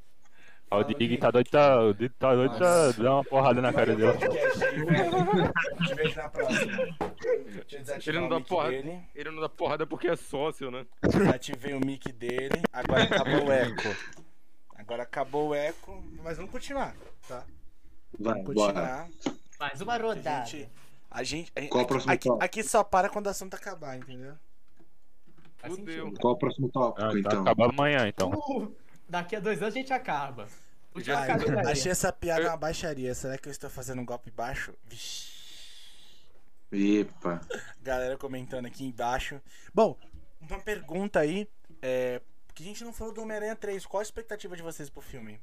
O Dig tá doido, tá, o Dig tá doido, tá, dá uma porrada na cara dele. Podcast aí, velho. Te vejo na próxima. Deixa eu desativar Ele não o dá mic porra. dele. Ele não dá porrada porque é sócio, né? Desativei o mic dele. Agora acabou o eco. Agora acabou o eco. Mas vamos continuar, tá? Vai, Vamos bora. continuar. Mais uma A rodada. gente. A gente. a- Qual o aqui, próximo aqui, tópico? aqui só para quando o assunto acabar, entendeu? Faz Fudeu. Qual o próximo tópico, Ah, tá então? acabando amanhã, então. Uh, daqui a dois anos a gente acaba. Ah, aí. achei essa piada uma baixaria. Será que eu estou fazendo um golpe baixo? Vixe. Epa. Galera comentando aqui embaixo. Bom, uma pergunta aí. É. Que a gente não falou do Homem-Aranha 3. Qual a expectativa de vocês pro filme?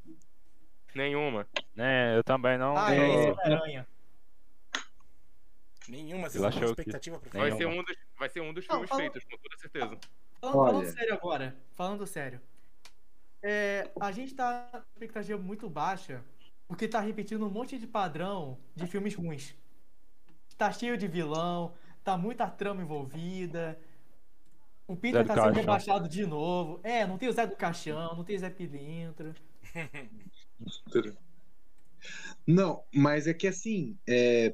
Nenhuma. É, eu também não. Ah, tô- é esse Homem-Aranha. Nenhuma, vocês Eu não têm achei que- expectativa pro Vai filme? ser um dos, vai ser um dos Não, filmes feitos, com toda certeza. Falando, falando sério agora, falando sério. É, a gente tá com expectativa muito baixa, porque tá repetindo um monte de padrão de filmes ruins. Tá cheio de vilão, tá muita trama envolvida. O Peter Zé tá sendo Caixão. rebaixado de novo. É, não tem o Zé do Caixão, não tem Zé Pilintra. Não, mas é que assim, é,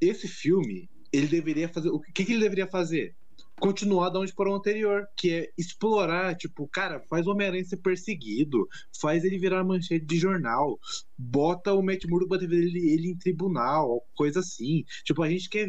esse filme, ele deveria fazer. O que, que ele deveria fazer? Continuar da onde parou o anterior, que é explorar, tipo, cara, faz o Homem-Aranha ser perseguido, faz ele virar manchete de jornal, bota o Matt Murdock pra ver ele, ele em tribunal, coisa assim. Tipo, a gente quer.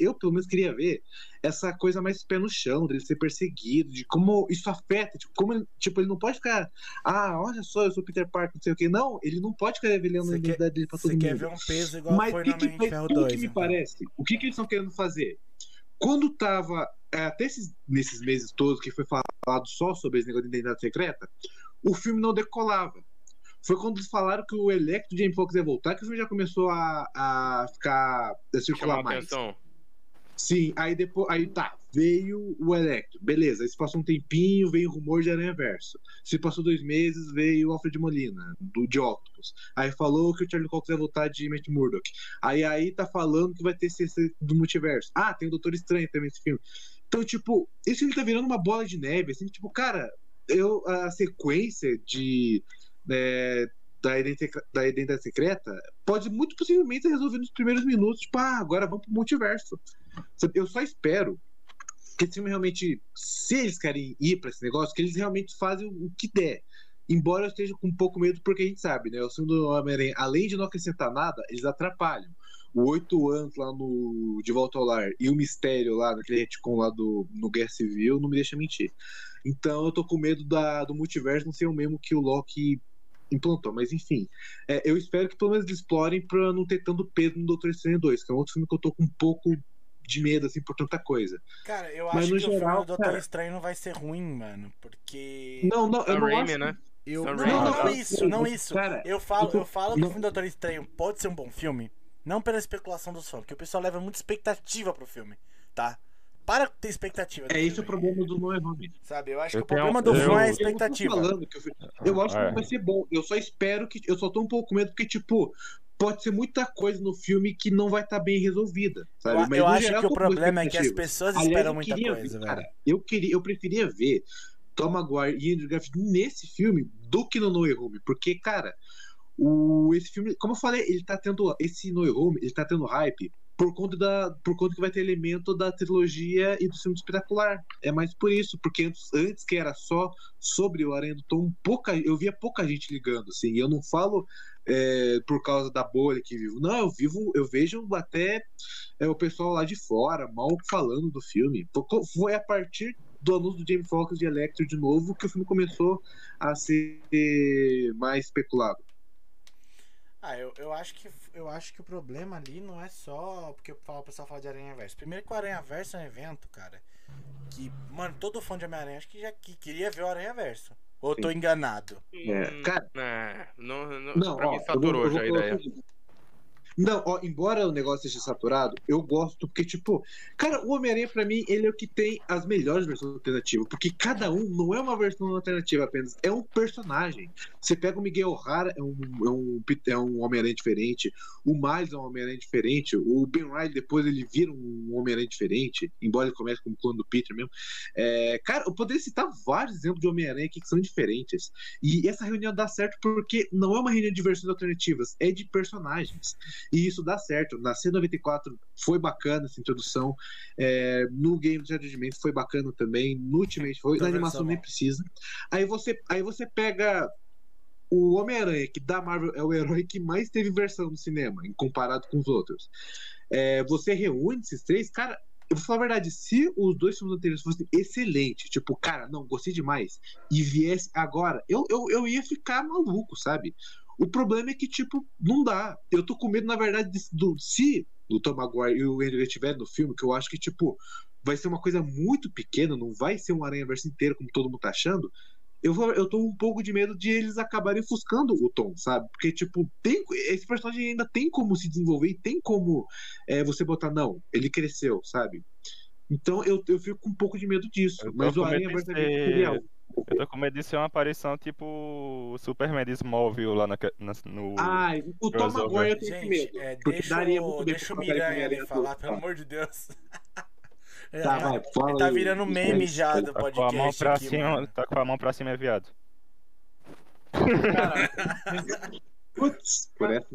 Eu, pelo menos, queria ver essa coisa mais pé no chão, dele ser perseguido, de como isso afeta, tipo, como ele, tipo, ele não pode ficar, ah, olha só, eu sou Peter Parker, não sei o que. Não, ele não pode ficar revelando a Você identidade dele pra todo você mundo. quer ver um peso igual Mas foi o que, no que, mas Ferro o 2. que me então. parece? O que, que eles estão querendo fazer? Quando tava. é, Até esses, nesses meses todos que foi falado só sobre esse negócio de identidade secreta, o filme não decolava. Foi quando eles falaram que o Electro de Jamie Foxx ia voltar que o filme já começou a, a ficar. a circular mais. atenção. Sim, aí depois. Aí tá, veio o Electro. Beleza, aí se passou um tempinho, veio o rumor de Aranha Verso. Se passou dois meses, veio o Alfred Molina, do de Octopus. Aí falou que o Charlie Cox vai voltar de Matt Murdock. Aí aí tá falando que vai ter CC do multiverso. Ah, tem o Doutor Estranho também nesse filme. Então, tipo, esse filme tá virando uma bola de neve, assim, tipo, cara, eu, a sequência de. é, da, identidade, da identidade secreta pode muito possivelmente ser resolvida nos primeiros minutos. Tipo, ah, agora vamos pro multiverso. Eu só espero que esse filme realmente, se eles querem ir pra esse negócio, que eles realmente fazem o que der. Embora eu esteja com um pouco medo, porque a gente sabe, né? O filme do Homem-Aranha, além de não acrescentar nada, eles atrapalham. O oito anos lá no De Volta ao Lar e o mistério lá, naquele retcon lá do, no Guerra Civil, não me deixa mentir. Então eu tô com medo da, do multiverso não ser o mesmo que o Loki implantou. Mas enfim, é, eu espero que pelo menos eles explorem pra não ter tanto peso no Doutor Estranho 2, que é um outro filme que eu tô com um pouco de medo, assim, por tanta coisa. Cara, eu Mas acho no que o filme geral, do Doutor cara- Estranho não vai ser ruim, mano. Porque. Não, não, eu não Raimi, acho... né? Eu, não, não, Não, isso, não isso. Cara, Eu falo, eu falo que o filme do Doutor Estranho pode ser um bom filme, não pela especulação dos fãs, porque o pessoal leva muita expectativa pro filme, tá? Para ter expectativa. É esse o problema do erro mesmo. Sabe, eu acho Eu que o tenho- problema do eu- fã é a Eu expectativa. falando que filme- eu acho que É. não vai ser bom. Eu só espero que. Eu só tô um pouco com medo porque, tipo, pode ser muita coisa no filme que não vai estar bem resolvida. Sabe? Eu, Mas, eu acho geral, que o problema é que as pessoas Aliás, esperam eu muita coisa, ver, velho. cara, eu, queria, eu preferia ver Tom Maguire e Andrew Garfield nesse filme do que no No Way Home. Porque, cara, o, esse filme, como eu falei, ele tá tendo. Esse No Home, ele tá tendo hype por conta, da, por conta que vai ter elemento da trilogia e do filme espetacular. É mais por isso, porque antes, antes que era só sobre o Aranha do Tom, pouca, eu via pouca gente ligando, assim. E eu não falo é, por causa da bolha que vivo. Não, eu vivo, eu vejo até é, o pessoal lá de fora, mal falando do filme. Foi- a partir do anúncio do Jamie Foxx de Electro de novo que o filme começou a ser mais especulado. Ah, eu, eu, acho que, eu acho que o problema ali não é só porque o fala- o pessoal fala de Aranha Verso. Primeiro que o Aranha Verso é um evento, cara, que, mano, todo fã de Homem-Aranha acho que já que queria ver o Aranha Verso. Ou eu tô enganado? É, Hum, cara- é, não, não, Não, pra ó, mim eu saturou eu já a ideia. Não, ó, embora o negócio esteja saturado, eu gosto, porque, tipo, cara, o Homem-Aranha, pra mim, ele é o que tem as melhores versões alternativas, porque cada um não é uma versão alternativa apenas, é um personagem. Você pega o Miguel O'Hara, é um, é um, é um Homem-Aranha diferente, o Miles é um Homem-Aranha diferente, o Ben Riley depois ele vira um Homem-Aranha diferente, embora ele comece como clone do Peter mesmo. É, cara, eu poderia citar vários exemplos de Homem-Aranha aqui que são diferentes. E essa reunião dá certo porque não é uma reunião de versões alternativas, é de personagens. E isso dá certo. Na C94 foi bacana essa introdução. É, no Game of Judgment foi bacana também. No Ultimate foi. Na animação nem precisa. Aí você, aí você pega o Homem-Aranha, que da Marvel é o herói que mais teve versão no cinema, em comparado com os outros. É, você reúne esses três, cara. Eu vou falar a verdade, se os dois filmes anteriores fossem excelentes, tipo, cara, não, gostei demais, e viesse agora, eu, eu, eu ia ficar maluco, sabe? O problema é que, tipo, não dá. Eu tô com medo, na verdade, de, do, se o Tom Maguire e o Andrew estiverem no filme, que eu acho que, tipo, vai ser uma coisa muito pequena, não vai ser um Aranha-Verso inteiro, como todo mundo tá achando. Eu, vou, eu tô um pouco de medo de eles acabarem ofuscando o Tom, sabe? Porque, tipo, tem, esse personagem ainda tem como se desenvolver e tem como é, você botar, não, ele cresceu, sabe? Então eu, eu fico com um pouco de medo disso. Eu Mas o Aranha ser real. Eu tô com medo de ser uma aparição tipo o Superman de Smallville lá na, na, no. Ai, o Tom. Maguire eu tenho esse Gente, medo. é, porque deixa, daria o, deixa o Miranha ali falar, pelo amor de Deus. É, Tá, vai, fala ele tá aí. virando meme já do tá com a mão podcast pra aqui, cima, mano. tá com a mão pra cima, é viado. Cara, Putz, por essa.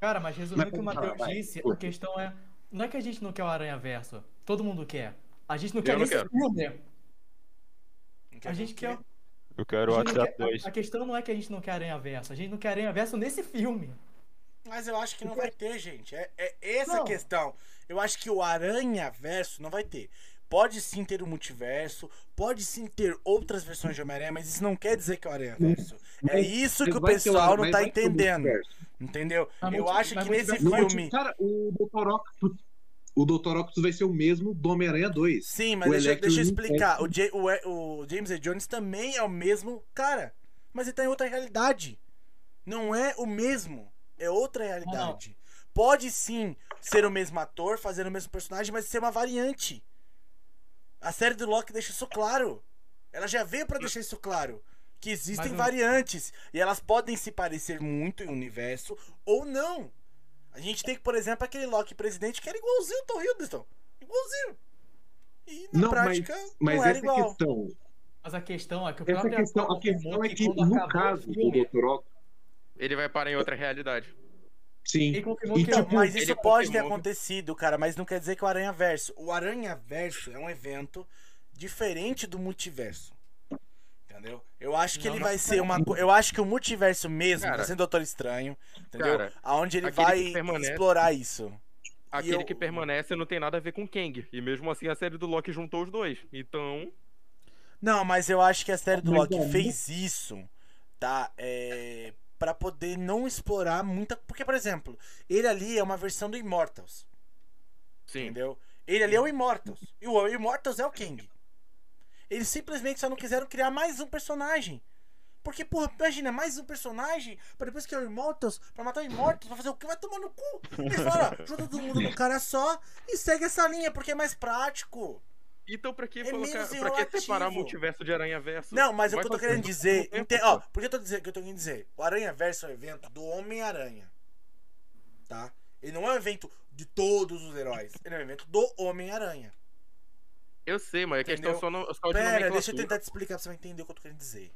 cara, mas resumindo o que o Matheus disse, vai. a questão é. Não é que a gente não quer o Aranha Verso. Todo mundo quer. A gente não quer não nesse quero. filme. A gente quer. Eu quero o a, WhatsApp quer- 2. a- a questão não é que a gente não quer Aranha Verso. A gente não quer Aranha Verso nesse filme. Mas eu acho que não vai ter, gente. É, é essa a Não. questão. Eu acho que o Aranha Verso não vai ter. Pode sim ter o multiverso, pode sim ter outras versões de Homem-Aranha, mas isso não quer dizer que é o Aranha Verso. É isso que o pessoal não tá entendendo. Entendeu? Eu acho que nesse filme. Cara, o Dr. Octopus. O Dr. Octopus vai ser o mesmo do Homem-Aranha 2. Sim, mas deixa, deixa eu explicar. O, Ja- o, E- o James A. Jones também é o mesmo cara. Mas ele tá em outra realidade. Não é o mesmo. É outra realidade. Pode sim ser o mesmo ator, fazer o mesmo personagem, mas ser uma variante. A série do Loki deixa isso claro. Ela já veio pra deixar isso claro. Que existem o- variantes. E elas podem se parecer muito em um universo ou não. A gente tem, por exemplo, aquele Loki presidente que era igualzinho o Tom Hiddleston. Igualzinho. E na Não, mas- prática Mas não era essa é igual. questão. Mas a questão é que o Essa próprio questão, a questão é que, no caso do Dr. Octopus, Ele vai parar em outra realidade. sim. E, Então, tipo, mas ele isso pode ter acontecido, cara, mas não quer dizer que o Aranha Verso. O Aranha Verso é um evento diferente do multiverso. Entendeu? Eu acho que Não, ele não vai ser uma. Eu acho que o multiverso mesmo Cara, vai ser Doutor Estranho. Entendeu? cara, Aonde ele vai explorar isso. Aquele eu- que permanece não tem nada a ver com Kang. E mesmo assim a série do Loki juntou os dois. Então. Não, mas eu acho que a série do Loki é, fez isso, tá? É. Pra poder não explorar muita. Porque, por exemplo, ele ali é uma versão do Immortals. Sim. Entendeu? Ele ali é o Immortals. E o Immortals é o Kang. Eles simplesmente só não quiseram criar mais um personagem. Porque, porra, imagina, mais um personagem pra depois criar o Immortals, pra matar o Immortals, pra fazer o que? Vai tomar no cu. Eles falaram, ó, junta todo mundo num cara só e segue essa linha, porque é mais prático. Então pra que É colocar. Pra que separar multiverso de Aranha Verso? Não, mas o que eu tô querendo dizer. tempo, Ó, por que eu tô dizendo que eu tô querendo dizer? O Aranha Verso é um evento do Homem-Aranha. Tá? Ele não é um evento de todos os heróis. Ele é um evento do Homem-Aranha. Eu sei, mas a questão só, não, só de Pera, deixa eu tentar te explicar pra você vai entender o que eu tô querendo dizer.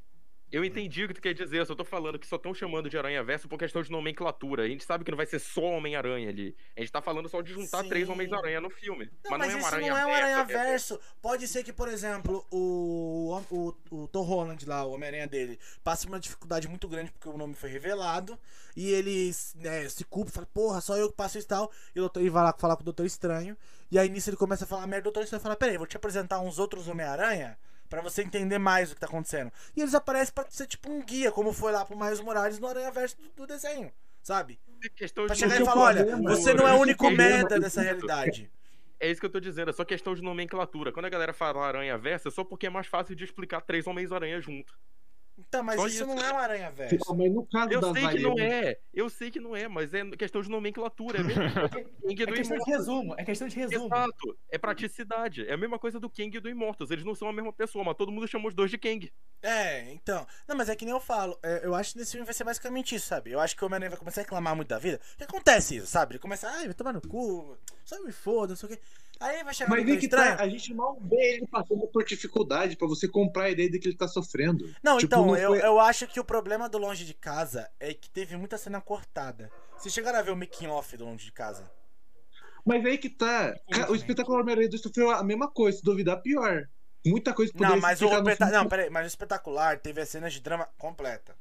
Eu entendi o que tu quer dizer, eu só tô falando que só estão chamando de Aranha Verso por questão de nomenclatura. A gente sabe que não vai ser só Homem-Aranha ali. A gente tá falando só de juntar Sim. três Homens-Aranha no filme. Não, mas, mas, não é um Aranha não é um Verso, Aranha é- Verso. Pode ser que, por exemplo, o, o, o Tom Holland lá, o Homem-Aranha dele, passe uma dificuldade muito grande porque o nome foi revelado. E ele né, se culpa, fala, porra, só eu que passo isso e tal. E o doutor, e vai lá falar com o Doutor Estranho. E aí nisso ele começa a falar merda. O Doutor Estranho fala: Peraí, vou te apresentar uns outros Homem-Aranha pra você entender mais o que tá acontecendo. E eles aparecem pra ser tipo um guia, como foi lá pro Miles Morales no Aranha Verso do, do desenho, sabe? é questão Pra de chegar e seu falar: Olha, problema, você não é o único problema merda é dessa realidade. É isso que eu tô dizendo, é só questão de nomenclatura. Quando a galera fala Aranha Verso, é só porque é mais fácil de explicar três Homens-Aranha junto. Então, mas Só isso isso. não é uma aranha velho. Pô, Mas no caso Eu das sei que não é, eu sei que não é, mas é questão de nomenclatura. É do Kang É do questão de resumo, é questão de resumo. Exato, é praticidade. É a mesma coisa do Kang e do Immortus. Eles não são a mesma pessoa, mas todo mundo chama os dois de Kang. É, então. Não, mas é que nem eu falo. é, eu acho que nesse filme vai ser basicamente isso, sabe? Eu acho que o Homem-Aranha vai começar a reclamar muito da vida. Que acontece isso, sabe? Ele começa, ai, vai tomar no cu, só me foda, não sei o quê. Aí vai chegar Mas Doutor que tá, a gente mal vê ele passando por dificuldade pra você comprar a ideia de que ele tá sofrendo. Não, Tipo, então, não eu, foi- eu acho que o problema do Longe de Casa é que teve muita cena cortada. Vocês chegaram a ver o making off do Longe de Casa? Mas aí que tá. O espetacular Homem-Aranha 2 sofreu a mesma coisa, se duvidar, pior. Muita coisa Não, poderia mas se o explicar no espeta... filme. Não, peraí, mas o espetacular teve as cenas de drama completa.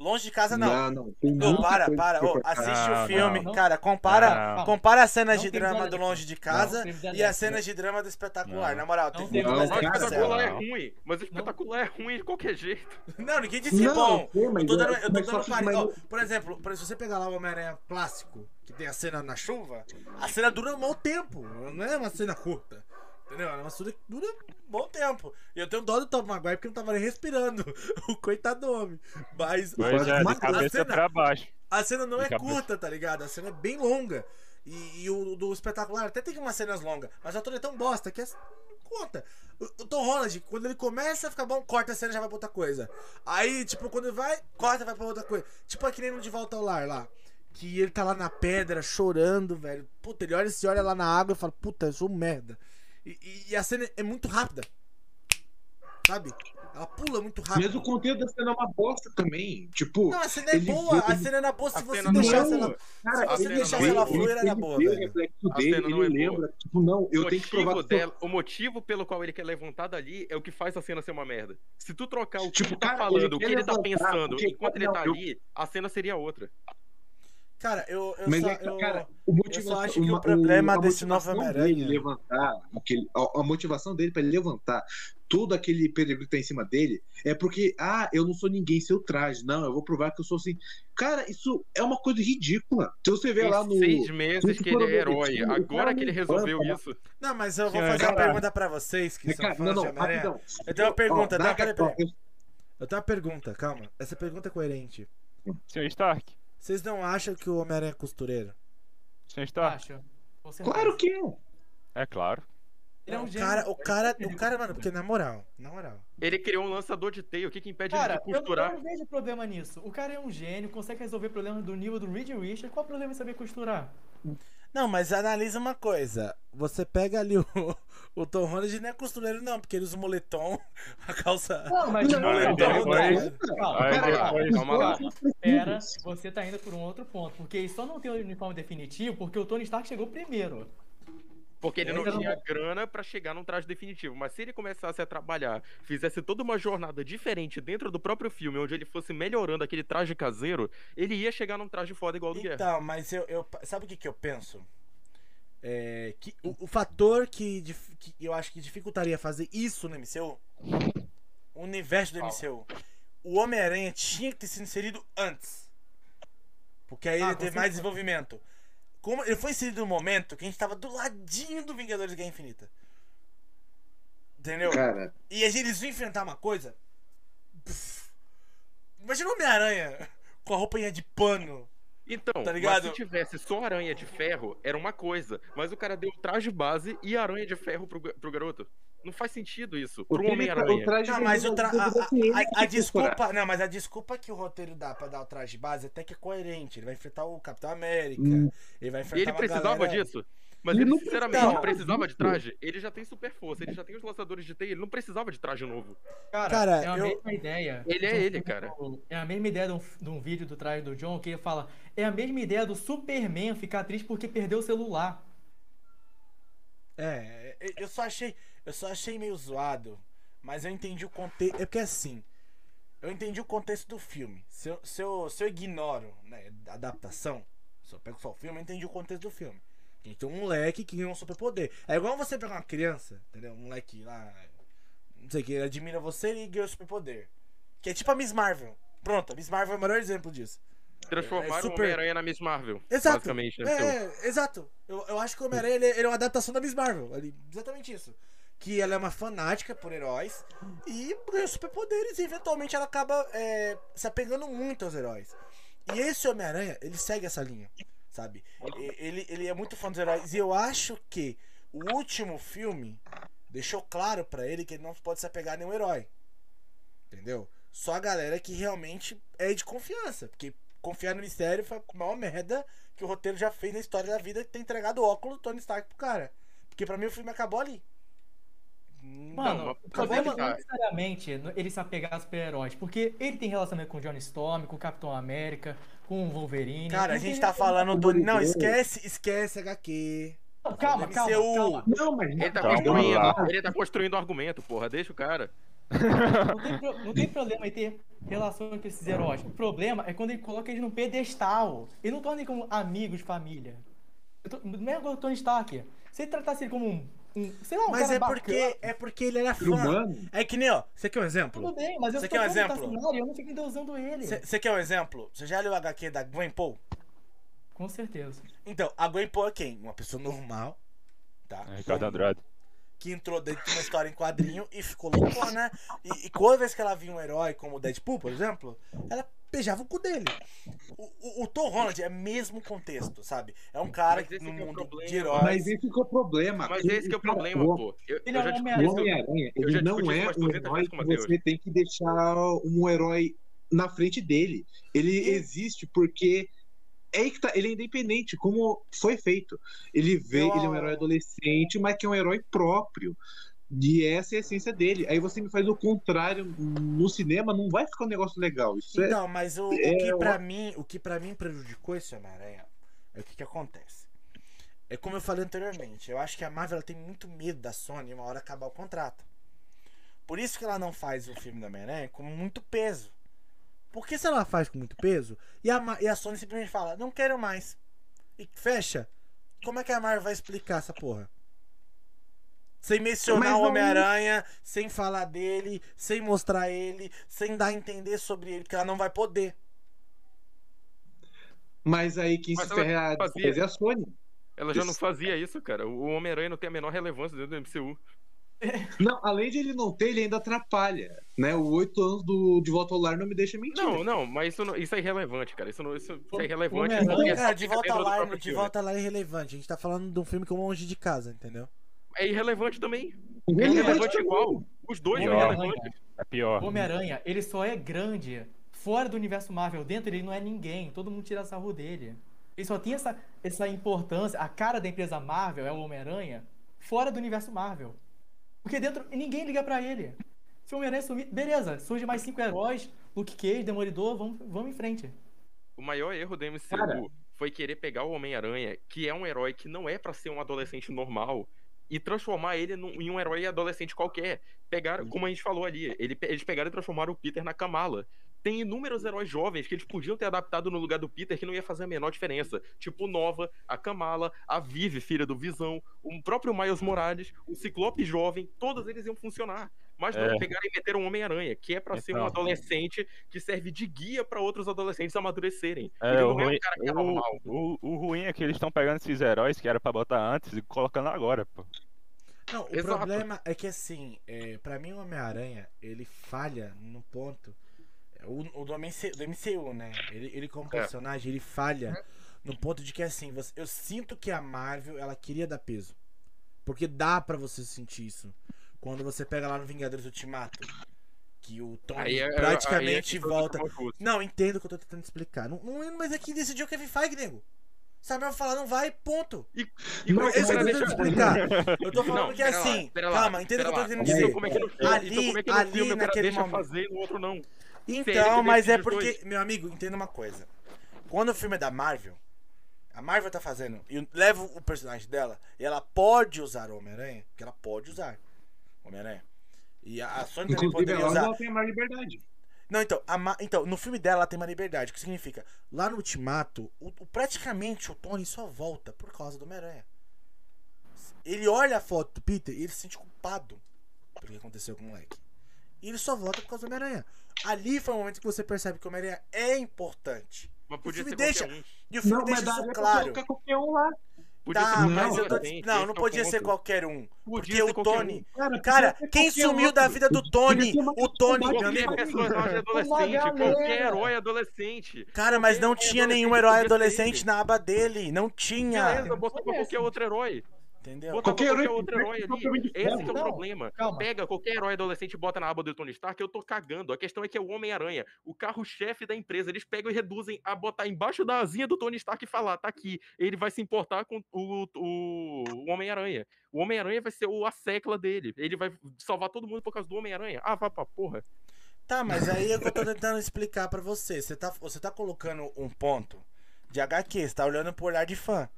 Longe de casa não. Não, não. Tem Não, para, para. assiste Não, o filme. não. Cara, compara, Não. compara as cenas Não de tem drama do Longe de Casa e as cenas de drama do espetacular. Não. Na moral, o ver. cancela. espetacular é ruim. Mas o espetacular é ruim de qualquer jeito. Não, ninguém disse Não, bom. eu tô dando, é- eu tô dando Por exemplo, se você pegar lá o Homem-Aranha clássico, que tem a cena na chuva, a cena dura um bom tempo. Não é uma cena curta. Entendeu? É uma cena que dura um bom tempo. E eu tenho dó do Tom Maguire porque não tava nem respirando. O coitado do homem. Mas Pois é, de cabeça cena- pra baixo. a cena não De é cabeça. curta, tá ligado? A cena é bem longa. E, e o do espetacular até tem umas cenas longas. Mas o ator é tão bosta que é... conta. O, o Tom Holland, quando ele começa a ficar bom, corta a cena e já vai pra outra coisa. Aí, tipo, quando ele vai, corta e vai pra outra coisa. Tipo aquele no De Volta ao Lar lá. Que ele tá lá na pedra, chorando, velho. Puta, ele olha, se olha lá na água e fala, puta, eu sou um merda. E, e- a cena é muito rápida. Sabe? Ela pula muito rápido. Mas o conteúdo da cena é uma bosta também. Tipo, Não, a cena é ele boa. vê- A cena era boa se você deixasse não- ela. Cara, Se você deixasse é ela boa. fluir, era ele boa, o velho. reflexo A dele, cena não ele é boa. lembra. Tipo, não, eu o, tenho que motivo provar dela, o motivo pelo qual ele quer levantar dali é o que faz a cena ser uma merda. Se tu trocar o que Tipo, ele tá cara, falando, ele o que ele tá pensando, porque- enquanto ele tá eu- ali, a cena seria outra. Cara, eu, eu Mas só. é que, eu- cara, o motivo, eu só acho que o problema a desse novo motivação Homem-Aranha- levantar aquele, a, a motivação dele pra ele levantar todo aquele período que tá em cima dele é porque, ah, eu não sou ninguém sem o traje. Não, eu vou provar que eu sou assim. Cara, isso é uma coisa ridícula. Se você vê Tem lá no. seis meses que ele é herói. Superman, o Agora que ele resolveu né? isso. Não, mas eu vou fazer uma pergunta pra vocês que são Cara, fãs não, não, rapidão. Eu tenho uma pergunta, Ó, tá? dá- Peraí, ó, peraí. Eu tenho uma pergunta, calma. Essa pergunta é coerente. Senhor Stark. Vocês não acham que o Homem-Aranha é costureiro? Senhor Stark. Acho. Claro que é. É claro. Ele é um o gênio. cara, o cara, o cara, mano, porque na moral, na moral. Ele criou um lançador de teia. O que, que impede Cara, ele de eu, não- costurar? eu não vejo problema nisso. O cara é um gênio, consegue resolver problemas do nível do Reed Richards. Qual o problema em saber costurar? Não, mas analisa uma coisa. Você pega ali o, o Tom Holland não é costureiro, não, porque ele usa o moletom, a calça. Não, mas Não, não, Aí não, depois- não, Aí calma. Os Pera, você tá indo por um outro ponto. Porque ele só não tem o uniforme definitivo porque o Tony Stark chegou primeiro. Porque ele não Ainda não- tinha grana pra chegar num traje definitivo. Mas se ele começasse a trabalhar, fizesse toda uma jornada diferente dentro do próprio filme, onde ele fosse melhorando aquele traje caseiro, ele ia chegar num traje foda igual do Guerra. Então, mas eu, eu sabe o que, que eu penso? É, que o, o fator que, que eu acho que dificultaria fazer isso no MCU, o universo do MCU, o Homem-Aranha tinha que ter sido inserido antes. Porque aí Ah, ele teve mais desenvolvimento. Como ele foi inserido no momento que a gente tava do ladinho do Vingadores Guerra Infinita. Entendeu? Cara, E aí eles vão enfrentar uma coisa. Pff, imagina o Homem-Aranha com a roupinha de pano. Então, Tá ligado? mas se tivesse só aranha de ferro, era uma coisa. Mas o cara deu o traje base e a aranha de ferro pro, pro garoto. Não faz sentido isso. Pro ele- Homem-Aranha. Não, mas o tra- a, ele a- a- a desculpa. Não, mas a desculpa que o roteiro dá pra dar o traje base até que é coerente. Ele vai enfrentar o Capitão América. Hum. Ele vai E enfrentar ele uma precisava galera- disso. Mas Ele ele, não sinceramente, precisava precisava de traje. Ele já tem super força, ele já tem os lançadores de teia, ele não precisava de traje novo. Cara, Cara, é a eu- mesma ideia. Ele é um ele, cara. do- É a mesma ideia de um, de um vídeo do traje do John que ele fala. É a mesma ideia do Superman ficar triste porque perdeu o celular. É, é, eu só achei. Eu só achei meio zoado. Mas eu entendi o contexto. É porque assim. Eu entendi o contexto do filme. Se eu, se eu, se eu ignoro né, a adaptação, se eu pego só o filme, eu entendi o contexto do filme. A gente tem um moleque que ganhou um superpoder. É igual você pegar uma criança, entendeu? Um moleque lá. Não sei que ele admira você e ganhou superpoder. Que é tipo a Miss Marvel. Pronto, a Miss Marvel é o melhor exemplo disso. Transformaram É super- o Homem-Aranha na Miss Marvel. Exato. Basicamente, né? É, é, exato. Eu, eu acho que o Homem-Aranha ele, ele é uma adaptação da Miss Marvel. Ele, exatamente isso. que ela é uma fanática por heróis e ganha superpoderes e eventualmente ela acaba é, se apegando muito aos heróis. E esse Homem-Aranha, ele segue essa linha, sabe? Ele, ele é muito fã dos heróis e eu acho que o último filme deixou claro pra ele que ele não pode se apegar a nenhum herói. Entendeu? Só a galera que realmente é de confiança. Porque confiar no mistério foi a maior merda que o roteiro já fez na história da vida ter entregado o óculos do Tony Stark pro cara. Porque pra mim o filme acabou ali. Mano, o problema não necessariamente ele se apegar a super-heróis, porque ele tem relacionamento com o Johnny Storm, com o Capitão América, com o Wolverine. Cara, a gente tá falando do. Não, esquece, esquece HQ. Não, Calma, calma, MCU. calma. Não, mas Ele tá Calma construindo, lá. ele tá construindo um argumento, porra. Deixa o cara. Não tem, pro- não tem problema em ter relação com esses heróis. O problema é quando ele coloca eles num pedestal. Ele não torna eles como amigos, família. Eu tô- não é o Tony Stark. Se ele tratasse ele como um. Um- sei lá, um Mas cara é bacana, porque, é porque ele era fã. humano. É que nem, ó, você quer um exemplo? Tudo bem, mas eu quer um exemplo? cenário, eu não fico endeusando ele. Você quer um exemplo? Você já leu o HQ da Gwen Paul? Com certeza. Então, a Gwen Paul é quem? Uma pessoa normal, tá? É, Ricardo Andrade. Que entrou dentro de uma história em quadrinho e ficou loucona. E, e toda vez que ela via um herói como o Deadpool, por exemplo, ela beijava o cu dele. O, o, o Tom Holland é mesmo contexto, sabe? É um cara que no é mundo problema. de heróis. Mas esse que é o problema. Mas esse que é o problema, pô. Eu, Ele eu é já um. Homem-Aranha, eu já ele não é um 200 herói que você tem que deixar um herói na frente dele. Ele existe porque é aí que tá, ele é independente, como foi feito. Ele vê, Eu- ele é um herói adolescente, mas que é um herói próprio. E essa é a essência dele. Aí você me faz o contrário no cinema, não vai ficar um negócio legal. Isso é. Então, mas o, o é que uma- pra mim, o que para mim prejudicou esse Homem-Aranha é o que que acontece. É como eu falei anteriormente, eu acho que a Marvel tem muito medo da Sony uma hora acabar o contrato. Por isso que ela não faz o filme do Homem-Aranha com muito peso. Porque se ela faz com muito peso e a, e a Sony simplesmente fala, não quero mais. E fecha. Como é que a Marvel vai explicar essa porra? Sem mencionar o não- Homem-Aranha, sem falar dele, sem mostrar ele, sem dar a entender sobre ele, porque ela não vai poder. Mas aí quem Mas se ela ferra é a Sony. Ela já não Isso. fazia isso, cara. O Homem-Aranha não tem a menor relevância dentro do MCU. Não, além de ele não ter, ele ainda atrapalha. Né? O oito anos do De Volta ao Lar não me deixa mentir. Não, não, mas isso, não- isso é irrelevante, cara. Isso, não, isso, isso é irrelevante. Cara, só de volta lá, próprio de volta lá é irrelevante. A gente tá falando de um filme que é longe de casa, entendeu? É irrelevante também. É Irrelevante irrelevante também. igual. Os dois são irrelevantes. É pior. O Homem-Aranha, ele só é grande fora do universo Marvel. Dentro ele não é ninguém. Todo mundo tira sarro dele. Ele só tem essa, essa importância. A cara da empresa Marvel é o Homem-Aranha fora do universo Marvel. Porque dentro ninguém liga pra ele. Se o Homem-Aranha sumir, beleza, surge mais cinco heróis, Luke Cage, Demolidor, vamos, vamos em frente. O maior erro do MCU Cara. foi querer pegar o Homem-Aranha, que é um herói que não é pra ser um adolescente normal, e transformar ele num- em um herói adolescente qualquer. Pegaram, como a gente falou ali, ele- eles pegaram e transformaram o Peter na Kamala. Tem inúmeros heróis jovens que eles podiam ter adaptado no lugar do Peter que não ia fazer a menor diferença. Tipo Nova, a Kamala, a Vive, filha do Visão, o próprio Miles Morales, o Ciclope jovem, todos eles iam funcionar. Mas não, É. pegaram e meteram um Homem-Aranha, que é pra ser um Então. adolescente que serve de guia pra outros adolescentes amadurecerem. É, ele o, não é ruim, um cara que é o, normal. o, o ruim é que eles estão pegando esses heróis que era pra botar antes e colocando agora, pô. Não, o Exato. problema é que assim, é, para mim o Homem-Aranha, ele falha no ponto. É, O, o do, MCU, do MCU, né? Ele, ele como É. personagem, ele falha no ponto de que assim, você- eu sinto que a Marvel, ela queria dar peso. Porque dá pra você sentir isso. Quando você pega lá no Vingadores Ultimato. Que o Tony Aí é- aí é praticamente todo volta. Não, entendo o que eu tô tentando explicar. Não, não, é- mas é que decidiu o Kevin Feige, nego. Sabe, eu falar, não vai, ponto. E Não, como é que eu tô tentando explicar. Eu tô falando Não, que lá, assim. lá, calma, entenda o que eu tô Então, dizer. como é que no filme, Ali- então como é que no ali, filme naquele deixa momento. fazer e no outro não? Então, mas é porque, dois. meu amigo, entenda uma coisa. Quando o filme é da Marvel, a Marvel tá fazendo e leva o personagem dela e ela pode usar o Homem-Aranha, que ela pode usar o Homem-Aranha. E a, a Sony também poderia ela usar. não tem mais liberdade. Não, então, a Ma- então, no filme dela ela tem uma liberdade. O que significa? Lá no Ultimato, o, o- praticamente o Tony só volta por causa do Homem-Aranha. Ele olha a foto do Peter e ele se sente culpado pelo que aconteceu com o moleque. E ele só volta por causa do Homem-Aranha. Ali foi o momento que você percebe que o Homem-Aranha é importante. Mas podia filme ser deixa- qualquer um. E o filme Não, deixa isso claro. qualquer um lá. Podia Tá, ser mas eu tô. adolescente, Não, não podia ser qualquer um. Podia Porque ser o Tony. um. Cara, Cara, quem sumiu da outro. vida do Tony? O Tony, Qualquer personagem adolescente, qualquer herói adolescente. Cara, mas não tinha nenhum herói adolescente na aba dele. Não tinha. Beleza, botava qualquer outro herói. Entendeu? Qualquer qualquer, herói- outro herói ali. Esse que é o Não, problema. calma. Pega qualquer herói adolescente e bota na aba do Tony Stark, eu tô cagando. A questão é que é o Homem-Aranha, o carro-chefe da empresa. Eles pegam e reduzem a botar embaixo da asinha do Tony Stark e falar, tá aqui. Ele vai se importar com o, o, o Homem-Aranha. O Homem-Aranha vai ser o, a secla dele. Ele vai salvar todo mundo por causa do Homem-Aranha. Ah, vá pra porra. Tá, mas aí é o que eu tô tentando explicar pra você. Você tá, você tá colocando um ponto de HQ, você tá olhando pro olhar de fã.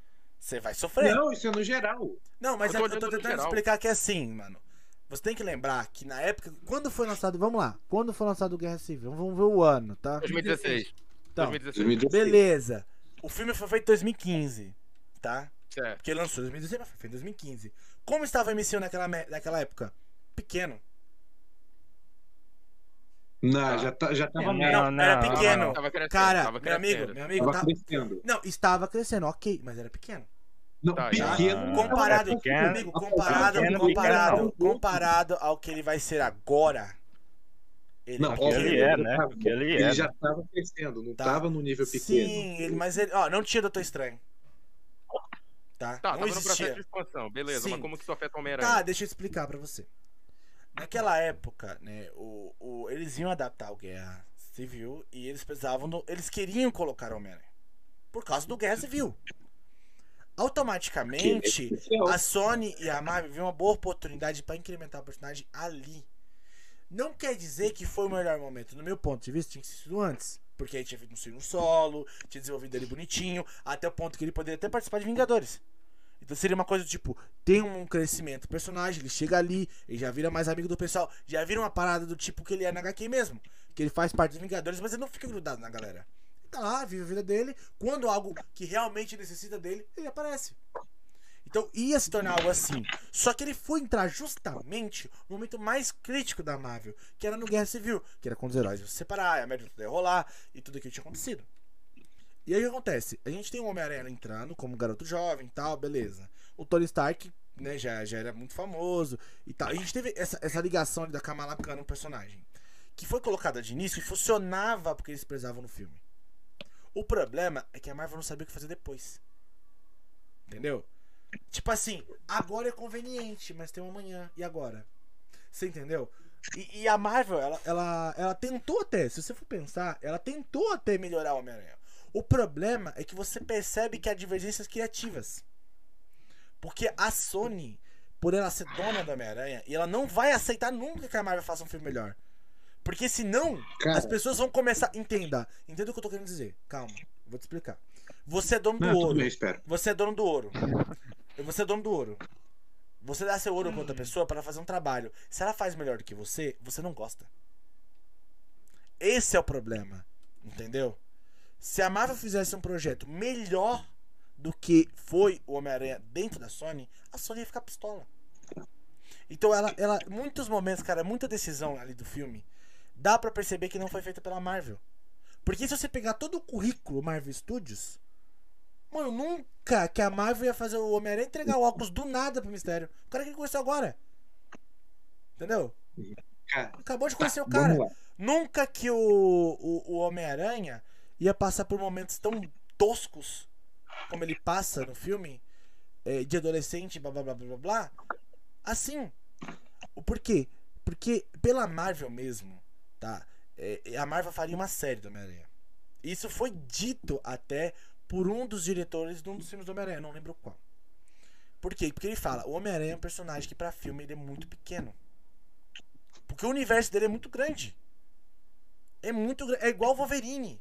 Você vai sofrer. Não, Não, isso é no geral. mas eu tô eu tô tentando explicar que é assim, mano. Você tem que lembrar que na época. Quando foi lançado. Vamos lá. Quando foi lançado Guerra Civil? Vamos ver o ano, tá? 2016. Então, 2016. beleza. O filme foi feito em 2015, tá? Certo. Porque lançou em 2016, mas foi feito em 2015. Como estava o MCU naquela, naquela época? Pequeno. Não, já, tá, já tava Não, merda. Não, era não, pequeno. Tava crescendo, Cara, meu amigo, meu amigo, Tava tá... crescendo. Não, estava crescendo, ok, mas era pequeno. Não, Tá, pequeno. Comparado, é pequeno. amigo, comparado, Pequeno, comparado, pequeno. comparado ao que ele vai ser agora. Ele Não, é Porque ele pequeno. é, né? Porque ele Ele é. já tava crescendo, não Tá. tava no nível pequeno. Sim, ele, mas ele, ó, não tinha Doutor Estranho. Tá? Tá, não tava no processo existia. de expansão, beleza, Sim. mas como que isso afeta o Homem-Aranha? Tá, deixa eu explicar pra você. Naquela época, né, o, o, eles iam adaptar o Guerra Civil e eles precisavam do, eles queriam colocar o Homem-Aranha. Por causa do Guerra Civil. Automaticamente, a Sony e a Marvel viram uma boa oportunidade pra incrementar o personagem ali. Não quer dizer que foi o melhor momento. No meu ponto de vista, tinha que ser sido antes. Porque aí tinha feito um solo, tinha desenvolvido ele bonitinho, até o ponto que ele poderia até participar de Vingadores. Então seria uma coisa do tipo, tem um crescimento do personagem, ele chega ali, ele já vira mais amigo do pessoal, já vira uma parada do tipo que ele é na HQ mesmo. Que ele faz parte dos Vingadores, mas ele não fica grudado na galera. Tá lá, vive a vida dele, quando algo que realmente necessita dele, ele aparece. Então ia se tornar algo assim. Só que ele foi entrar justamente no momento mais crítico da Marvel, que era no Guerra Civil, que era quando os heróis iam se separar, a merda ia rolar e tudo aquilo tinha acontecido. E aí o que acontece? A gente tem o Homem-Aranha entrando como garoto jovem e tal, beleza. O Tony Stark, né, já, já era muito famoso e tal. A gente teve essa, essa ligação ali da Kamala Khan no personagem. Que foi colocada de início e funcionava porque eles precisavam no filme. O problema é que a Marvel não sabia o que fazer depois. Entendeu? Tipo assim, agora é conveniente, mas tem um amanhã. E agora? Você entendeu? E, e a Marvel, ela, ela, ela tentou até, se você for pensar, ela tentou até melhorar o Homem-Aranha. O problema é que você percebe que há divergências criativas. Porque a Sony, por ela ser dona do Homem-Aranha, e ela não vai aceitar nunca que a Marvel faça um filme melhor. Porque senão, Cara. as pessoas vão começar. Entenda, entenda o que eu tô querendo dizer. Calma, vou te explicar. Você é dono do Não, ouro. bem, espero. Você é dono do ouro. Você é dono do ouro. Você dá seu ouro pra outra pessoa para fazer um trabalho. Se ela faz melhor do que você, você não gosta. Esse é o problema. Entendeu? Se a Marvel fizesse um projeto melhor do que foi o Homem-Aranha dentro da Sony, a Sony ia ficar pistola. Então ela, ela, muitos momentos, cara, muita decisão ali do filme, dá pra perceber que não foi feita pela Marvel. Porque se você pegar todo o currículo Marvel Studios, mano, nunca que a Marvel ia fazer o Homem-Aranha entregar o óculos do nada pro mistério. O cara que conheceu agora. Entendeu? Acabou de conhecer o cara. Nunca que o, o, o Homem-Aranha ia passar por momentos tão toscos como ele passa no filme, eh, de adolescente, blá blá blá blá blá blá. Assim. O porquê? Porque pela Marvel mesmo, tá? Eh, a Marvel faria uma série do Homem-Aranha. Isso foi dito até por um dos diretores de um dos filmes do Homem-Aranha, não lembro qual. Por quê? Porque ele fala, o Homem-Aranha é um personagem que pra filme ele é muito pequeno. Porque o universo dele é muito grande. É muito É igual o Wolverine.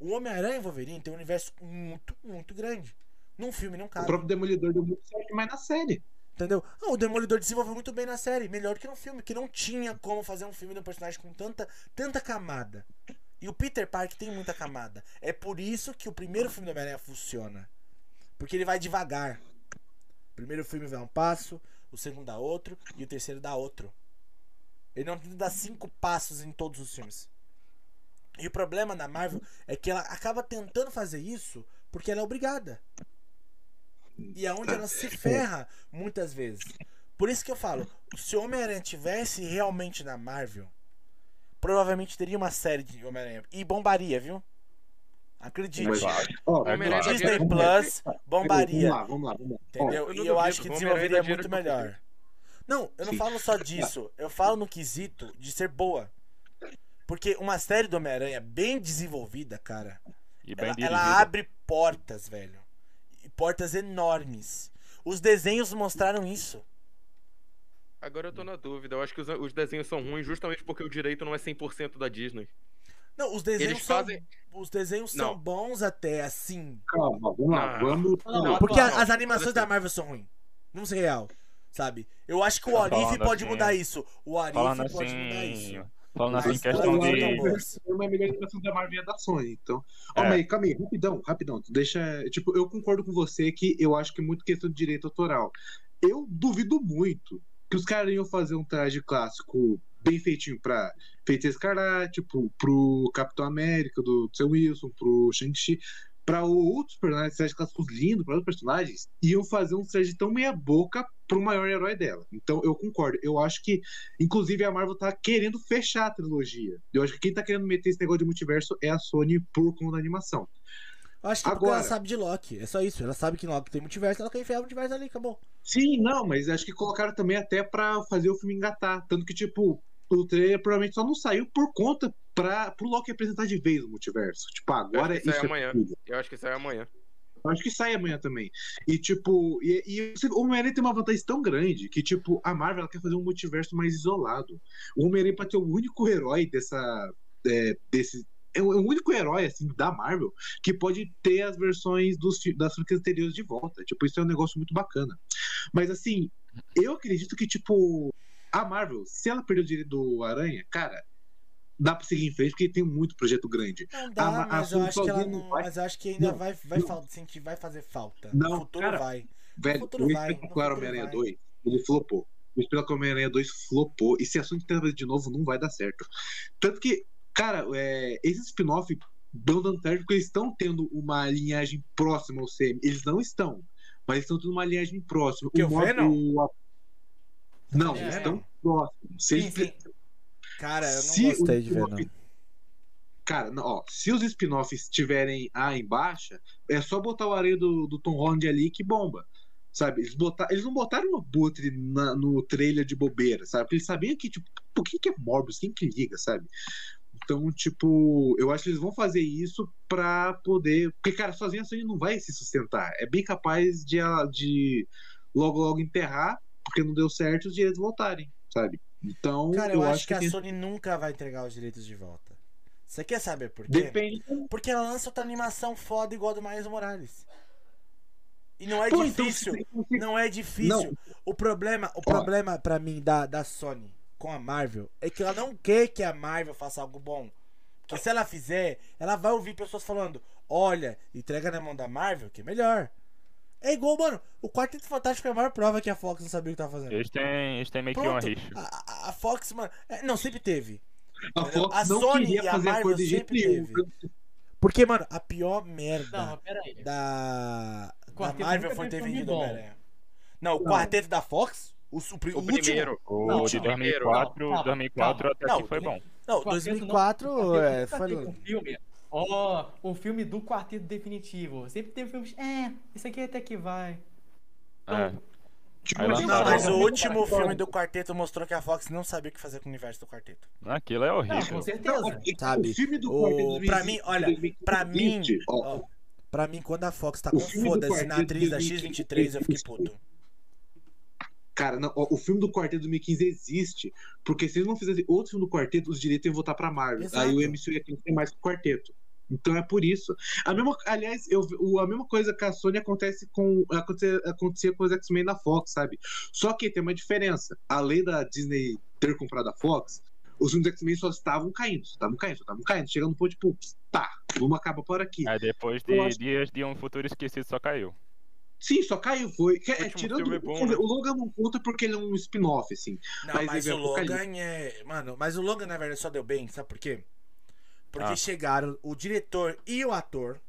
O Homem-Aranha e o Wolverine tem um universo muito, muito grande. Num filme não O cabe. próprio Demolidor deu muito certo, mas na série. Entendeu? Ah, o Demolidor desenvolveu muito bem na série. Melhor que no filme. Que não tinha como fazer um filme de um personagem com tanta, tanta camada. E o Peter Parker tem muita camada. É por isso que o primeiro filme do Homem-Aranha funciona. Porque ele vai devagar. O primeiro filme vai um passo, o segundo dá outro e o terceiro dá outro. Ele não dá cinco passos em todos os filmes. E o problema da Marvel é que ela acaba tentando fazer isso porque ela é obrigada. E é onde ela se ferra muitas vezes. Por isso que eu falo, se o Homem-Aranha tivesse realmente na Marvel, provavelmente teria uma série de Homem-Aranha. E bombaria, viu? Acredite. Mas- Ó, Homem-Aranha Disney. Plus bombaria. Vamos lá, vamos lá, vamos lá. Entendeu? eu e eu acho que desenvolveria muito melhor. Não, eu não falo só disso. Eu falo no quesito de ser boa. Porque uma série do Homem-Aranha bem desenvolvida, cara, E bem ela, ela abre portas, velho. Portas enormes. Os desenhos mostraram isso. Agora eu tô na dúvida. Eu acho que os, os desenhos são ruins justamente porque o direito não é 100% da Disney. Não, os desenhos Eles são. fazem- Os desenhos são Não. bons até, assim. Calma, vamos lá, Não. vamos. Não, Porque não, as animações assim. da Marvel são ruins. Vamos ser real. Sabe? Eu acho que o Arif Falando pode assim- mudar isso. O Arif pode mudar isso. Falando assim, em questão de. boas. É uma melhor animação da Marvel da Sony, então. Ó, É. mas calma aí, rapidão, rapidão. Deixa. Tipo, eu concordo com você que eu acho que é muito questão de direito autoral. Eu duvido muito que os caras iam fazer um traje clássico bem feitinho pra Feiticeiro Escarlate, pro, pro Capitão América, do Sam Wilson, pro Shang-Chi. Pra outros personagens, trajes clássicos lindos, pra outros personagens, iam fazer um traje tão meia-boca pro maior herói dela. Então eu concordo. Eu acho que Inclusive, a Marvel tá querendo fechar a trilogia. Eu acho que quem tá querendo meter esse negócio de multiverso é a Sony por conta da animação. Eu acho que porque Agora- ela sabe de Loki. É só isso. Ela sabe que Loki tem multiverso, ela quer enfiar o multiverso ali, acabou. Sim, não, mas acho que colocaram também até pra fazer o filme engatar. Tanto que, tipo, o trailer provavelmente só não saiu por conta pra, pro Loki apresentar de vez o multiverso. Tipo, agora acho que sai isso é amanhã. possível. Eu acho que sai amanhã. Eu acho que sai amanhã também. E, tipo, e, e o Homem-Aranha tem uma vantagem tão grande que, tipo, a Marvel quer fazer um multiverso mais isolado. O Homem-Aranha pode ser o único herói dessa. é, desse. É o é o único herói, assim, da Marvel que pode ter as versões dos, das franquias anteriores de volta. Tipo, isso é um negócio muito bacana. Mas, assim, eu acredito que, tipo, a Marvel, se ela perder o direito do Aranha, cara, dá pra seguir em frente porque tem muito projeto grande. Não dá, a mas eu acho que ela não. vai- Mas eu acho que ainda Não, vai, vai, não. fal- sentir, vai fazer falta. Não, no futuro cara, vai. Velho, futuro o vai, no futuro Homem-Aranha vai. 2, ele flopou. O espetacular Homem-Aranha 2 flopou. E se a Sony tentar fazer de novo, não vai dar certo. Tanto que, cara, é, esses spin-off dão dando certo porque eles estão tendo uma linhagem próxima ao CM. Eles não estão, mas eles estão tendo uma linhagem próxima. Que o Venom? o- Não, É. eles estão próximos. Sim, eles- sim. Cara, eu não Se gostei de ver, não. Cara, ó, se os spin-offs tiverem A em baixa, é só botar o areia do, do Tom Holland ali que bomba. Sabe? Eles, botar, eles não botaram o Abutre na- no trailer de bobeira, sabe? Porque eles sabiam que, tipo, por que, que é Morbius? Quem que liga, sabe? Então, tipo, eu acho que eles vão fazer isso pra poder. Porque, cara, sozinha a Sony não vai se sustentar. É bem capaz de, de logo, logo enterrar, porque não deu certo os direitos voltarem, sabe? Então, Cara, eu, acho que, a tem- Sony nunca vai entregar os direitos de volta. Você quer saber por quê? Depende. Porque ela lança outra animação foda igual a do Miles Morales. E não é Pô, então, difícil. se- Não é difícil. Não. O problema, o problema para mim da, da Sony com a Marvel é que ela não quer que a Marvel faça algo bom. Porque se ela fizer, ela vai ouvir pessoas falando: "Olha, entrega na mão da Marvel, que é melhor". É igual, mano, o Quarteto Fantástico é a maior prova que a Fox não sabia o que tava fazendo. Eles têm, eles têm meio que uma Pronto, rixa. a, a- a Fox, mano, é, não sempre teve. A Entendeu? Fox A não Sony queria e a Marvel coisa de jeito sempre nenhum. Porque, mano, a pior merda Não, da, da Marvel foi ter teve vendido. Homem-Aranha. Não, o Não. quarteto da Fox, o, o O último. primeiro. O Não, de não, 2004, primeiro, não, 2004 calma, até calma. que foi bom. Não, Quarteto 2004 não- é, foi. teve um filme. Ó, um filme do quarteto definitivo. Sempre teve filmes. É, esse aqui até que vai. É. Tipo, Não, lançaram- mas o Não, último não, filme do quarteto mostrou que a Fox não sabia o que fazer com o universo do quarteto. Aquilo é Não, horrível. com certeza. Sabe, O filme do o- Quarteto pra mim, olha, 2020, pra mim, 2020, ó, pra mim, quando a Fox tá O com filme do foda-se na Quarteto atriz da 2015, X23, eu fiquei puto. Cara, não, o filme do Quarteto 2015 existe, porque se eles não fizessem outro filme do Quarteto, os direitos iam voltar pra Marvel. Exato. Aí o MCU ia ter mais que o Quarteto. Então é por isso. A mesma, aliás, eu, o- a mesma coisa que a Sony acontece com acontecia, acontecia com os X-Men na Fox, sabe? Só que tem uma diferença. Além da Disney ter comprado a Fox, os filmes X-Men só estavam caindo, só estavam caindo, só estavam caindo. Chegando no ponto, tipo, tá, vamos acabar por aqui. Aí depois de acho- dias de um futuro esquecido só caiu. Sim, só caiu, foi. É, tirando filme é bom, dizer, né? o Logan não conta porque ele é um spin-off, assim. Não, Mas mas, o é apocalipse. Logan é. Mano, mas o Logan, na verdade, só deu bem, sabe por quê? Porque Ah. chegaram o diretor e o ator,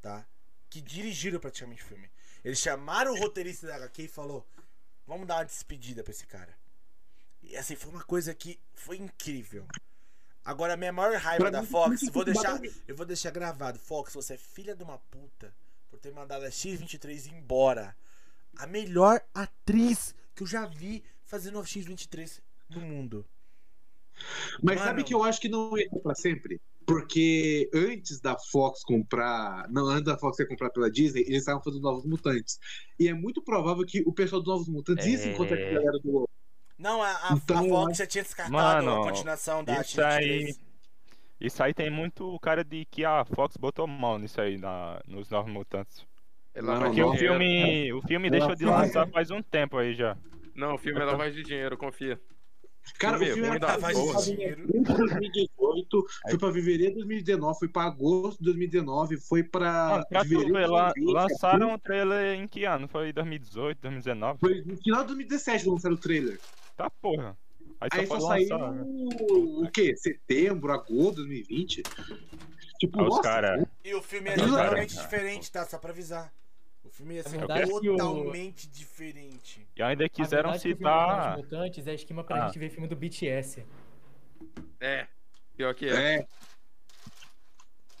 tá? Que dirigiram praticamente o filme. Eles chamaram o roteirista da HQ e falou: Vamos dar uma despedida pra esse cara. E assim, foi uma coisa que foi incrível. Agora, a minha maior raiva da Fox, muito vou deixar, eu vou deixar gravado. Fox, você é filha de uma puta por ter mandado a X23 embora. A melhor atriz que eu já vi fazendo a X23 no mundo. Mas Mano. sabe que eu acho que não ia ser pra sempre? Porque antes da Fox comprar. Não, antes da Fox ser comprada pela Disney, eles estavam fazendo Novos Mutantes. E é muito provável que o pessoal dos Novos Mutantes ia se É. encontrar com a galera do. Não, a, a, Então, a Fox já tinha descartado Mano, a continuação da isso X23. aí- Isso aí tem muito cara de que a Fox botou mão nisso aí na, nos Novos Mutantes. É Não, lavagem Porque o filme, o filme Ela deixou de lançar faz um tempo aí já. Não, o filme é lavagem de dinheiro, confia. Cara, o Filme era pra porra. fazer em abril de 2018, foi pra fevereiro de 2019, foi pra agosto de 2019, foi pra. Ver, de lan- 2020, lançaram o trailer em que ano? Foi 2018, 2019? Foi no final de 2017 que lançaram o trailer. Tá porra. Aí só Aí só foi saiu né? o quê? Setembro, agosto de 2020? Tipo, Aí os nossa, cara. E o filme é totalmente diferente, tá? Só pra avisar. O filme ia ser verdade, que o- totalmente diferente. E ainda quiseram verdade é que o filme dos citar. Novos Mutantes é esquema pra Ah. gente ver filme do BTS. É. Pior que é. É,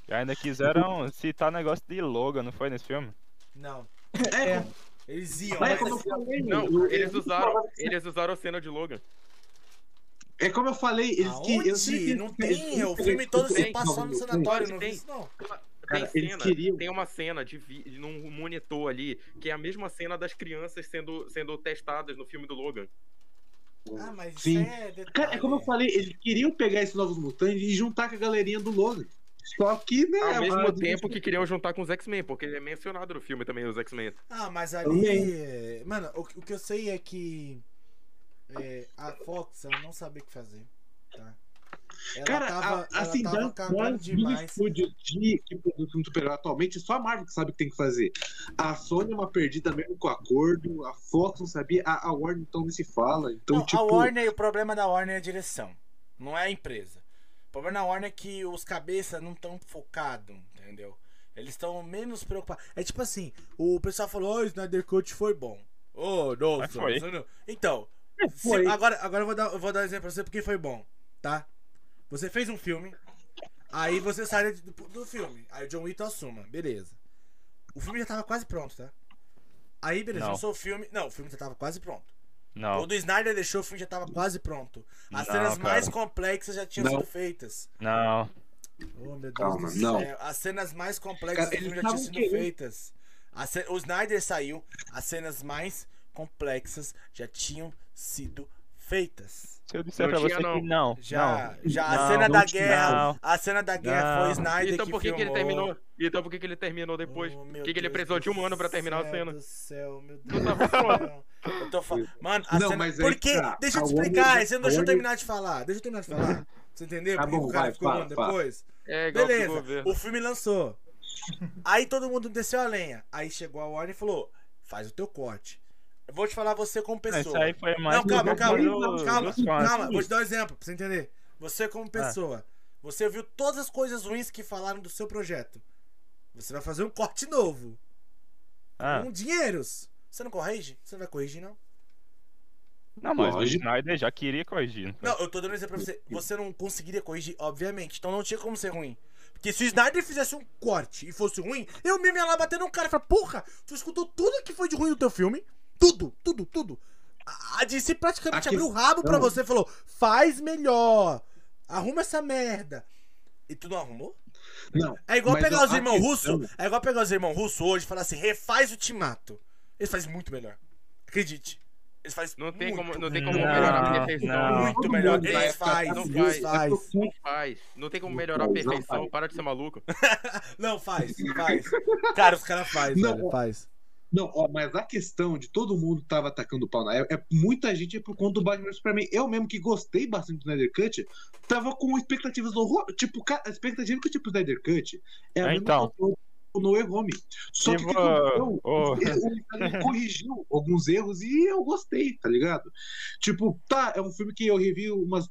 E ainda quiseram citar negócio de Logan, não foi nesse filme? Não. é, Eles iam, Mas é mas como eu falei, Não, eles usaram, eles usaram a cena de Logan. É como eu falei, eles que. eu que- Não tem, o eles- filme todo se passou no sanatório, não vi tem. isso não. Cara, tem cena, queriam- tem uma cena de vi- num monitor ali, que é a mesma cena das crianças sendo, sendo testadas no filme do Logan. Ah, mas Sim. isso é detalhe. Cara, é como eu falei, eles queriam pegar esses novos mutantes e juntar com a galerinha do Logan. Só que, né? Ao mesmo a- tempo que queriam juntar com os X-Men, porque ele é mencionado no filme também, os X-Men. Ah, mas Também. ali... Mano, o, o que eu sei é que... é, a Fox, ela não sabia o que fazer, tá? Ela Cara, tava, a- assim, ela tava cagando demais. de, que produzem filme super atualmente, só a Marvel que sabe o que tem que fazer. A Sony é uma perdida mesmo com o acordo, a Fox não sabia, a, a Warner então nem se fala. Então, Não, tipo. a Warner, o problema da Warner é a direção, não é a empresa. O problema da Warner é que os cabeças não estão focados, entendeu? Eles estão menos preocupados. É tipo assim, o pessoal falou, oh, o Snyder Cut foi bom. Oh, nossa. Mas foi. Então, se- Foi. agora, agora eu, vou dar, eu vou dar um exemplo pra você porque foi bom, tá? Você fez um filme, aí você sai do, do filme, aí o John Wick assuma, beleza. O filme já tava quase pronto, tá? Aí, beleza, Não. lançou o filme. Não, o filme já tava quase pronto. Não, O do Snyder deixou o filme já tava quase pronto. As Não, cenas cara. mais complexas já tinham Não. sido feitas. não. Oh, meu Deus Calma, do não. céu. As cenas mais complexas Cara, do filme já tinham sido querendo- feitas. As ce- O Snyder saiu, as cenas mais complexas já tinham sido feitas. Se eu disser Não pra tinha, você não. que não. Já, não. já a Não, cena não da guerra, a cena da guerra foi o Não. Snyder Então que por que, que ele filmou. terminou? Então por que, que ele terminou depois? Oh, Por meu que, que ele Deus precisou de um ano pra terminar a cena? do céu, meu Não Deus tava do céu. Eu tô falando. Mano, a Não, cena. mas aí Por quê? tá. Deixa eu A te explicar. Você não a deixou eu terminar de falar. Deixa eu terminar de falar. Você entendeu? Tá Porque bom, o cara vai, ficou fala, ruim fala. depois. É igual que Beleza, o filme lançou. Aí todo mundo desceu a lenha. Aí chegou a Warner e falou: faz o teu corte. Eu vou te falar você como Isso pessoa. aí foi mais Não, calma, do- calma, do- calma, calma, vou te dar um exemplo pra você entender. Você como pessoa, você viu todas as coisas ruins que falaram do seu projeto. Você vai fazer um corte novo. Ah, Com dinheiros. Você não corrige? Você não vai corrigir, não? não, mas o Lógico. Snyder já queria corrigir. não foi? Não, eu tô dando um exemplo pra você. Você não conseguiria corrigir, obviamente. Então não tinha como ser ruim. Porque se o Snyder fizesse um corte e fosse ruim, eu mesmo ia lá bater no cara e falar, porra, tu escutou tudo que foi de ruim no teu filme? Tudo, tudo, tudo. A DC praticamente Aqui- abriu o rabo pra não. você e falou, faz melhor. Arruma essa merda. E tu não arrumou? Não. É igual pegar os irmãos questão- russos. É igual pegar os irmãos russos hoje e falar assim, refaz o Timato. Eles fazem muito melhor. Acredite. Eles fazem Não tem muito como, não tem como Não, melhorar a perfeição. não. Muito Todo melhor. Eles vai faz, não faz. faz. Não faz. Não tem como melhorar a perfeição. Para de ser maluco. Não, faz, faz. Cara, os caras fazem, Não, velho, faz. Não, ó, mas a questão de todo mundo tava atacando o pau na época, é, muita gente é por conta do Batman vs Superman. Eu mesmo que gostei bastante do Snyder Cut, tava com expectativas horror. Tipo, a expectativa que eu tinha pro Snyder Cut é a É, então. que eu tô no E Home. Só que o que Tipo, aconteceu? ô. Ele corrigiu alguns erros e eu gostei, tá ligado? Tipo, tá, é um filme que eu revi umas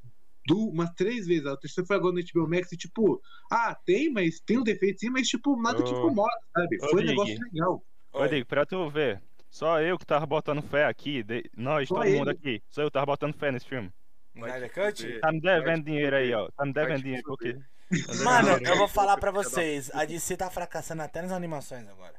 du- umas três vezes. A terceira foi agora no HBO Max e, tipo, ah, tem, mas tem um defeito sim, mas, tipo, nada que Ô. incomoda, sabe? Foi um Big. negócio legal. Eu digo, pra tu ver, só eu que tava botando fé aqui, de- nós, Só todo ele. mundo aqui, só eu tava botando fé nesse filme. Snyder Cut? fuder. Tá me devendo dinheiro aí, ó. Tá me devendo dinheiro, porque. Mano, eu vou falar pra vocês. A DC tá fracassando até nas animações agora.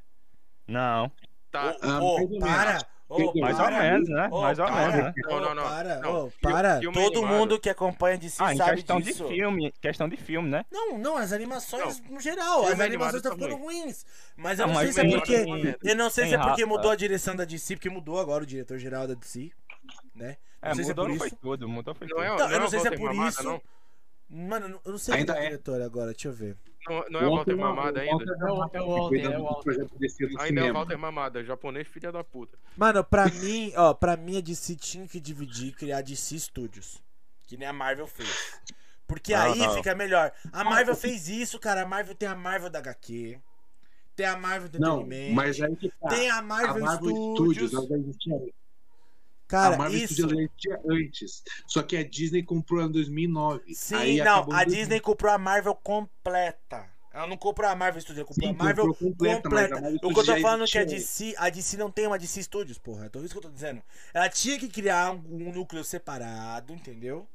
Não, Tá. Ô, mais ou para! Ô, Mais ou menos, né? Ô, Mais ou menos, né? Não, não, não. Para, Não, filme- para. filme Todo animado. mundo que acompanha DC Ah, em sabe questão disso. de filme, questão de filme, né? Não, não, as animações Não, no geral. As filme animações animado estão tá ficando ruins. Mas eu Não, não sei se é porque. tem- Eu não sei se é porque mudou a direção da DC, porque mudou agora o diretor-geral da DC. Né? É, sei se é mudou por não foi isso. tudo, mudou foi tudo. é, Não, não eu não é sei o se é por isso. Mano, eu não sei Ainda quem é o é. diretor agora, deixa eu ver. Não, não é o Walter Mamada ainda. É o- é o Walter, é o Walter. Ainda é o Walter Mamada, japonês filha da puta. Mano, pra mim, ó, pra mim a DC tinha que dividir e criar DC Studios. Que nem a Marvel fez. Porque Não, aí não. fica melhor. A Marvel fez isso, cara. A Marvel tem a Marvel da HQ. Tem a Marvel do Não, mas aí que tá. Tem a a Marvel, Marvel Studios. Studios, ela já existia antes. Cara, a Marvel isso. Existia antes. Só que a Disney comprou em 2009. Sim, Aí não, a Disney comprou a Marvel completa. Ela não comprou a Marvel Studios, ela comprou Sim, a Marvel comprou completa, mas a completa. Marvel O que eu tô falando é que a DC, a DC não tem uma DC Studios, porra. Então isso que eu tô dizendo. Ela tinha que criar um, um núcleo separado, entendeu?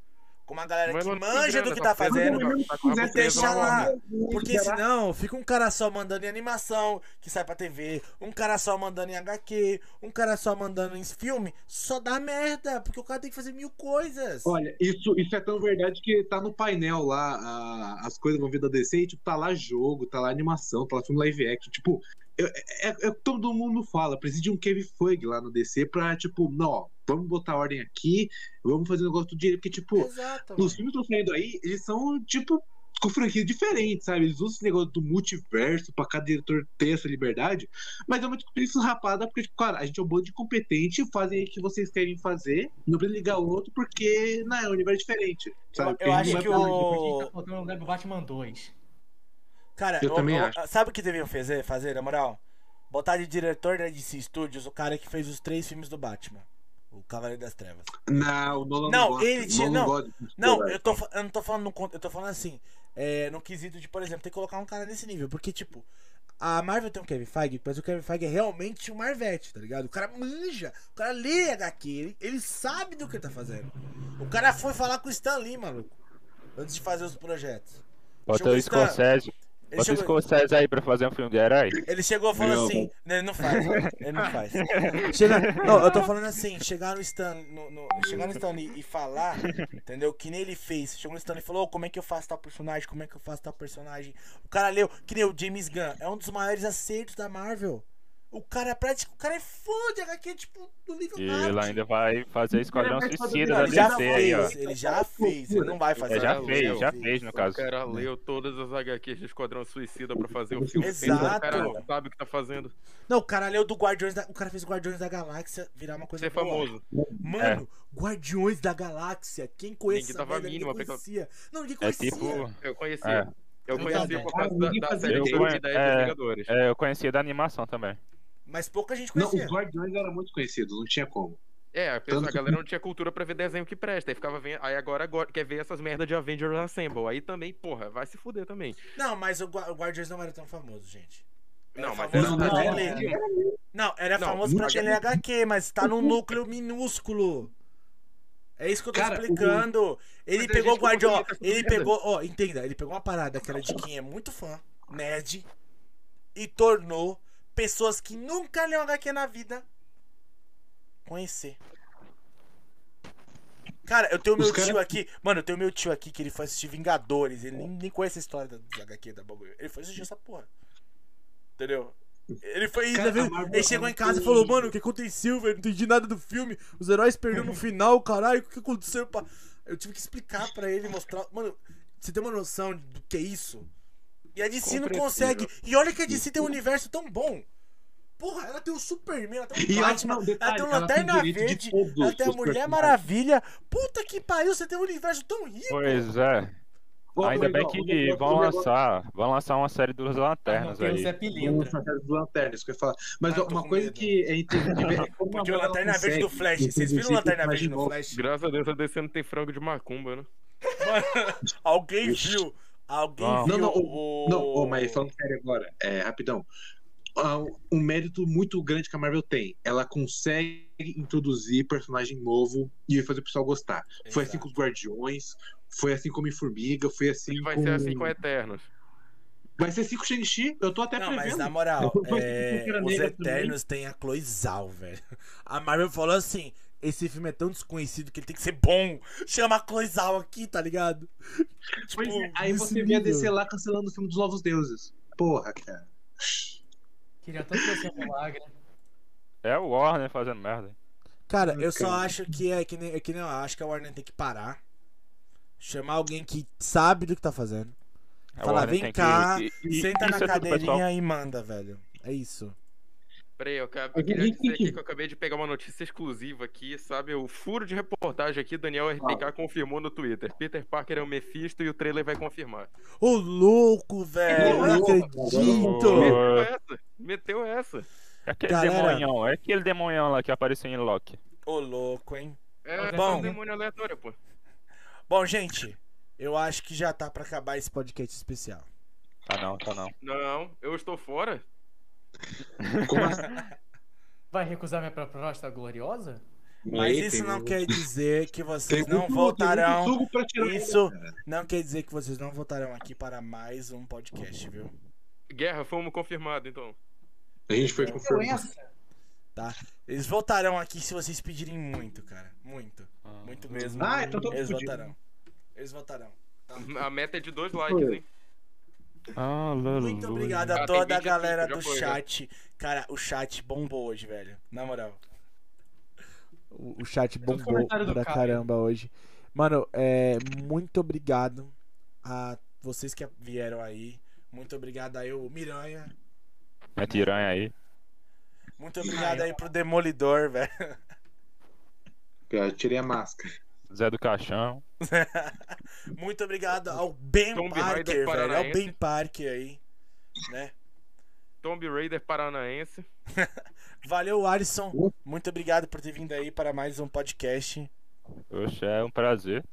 Com uma galera Mas que manja do que tá tá fazendo, tá E deixa lá. Porque senão fica um cara só mandando em animação, que sai pra TV, um cara só mandando em HQ, um cara só mandando em filme, só dá merda, porque o cara tem que fazer mil coisas. Olha, isso, isso é tão verdade que tá no painel lá, a- as coisas vão vir da DC, e, tipo, tá lá jogo, tá lá animação, tá lá filme live action. Tipo, é, é, é o que todo mundo fala, precisa de um Kevin Feige lá no DC pra, tipo, não, ó, vamos botar ordem aqui, vamos fazer o negócio do direito, porque, tipo, Exato. os filmes que estão saindo aí, eles são, tipo, com franquias diferentes, sabe? Eles usam esse negócio do multiverso pra cada diretor ter essa liberdade, mas é uma discussão rapada, porque, tipo, cara, a gente é um bando de competente, fazem o que vocês querem fazer, não precisa ligar o outro, porque, não, é um universo diferente, sabe? Eu- eu Porque a gente acho não que o- Tá faltando lugar pro Batman 2. Cara, Eu o- também o- acho. sabe o que deviam fazer, fazer, na moral? Botar de diretor da DC Studios o cara que fez os três filmes do Batman. O Cavaleiro das Trevas. Não, o Nolan Não, gosta, ele o tinha- Nolan não, Não, super-herói, eu, tô, eu não tô falando no eu tô falando assim, é, no quesito de, por exemplo, tem que colocar um cara nesse nível, porque tipo, a Marvel tem o Kevin Feige, mas o Kevin Feige é realmente um Marvete, tá ligado? O cara manja, o cara lê HQ, ele, ele sabe do que ele tá fazendo. O cara foi falar com o Stan Lee, maluco, antes de fazer os projetos. Bota o Scorsese. Ele Bota o chegou, Scorsese aí pra fazer um filme de herói. ele chegou falando assim, não, ele não faz, ele não faz. Chega, não, eu tô falando assim, chegar no Stan, no, no- chegar no Stan Lee e falar, entendeu? Que nem ele fez. Chegou no Stan e falou, "Ô, como é que eu faço tal personagem, como é que eu faço tal personagem. O cara leu, que nem o James Gunn, é um dos maiores acertos da Marvel. O cara é prático, o cara é fã de HQ, tipo, do nível E ele ainda vai fazer Esquadrão Suicida da ele já DC aí, ó. fez, ele já fez, ele não vai fazer. É, já fez, já fez no O caso. cara leu todas as HQs de Esquadrão Suicida pra fazer o filme. Exato. O cara não sabe o que tá fazendo. Não, o cara leu do Guardiões da, o cara fez Guardiões da Galáxia virar uma coisa Ser boa. famoso. Mano, Guardiões da Galáxia. Quem conhece Ninguém mínima ninguém conhecia. Não, ninguém É conhecia. tipo. Eu conhecia. É. Eu conhecia por causa Ah, da, da série conhe- 10 é, dos Vingadores. É, eu conhecia da animação também. Mas pouca gente Não, conhecia. os Guardiões eram muito conhecidos, não tinha como. É, a, pessoa- Tanto a galera não tinha cultura pra ver desenho que presta. Aí ficava vendo. Aí agora, agora quer ver essas merdas de Avengers Assemble. Aí também, porra, vai se fuder também. Não, mas o, Gua- o Guardiões não era tão famoso, gente. Era Não, mas famoso não, não, não, não. Não, era Não, famoso pra não quem lê HQ, mas tá num núcleo minúsculo. É isso que eu tô Cara, explicando. Ele Mas pegou o não Guardião, ele pegou, ó, entenda, ele pegou uma parada que era de quem é muito fã, nerd, e tornou pessoas que nunca leu HQ na vida conhecer. Cara, eu tenho Os meu cara- tio aqui. Mano, eu tenho meu tio aqui que ele foi assistir Vingadores. Ele nem, nem conhece a história da, da HQ da bagulho. Ele foi assistir essa porra. Entendeu? Ele foi. Cara, ele, ele chegou é em casa e falou: Mano, o que aconteceu, velho? Não entendi nada do filme. Os heróis perderam no final, caralho. O que aconteceu? pá?" Eu tive que explicar pra ele, mostrar. Mano, você tem uma noção do que é isso? E a DC não consegue. E olha que a DC tem um universo tão bom. Porra, ela tem o Superman, ela tem o E ela, Batman, ela tem o Lanterna Verde, ela tem a Mulher. Maravilha. Puta que pariu, você tem um universo tão rico. Pois é. Ainda bem que vão lançar. Vão lançar uma série dos lanternas tem o aí. Zé Pilintra. lançar as lanternas, que eu ia falar. Mas Ah, uma coisa medo. que é interessante ver é como Porque a o Lanterna Verde do consegue Flash, vocês viram o Lanterna Verde no novo. Flash? Graças a Deus a DC não tem frango de macumba, né? Mano, alguém viu. Alguém Não. viu Não, não, o. Não, ô, mas falando sério agora, é, rapidão. ah, um mérito muito grande que a Marvel tem. Ela consegue introduzir personagem novo e fazer o pessoal gostar. Foi assim Exato. com os Guardiões, foi assim com Homem-Formiga, foi assim E vai com... ser assim com Eternos. Vai ser assim com o Shang-Chi, eu tô até Não, mas prevendo. na moral, é, os Negra também. Eternos tem a Chloe Zhao, velho. A Marvel falou assim: esse filme é tão desconhecido que ele tem que ser bom. Chama a Chloe Zhao aqui, tá ligado? Pois Tipo, é, aí você nível. DC lá cancelando o filme dos Novos Deuses. Porra, cara. Queria tanto que fosse um milagre. É o Warner fazendo merda. Cara, eu só acho que é que nem, é que nem eu acho que a Warner tem que parar. Chamar alguém que sabe do que tá fazendo. A Falar, Warner vem tem que- cá, e- Senta na é cadeirinha e manda, velho. É isso. Peraí, eu, acabei, eu queria dizer aqui que- eu acabei de pegar uma notícia exclusiva aqui, sabe? O furo de reportagem aqui, Daniel RTK confirmou no Twitter. Peter Parker é o Mephisto e o trailer vai confirmar. Ô, louco, velho. Eu não acredito. Meteu essa, meteu essa. É aquele Galera. demonhão, é aquele demonhão lá que apareceu em Loki. Ô, louco, hein? É, Bom. é um demônio aleatório, pô. Bom, gente, eu acho que já tá pra acabar esse podcast especial. Tá não, tá não. Não, eu estou fora? Como assim? Vai recusar minha proposta gloriosa? Mas Aí isso não um- quer dizer que vocês não muito voltarão. Isso cara. não quer dizer que vocês não voltarão aqui para mais um podcast, viu? Guerra, fomos confirmados, então. A gente foi confirmado. essa. Eles voltarão aqui se vocês pedirem muito, cara. Muito. Muito mesmo. Ah, então tô Eles voltarão. Eles voltarão. A meta é de dois likes, hein? Ah, Muito obrigado a toda a 25, galera já do já. chat. Cara, o chat bombou hoje, velho. Na moral. O, o chat bombou pra caramba hoje. Mano, é, muito obrigado a vocês que vieram aí. Muito obrigado aí, o Miranha. É tiranha aí. Muito obrigado aí pro Demolidor, velho. Eu tirei a máscara. Zé do Caixão. Muito obrigado ao Ben Tomb Parker, velho. Ao paranaense. Ben Parker aí, né? Tomb Raider paranaense. Valeu, Alisson. Muito obrigado por ter vindo aí para mais um podcast. Oxe, é um prazer.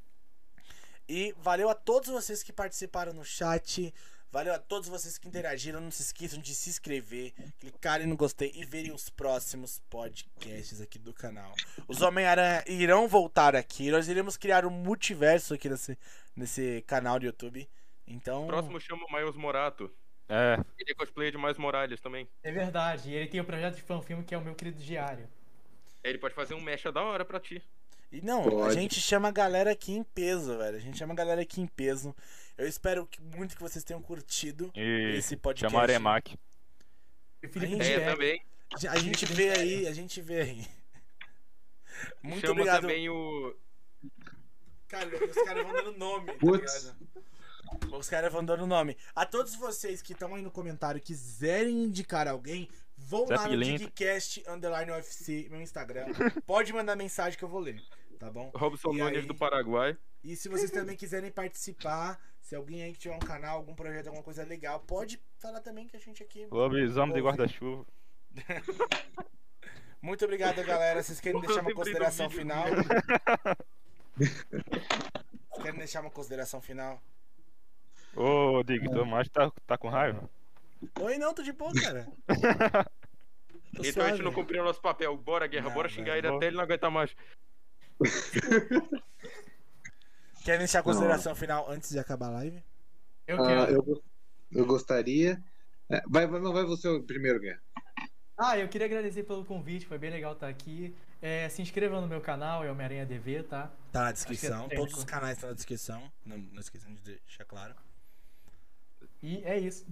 E valeu a todos vocês que participaram no chat. Valeu a todos vocês que interagiram. Não se esqueçam de se inscrever, clicarem no gostei e verem os próximos podcasts aqui do canal. Os Homem-Aranha irão voltar aqui. Nós iremos criar um multiverso aqui nesse, nesse canal do YouTube. Então. Próximo chama o Miles Morato. É, Ele é cosplay de Miles Morales também. É verdade. E ele tem o projeto de fanfilme que é o meu querido diário. Ele pode fazer um mecha da hora pra ti. E não, a Pode. gente chama a galera aqui em peso, velho. A gente chama a galera aqui em peso. Eu espero que, muito que vocês tenham curtido e esse podcast. chama Aremac. E o Felipe Gente, É, também. A gente vê aí, a gente vê aí. Muito chama obrigado. também o. Cara, os caras vão dando nome, tá Putz. ligado? Os caras vão dando nome. A todos vocês que estão aí no comentário e quiserem indicar alguém, vão lá no. Digcast Underline UFC, meu Instagram. Pode mandar mensagem que eu vou ler, tá bom? Robson Nunes aí? do Paraguai. E se vocês também quiserem participar, se alguém aí que tiver um canal, algum projeto, alguma coisa legal, pode falar também que a gente aqui. Lobisomem de guarda-chuva. Muito obrigado, galera. Vocês querem deixar uma consideração final? Vocês querem deixar uma consideração final? Ô, Dig, tu mais tá, tá com raiva? Oi, não, tô de boa, cara. Tô Então a gente não cumpriu o nosso papel. Bora, guerra, Não, bora xingar ele bora. até ele não aguentar mais. Querem deixar a consideração final antes de acabar a live? Eu Ah, quero. eu, go- eu gostaria. É, vai, vai, não vai você o primeiro, Guerra. Ah, eu queria agradecer pelo convite, foi bem legal estar aqui. É, se inscreva no meu canal, é Homem-Aranha DV, tá? Tá na descrição. É Todos os canais estão na descrição. Não, não esqueçam de deixar claro. E é isso.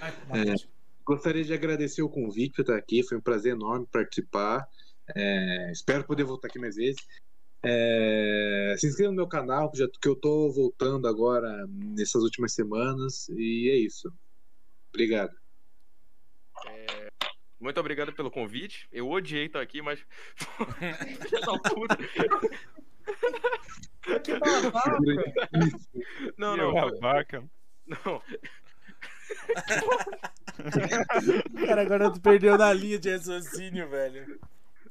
Vai, É. Gostaria de agradecer o convite por estar aqui. Foi um prazer enorme participar. É, espero poder voltar aqui mais vezes. É, se inscreva no meu canal, que, já, que eu tô voltando agora nessas últimas semanas. E é isso. Obrigado. Muito obrigado pelo convite. Eu odiei estar aqui, mas. Que babaca! não, Que não. babaca. Não. Cara, agora tu perdeu na linha de raciocínio, velho.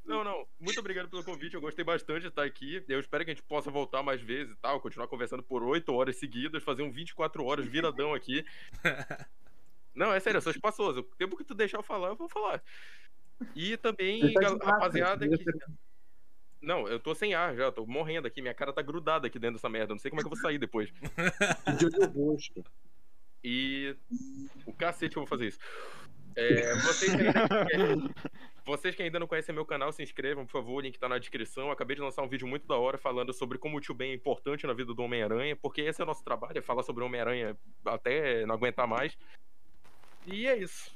Não, não. Muito obrigado pelo convite. Eu gostei bastante de estar aqui. Eu espero que a gente possa voltar mais vezes e tal. Continuar conversando por 8 horas seguidas, fazer um 24 horas viradão aqui. Não, é sério, eu sou espaçoso. O tempo que tu deixar eu falar, eu vou falar. E também, tá gal- máscara, rapaziada que. Não, eu tô sem ar já, tô morrendo aqui, minha cara tá grudada aqui dentro dessa merda. Não sei como é que eu vou sair depois. De olho. E. O cacete eu vou fazer isso. É, vocês, que ainda, vocês que ainda não conhecem meu canal, se inscrevam, por favor. O link tá na descrição. Eu acabei de lançar um vídeo muito da hora falando sobre como o tio Ben é importante na vida do Homem-Aranha, porque esse é o nosso trabalho, é falar sobre o Homem-Aranha até não aguentar mais. E é isso.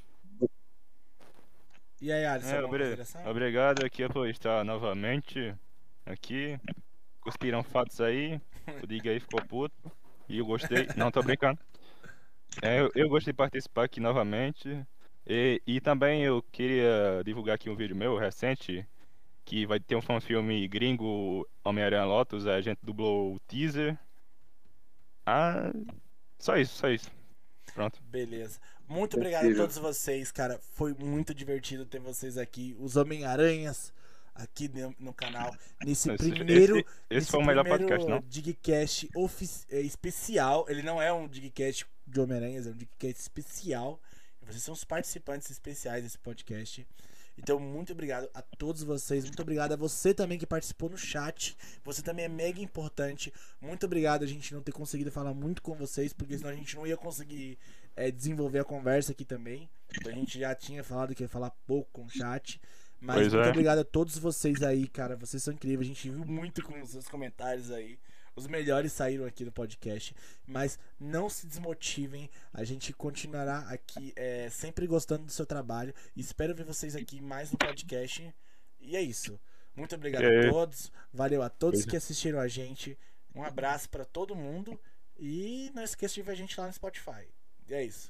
E aí, Alisson, É, obri- obrigado aqui por estar novamente aqui. Cuspiram fatos aí. O Diga aí ficou puto. E eu gostei. Não, tô brincando. É, eu, eu gostei de participar aqui novamente. E, e também eu queria divulgar aqui um vídeo meu recente. Que vai ter um fanfilme gringo Homem-Aranha Lotus. A gente dublou o teaser. Ah. Só isso, só isso. Pronto. Beleza. Muito obrigado a todos vocês, cara. Foi muito divertido ter vocês aqui. Os Homem-Aranhas aqui no, canal. Nesse Esse- primeiro. esse- esse nesse foi o melhor primeiro podcast, não? Digcast é, especial. Ele não é um Digcast de Homem-Aranhas, é um Digcast especial. Vocês são os participantes especiais desse podcast. Então, muito obrigado a todos vocês. Muito obrigado a você também que participou no chat. Você também é mega importante. Muito obrigado a gente não ter conseguido falar muito com vocês, porque senão a gente não ia conseguir é, desenvolver a conversa aqui também. Então a gente já tinha falado que ia falar pouco com o chat. Mas Pois muito é. obrigado a todos vocês aí, cara. Vocês são incríveis. A gente viu muito com os seus comentários aí. Os melhores saíram aqui no podcast. Mas não se desmotivem. A gente continuará aqui é, sempre gostando do seu trabalho. Espero ver vocês aqui mais no podcast. E é isso. Muito obrigado É. a todos. Valeu a todos Pois é. que assistiram a gente. Um abraço pra todo mundo. E não esqueça de ver a gente lá no Spotify. E é isso.